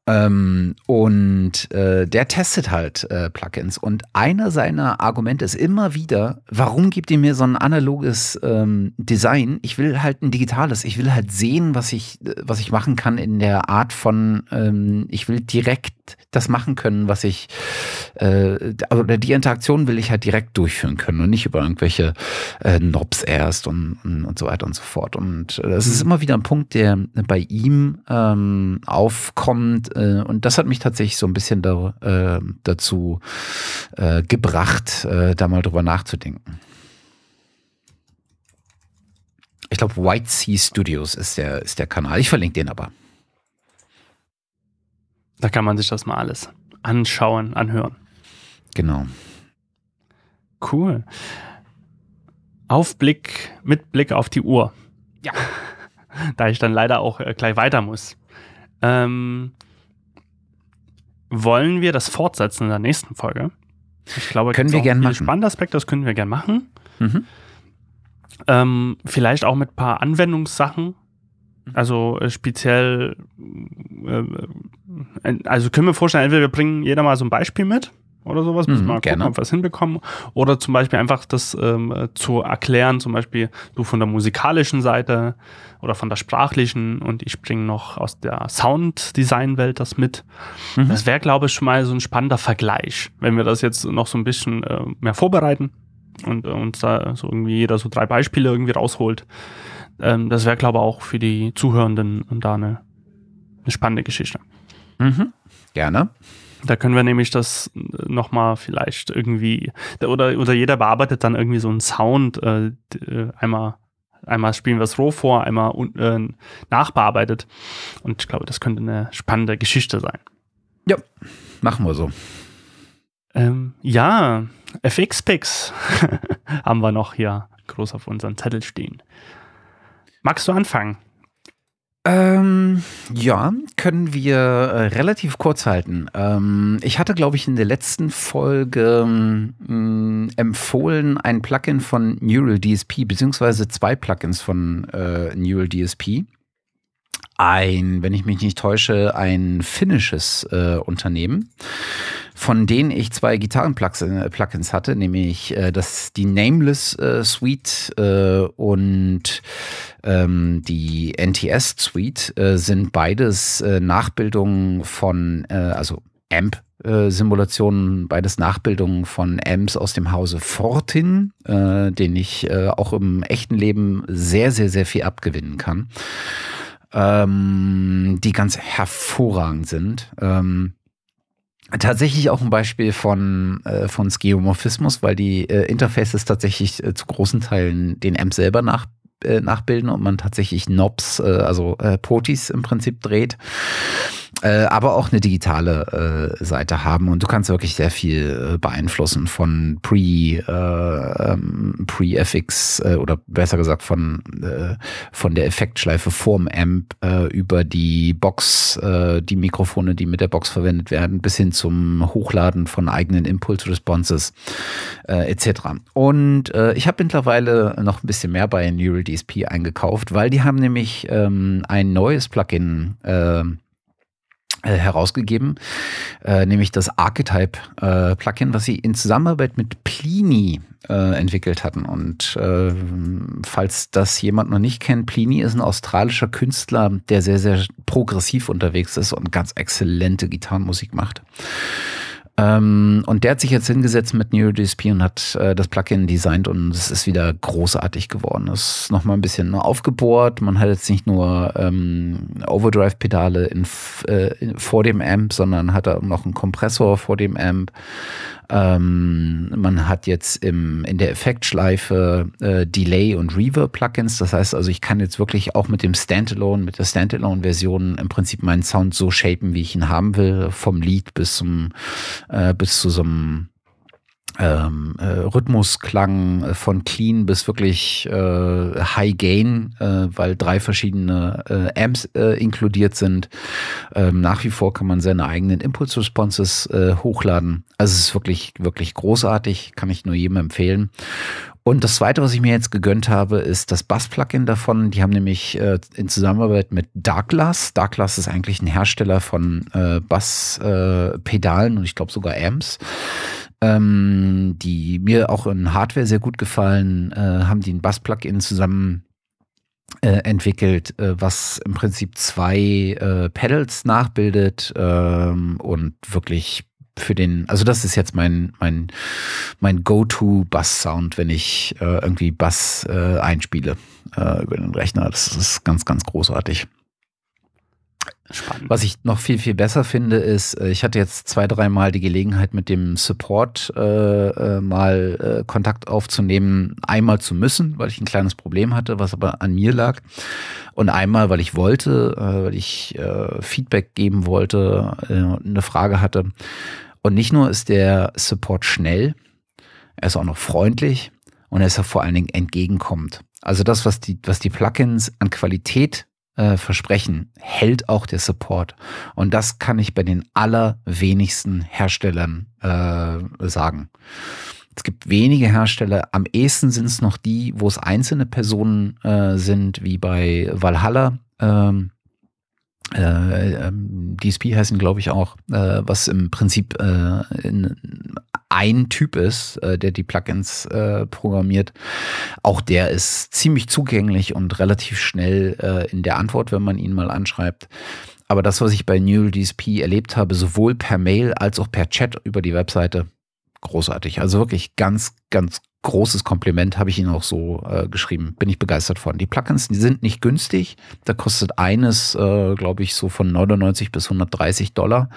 Ähm, und äh, der testet halt äh, Plugins. Und einer seiner Argumente ist immer wieder, warum gibt ihr mir so ein analoges ähm, Design? Ich will halt ein digitales. Ich will halt sehen, was ich, was ich machen kann in der Art von, ähm, ich will direkt das machen können, was ich, äh, oder die Interaktion will ich halt direkt durchführen können und nicht über irgendwelche äh, Knobs erst und, und, und so weiter und so fort. Und äh, das ist mhm. immer wieder ein Punkt, der bei ihm ähm, aufkommt. Äh, und das hat mich tatsächlich so ein bisschen da, äh, dazu äh, gebracht, äh, da mal drüber nachzudenken. Ich glaube, White Sea Studios ist der, ist der Kanal. Ich verlinke den aber. Da kann man sich das mal alles anschauen, anhören. Genau. Cool. Aufblick mit Blick auf die Uhr. Ja. (laughs) da ich dann leider auch äh, gleich weiter muss. Ähm, wollen wir das fortsetzen in der nächsten Folge? Ich glaube, können wir gerne machen. Spannende Aspekte, das können wir gerne machen. Mhm. Ähm, vielleicht auch mit ein paar Anwendungssachen, Mhm. Also äh, speziell, äh, äh, also können wir vorstellen, entweder wir bringen jeder mal so ein Beispiel mit oder sowas, müssen mhm, wir mal gucken, ob wir es hinbekommen. Oder zum Beispiel einfach das ähm, zu erklären, zum Beispiel du von der musikalischen Seite oder von der sprachlichen und ich bringe noch aus der Sounddesign-Welt das mit. Mhm. Das wäre, glaube ich, schon mal so ein spannender Vergleich, wenn wir das jetzt noch so ein bisschen äh, mehr vorbereiten und äh, uns da so irgendwie jeder so drei Beispiele irgendwie rausholt ähm, das wäre, glaube ich, auch für die Zuhörenden da eine, eine spannende Geschichte. Mhm. Gerne. Da können wir nämlich das nochmal vielleicht irgendwie, oder, oder jeder bearbeitet dann irgendwie so einen Sound, äh, äh einmal, einmal spielen wir es roh vor, einmal äh, nachbearbeitet. Und ich glaube, das könnte eine spannende Geschichte sein. Ja, machen wir so. Ähm, ja, FX-Picks (laughs) haben wir noch hier groß auf unserem Zettel stehen. Magst du anfangen? Ähm, ja, können wir äh, relativ kurz halten. Ähm, ich hatte, glaube ich, in der letzten Folge ähm, empfohlen ein Plugin von Neural DSP, beziehungsweise zwei Plugins von äh, Neural DSP. Ein, wenn ich mich nicht täusche, ein finnisches äh, Unternehmen von denen ich zwei Gitarren-Plugins hatte, nämlich äh, das, die Nameless äh, Suite äh, und ähm, die NTS Suite äh, sind beides äh, Nachbildungen von, äh, also Amp Simulationen, beides Nachbildungen von Amps aus dem Hause Fortin, äh, den ich äh, auch im echten Leben sehr, sehr, sehr viel abgewinnen kann, ähm, die ganz hervorragend sind. Ähm, Tatsächlich auch ein Beispiel von, äh, von Skeuomorphismus, weil die äh, Interfaces tatsächlich äh, zu großen Teilen den Amp selber nach, äh, nachbilden und man tatsächlich Knobs, äh, also äh, Potis im Prinzip dreht äh, aber auch eine digitale äh, Seite haben und du kannst wirklich sehr viel äh, beeinflussen von Pre, äh, ähm, Pre-FX äh, oder besser gesagt von, äh, von der Effektschleife vorm Amp äh, über die Box, äh, die Mikrofone, die mit der Box verwendet werden, bis hin zum Hochladen von eigenen Impulse-Responses äh, etc. Und äh, ich habe mittlerweile noch ein bisschen mehr bei Neural DSP eingekauft, weil die haben nämlich ähm, ein neues Plugin äh, herausgegeben, äh, nämlich das Archetype-Plugin, äh, was sie in Zusammenarbeit mit Plini äh, entwickelt hatten. Und äh, falls das jemand noch nicht kennt, Plini ist ein australischer Künstler, der sehr, sehr progressiv unterwegs ist und ganz exzellente Gitarrenmusik macht. Ähm, und der hat sich jetzt hingesetzt mit NeuroDSP und hat äh, das Plugin designt und es ist wieder großartig geworden. Es ist nochmal ein bisschen aufgebohrt. Man hat jetzt nicht nur ähm, Overdrive-Pedale äh, vor dem Amp, sondern hat auch noch einen Kompressor vor dem Amp. Ähm, man hat jetzt im, in der Effektschleife äh, Delay und Reverb-Plugins. Das heißt also, ich kann jetzt wirklich auch mit dem Standalone, mit der Standalone-Version im Prinzip meinen Sound so shapen, wie ich ihn haben will, vom Lied bis zum äh, bis zu so einem ähm, äh, Rhythmusklang äh, von clean bis wirklich äh, High Gain, äh, weil drei verschiedene äh, Amps äh, inkludiert sind. Ähm, nach wie vor kann man seine eigenen Impulse Responses hochladen. Also es ist wirklich, wirklich großartig, kann ich nur jedem empfehlen. Und das zweite, was ich mir jetzt gegönnt habe, ist das Bass-Plugin davon. Die haben nämlich äh, in Zusammenarbeit mit Darkglass. Darkglass ist eigentlich ein Hersteller von äh, Bass-Pedalen äh, und ich glaube sogar Amps ähm, die mir auch in Hardware sehr gut gefallen, äh, haben die ein Bass-Plugin zusammen äh, entwickelt, äh, was im Prinzip zwei äh, Pedals nachbildet ähm, und wirklich für den, also das ist jetzt mein mein mein Go-to-Bass-Sound, wenn ich äh, irgendwie Bass äh, einspiele über den Rechner. Das ist ganz ganz großartig. Spannend. Was ich noch viel, viel besser finde, ist, äh, ich hatte jetzt zwei, dreimal die Gelegenheit, mit dem Support äh, äh, mal äh, Kontakt aufzunehmen, einmal zu müssen, weil ich ein kleines Problem hatte, was aber an mir lag. Und einmal, weil ich wollte, äh, weil ich äh, Feedback geben wollte, eine Frage hatte. Und nicht nur ist der Support schnell, er ist auch noch freundlich und er ist auch vor allen Dingen entgegenkommend. Also das, was die, was die Plugins an Qualität äh, versprechen, hält auch der Support. Und das kann ich bei den allerwenigsten Herstellern äh, sagen. Es gibt wenige Hersteller, am ehesten sind es noch die, wo es einzelne Personen äh, sind, wie bei Valhalla. Ähm, äh, ähm, DSP heißen, glaube ich, auch, äh, was im Prinzip äh, in, ein Typ ist, äh, der die Plugins äh, programmiert. Auch der ist ziemlich zugänglich und relativ schnell äh, in der Antwort, wenn man ihn mal anschreibt. Aber das, was ich bei Neural DSP erlebt habe, sowohl per Mail als auch per Chat über die Webseite, großartig. Also wirklich ganz, ganz großes Kompliment habe ich Ihnen auch so äh, geschrieben. Bin ich begeistert von. Die Plugins, die sind nicht günstig. Da kostet eines, äh, glaube ich, so von 99 bis 130 Dollar.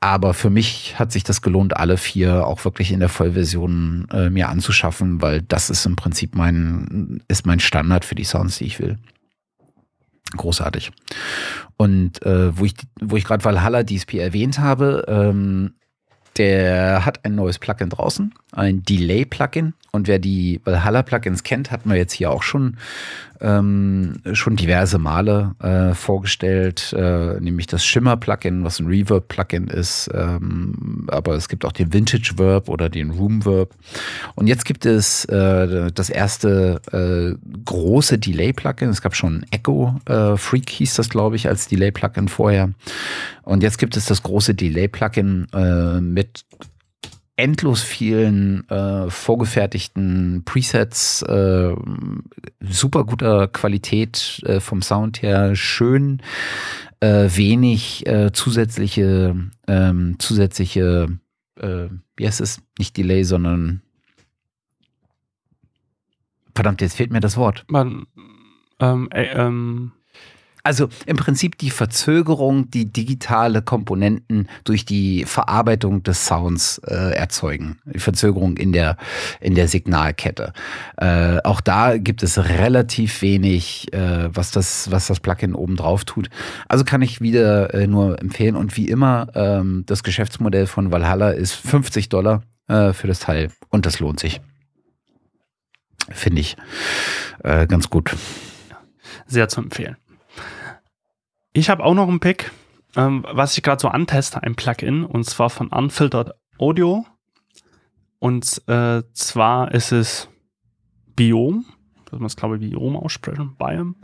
Aber für mich hat sich das gelohnt, alle vier auch wirklich in der Vollversion äh, mir anzuschaffen, weil das ist im Prinzip mein, ist mein Standard für die Sounds, die ich will. Großartig. Und äh, wo ich, wo ich gerade Valhalla DSP erwähnt habe, ähm, der hat ein neues Plugin draußen, ein Delay-Plugin. Und wer die Valhalla-Plugins kennt, hat man jetzt hier auch schon, ähm, schon diverse Male äh, vorgestellt, äh, nämlich das Shimmer-Plugin, was ein Reverb-Plugin ist. Ähm, aber es gibt auch den Vintage-Verb oder den Room-Verb. Und jetzt gibt es äh, das erste äh, große Delay-Plugin. Es gab schon Echo äh, Freak hieß das, glaube ich, als Delay-Plugin vorher. Und jetzt gibt es das große Delay-Plugin äh, mit endlos vielen äh, vorgefertigten Presets, äh, super guter Qualität äh, vom Sound her, schön, äh, wenig äh, zusätzliche, ähm, zusätzliche, äh, heißt es? Nicht Delay, sondern verdammt, jetzt fehlt mir das Wort. Man, ähm, äh, ähm, also im Prinzip die Verzögerung, die digitale Komponenten durch die Verarbeitung des Sounds äh, erzeugen. Die Verzögerung in der, in der Signalkette. Äh, auch da gibt es relativ wenig, äh, was, das, was das Plugin oben drauf tut. Also kann ich wieder äh, nur empfehlen. Und wie immer, ähm, das Geschäftsmodell von Valhalla ist 50 Dollar äh, für das Teil. Und das lohnt sich. Finde ich äh, ganz gut. Sehr zu empfehlen. Ich habe auch noch einen Pick, ähm, was ich gerade so anteste, ein Plugin, und zwar von Unfiltered Audio. Und äh, zwar ist es Biom, dass man es glaube ich Biom aussprechen, Biom.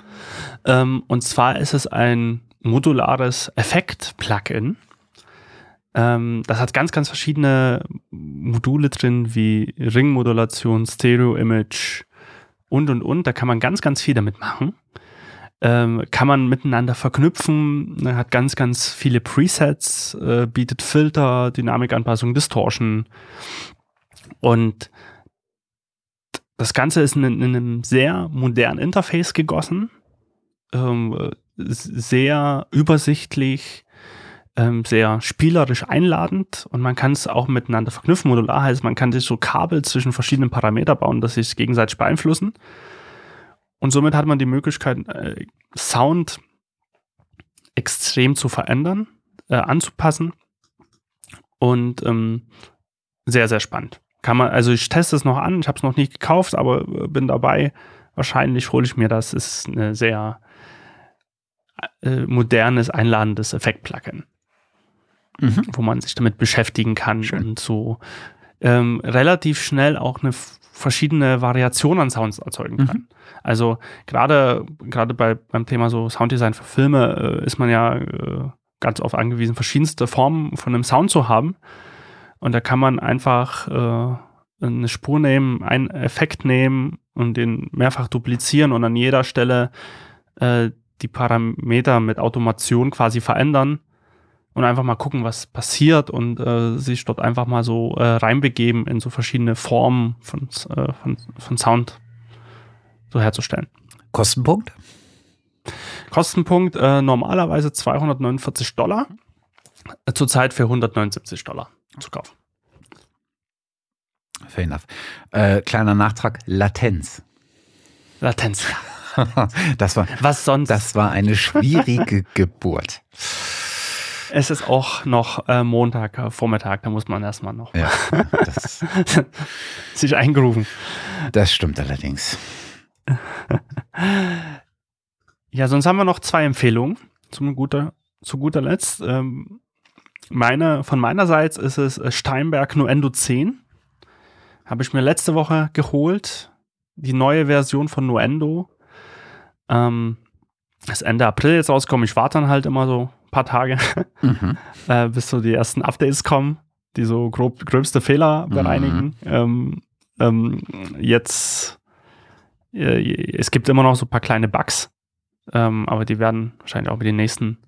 Ähm, und zwar ist es ein modulares Effekt-Plugin. Ähm, das hat ganz, ganz verschiedene Module drin, wie Ringmodulation, Stereo-Image und, und, und. Da kann man ganz, ganz viel damit machen. Ähm, kann man miteinander verknüpfen, ne, hat ganz, ganz viele Presets, äh, bietet Filter, Dynamikanpassung, Distortion und das Ganze ist in, in einem sehr modernen Interface gegossen, ähm, sehr übersichtlich, ähm, sehr spielerisch einladend und man kann es auch miteinander verknüpfen. Modular heißt, man kann sich so Kabel zwischen verschiedenen Parametern bauen, dass sich gegenseitig beeinflussen. Und somit hat man die Möglichkeit, äh, Sound extrem zu verändern, äh, anzupassen. Und ähm, sehr, sehr spannend. Kann man, also ich teste es noch an, ich habe es noch nicht gekauft, aber äh, bin dabei. Wahrscheinlich hole ich mir das. Ist eine sehr äh, modernes, einladendes Effekt-Plugin, mhm. wo man sich damit beschäftigen kann Schön. und so ähm, relativ schnell auch eine verschiedene Variationen an Sounds erzeugen kann. Mhm. Also gerade gerade bei beim Thema so Sounddesign für Filme äh, ist man ja äh, ganz oft angewiesen, verschiedenste Formen von einem Sound zu haben. Und da kann man einfach äh, eine Spur nehmen, einen Effekt nehmen und den mehrfach duplizieren und an jeder Stelle äh, die Parameter mit Automation quasi verändern und einfach mal gucken, was passiert und äh, sich dort einfach mal so äh, reinbegeben in so verschiedene Formen von, äh, von, von Sound so herzustellen. Kostenpunkt? Kostenpunkt äh, normalerweise 249 Dollar, zurzeit für 179 Dollar zu kaufen. Fair enough. Äh, kleiner Nachtrag, Latenz. Latenz, (laughs) das war, Was sonst? Das war eine schwierige (laughs) Geburt. Es ist auch noch äh, Montag, äh, Vormittag, da muss man erstmal noch ja, (laughs) sich eingerufen. Das stimmt allerdings. (laughs) ja, sonst haben wir noch zwei Empfehlungen zum guter, zu guter Letzt. Ähm, meine, von meinerseits ist es äh, Steinberg Nuendo 10. Habe ich mir letzte Woche geholt. Die neue Version von Nuendo. Ähm, ist Ende April jetzt rausgekommen. Ich warte dann halt immer so paar Tage, (laughs) mhm. äh, bis so die ersten Updates kommen, die so grob, gröbste Fehler mhm. bereinigen. Mhm. Ähm, ähm, jetzt, äh, es gibt immer noch so ein paar kleine Bugs, ähm, aber die werden wahrscheinlich auch mit den nächsten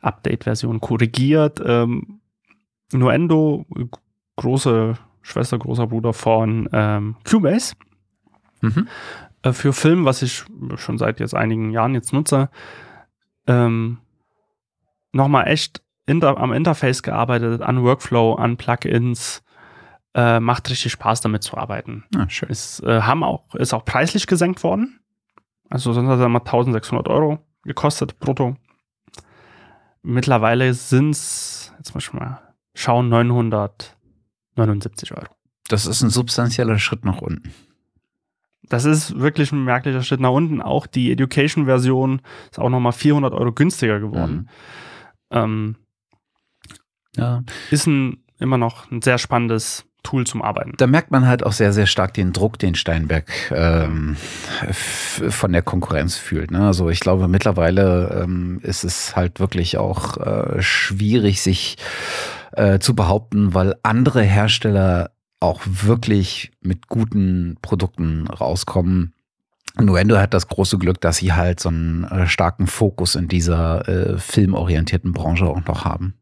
Update-Versionen korrigiert. Ähm, Nuendo, große Schwester, großer Bruder von ähm, Cubase. Mhm. Äh, für Film, was ich schon seit jetzt einigen Jahren jetzt nutze, ähm, nochmal echt inter, am Interface gearbeitet, an Workflow, an Plugins. Äh, macht richtig Spaß, damit zu arbeiten. Ah, schön. Ist, äh, haben auch, ist auch preislich gesenkt worden. Also sonst hat er mal 1600 Euro gekostet brutto. Mittlerweile sind es, jetzt muss ich mal schauen, 979 Euro. Das ist ein substanzieller Schritt nach unten. Das ist wirklich ein merklicher Schritt nach unten. Auch die Education-Version ist auch nochmal 400 Euro günstiger geworden. Mhm. Ähm, ja. Ist ein, immer noch ein sehr spannendes Tool zum Arbeiten. Da merkt man halt auch sehr, sehr stark den Druck, den Steinberg ähm, von der Konkurrenz fühlt. Ne? Also ich glaube, mittlerweile ähm, ist es halt wirklich auch äh, schwierig, sich äh, zu behaupten, weil andere Hersteller auch wirklich mit guten Produkten rauskommen. Nuendo hat das große Glück, dass sie halt so einen äh, starken Fokus in dieser äh, filmorientierten Branche auch noch haben.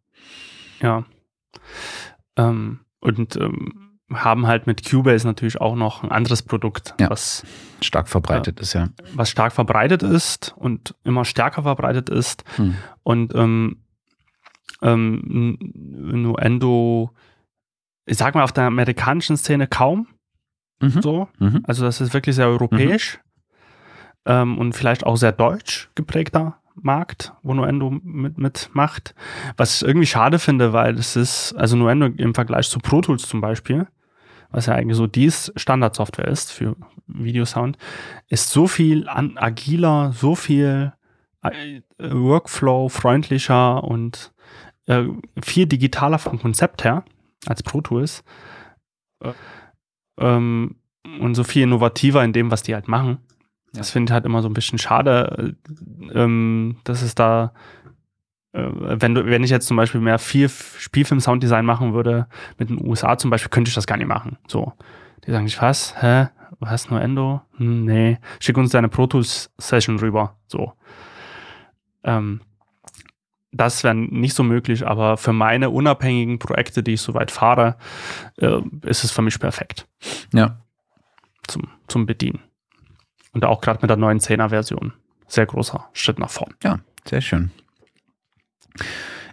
Ja. Ähm, und ähm, haben halt mit Cubase natürlich auch noch ein anderes Produkt, ja, was stark verbreitet äh, ist, ja. Was stark verbreitet ist und immer stärker verbreitet ist. Hm. Und ähm, ähm, Nuendo, ich sag mal, auf der amerikanischen Szene kaum. Mhm. So. Mhm. Also das ist wirklich sehr europäisch. Ähm, und vielleicht auch sehr deutsch geprägter Markt, wo Nuendo mit, mitmacht. Was ich irgendwie schade finde, weil es ist, also Nuendo im Vergleich zu Pro Tools zum Beispiel, was ja eigentlich so dies Standardsoftware ist für Videosound, ist so viel an, agiler, so viel äh, Workflow freundlicher und äh, viel digitaler vom Konzept her als Pro Tools. Äh, ähm, und so viel innovativer in dem, was die halt machen. Das finde ich halt immer so ein bisschen schade, äh, ähm, dass es da, äh, wenn du, wenn ich jetzt zum Beispiel mehr viel Spielfilm-Sounddesign machen würde, mit den USA zum Beispiel, könnte ich das gar nicht machen. So. Die sagen sich, was? Hä? Was nur Endo? Hm, nee. Schick uns deine Pro Tools Session rüber. So. Ähm, das wäre nicht so möglich, aber für meine unabhängigen Projekte, die ich soweit fahre, äh, ist es für mich perfekt. Ja. Zum, zum Bedienen. Und auch gerade mit der neuen 10er-Version. Sehr großer Schritt nach vorn. Ja, sehr schön.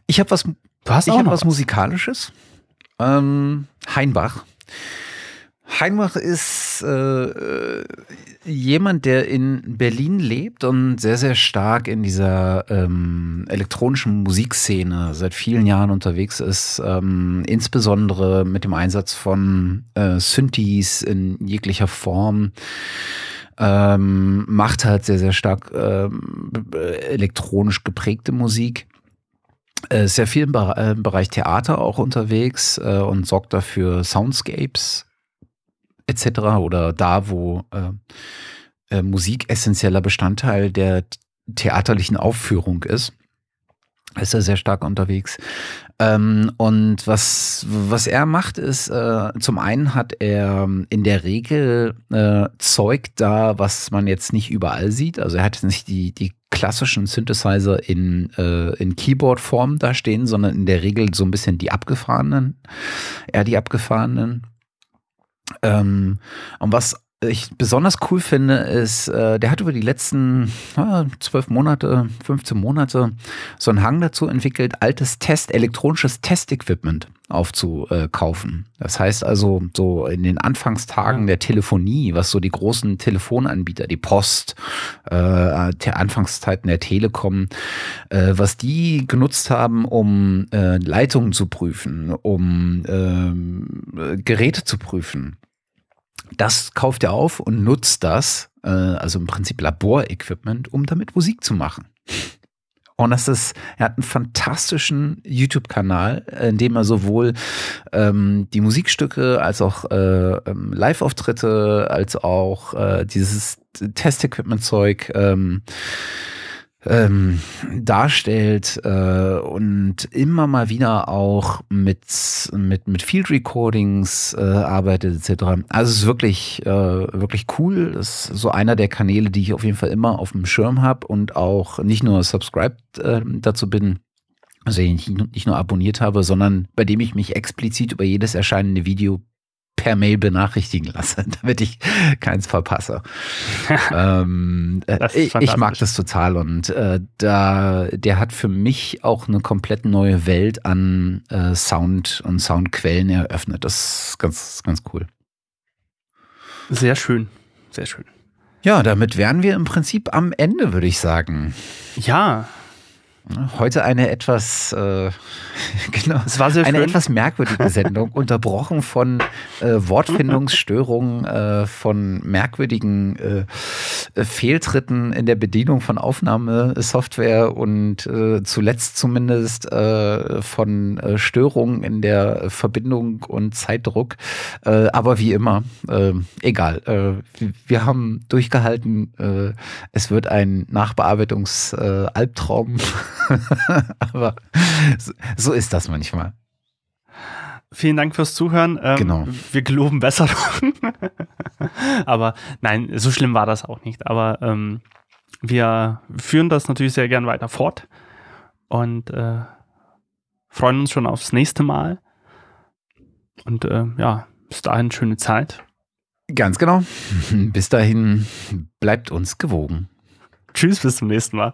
Ich habe was, du hast ich auch hab was, was Musikalisches. Ähm, Heinbach. Heinbach ist äh, jemand, der in Berlin lebt und sehr, sehr stark in dieser ähm, elektronischen Musikszene seit vielen Jahren unterwegs ist. Ähm, insbesondere mit dem Einsatz von äh, Synthes in jeglicher Form. Ähm, macht halt sehr, sehr stark ähm, elektronisch geprägte Musik. Äh, sehr viel im, äh, Bereich Theater auch unterwegs äh, und sorgt dafür Soundscapes etc. oder da, wo äh, äh, Musik essentieller Bestandteil der theaterlichen Aufführung ist, ist er sehr stark unterwegs. Ähm, und was, was er macht, ist, äh, zum einen hat er in der Regel äh, Zeug da, was man jetzt nicht überall sieht. Also er hat nicht die, die klassischen Synthesizer in, äh, in Keyboard-Form da stehen, sondern in der Regel so ein bisschen die abgefahrenen, eher die abgefahrenen. Ähm, und was ich besonders cool finde, ist, äh, der hat über die letzten zwölf Monate, 15 Monate so einen Hang dazu entwickelt, altes Test, elektronisches Testequipment aufzukaufen. Das heißt also, so in den Anfangstagen der Telefonie, was so die großen Telefonanbieter, die Post, äh, der Anfangszeiten der Telekom, äh, was die genutzt haben, um äh, Leitungen zu prüfen, um äh, Geräte zu prüfen das kauft er auf und nutzt das, äh, also im Prinzip Laborequipment, um damit Musik zu machen. Und das ist, er hat einen fantastischen YouTube-Kanal, in dem er sowohl ähm, die Musikstücke als auch äh, ähm, Live-Auftritte, als auch äh, dieses Test-Equipment-Zeug ähm, ähm, darstellt äh, und immer mal wieder auch mit, mit, mit Field Recordings äh, arbeitet etc. Also es ist wirklich, äh, wirklich cool. Das ist so einer der Kanäle, die ich auf jeden Fall immer auf dem Schirm habe und auch nicht nur subscribed äh, dazu bin, also ich nicht nur abonniert habe, sondern bei dem ich mich explizit über jedes erscheinende Video per Mail benachrichtigen lasse, (laughs) damit ich keins verpasse. (laughs) ähm, äh, ich, ich, mag das total und äh, da der hat für mich auch eine komplett neue Welt an äh, Sound und Soundquellen eröffnet. Das ist ganz, ganz cool. Sehr schön, sehr schön. Ja, damit wären wir im Prinzip am Ende, würde ich sagen. Ja, Heute eine etwas, äh, (laughs) genau, es war sehr eine schön. etwas merkwürdige Sendung, (laughs) unterbrochen von äh, Wortfindungsstörungen, äh, von merkwürdigen äh, Fehltritten in der Bedienung von Aufnahmesoftware und äh, zuletzt zumindest äh, von äh, Störungen in der Verbindung und Zeitdruck. Äh, aber wie immer, äh, egal. Äh, wir haben durchgehalten. Äh, es wird ein Nachbearbeitungs-Albtraum. (laughs) (laughs) Aber so, so, ist das manchmal. Vielen Dank fürs Zuhören. Ähm, genau. Wir geloben besser. (laughs) Aber nein, so schlimm war das auch nicht. Aber ähm, wir führen das natürlich sehr gern weiter fort und äh, freuen uns schon aufs nächste Mal. Und äh, ja, bis dahin schöne Zeit. Ganz genau. (laughs) Bis dahin bleibt uns gewogen. Tschüss, bis zum nächsten Mal.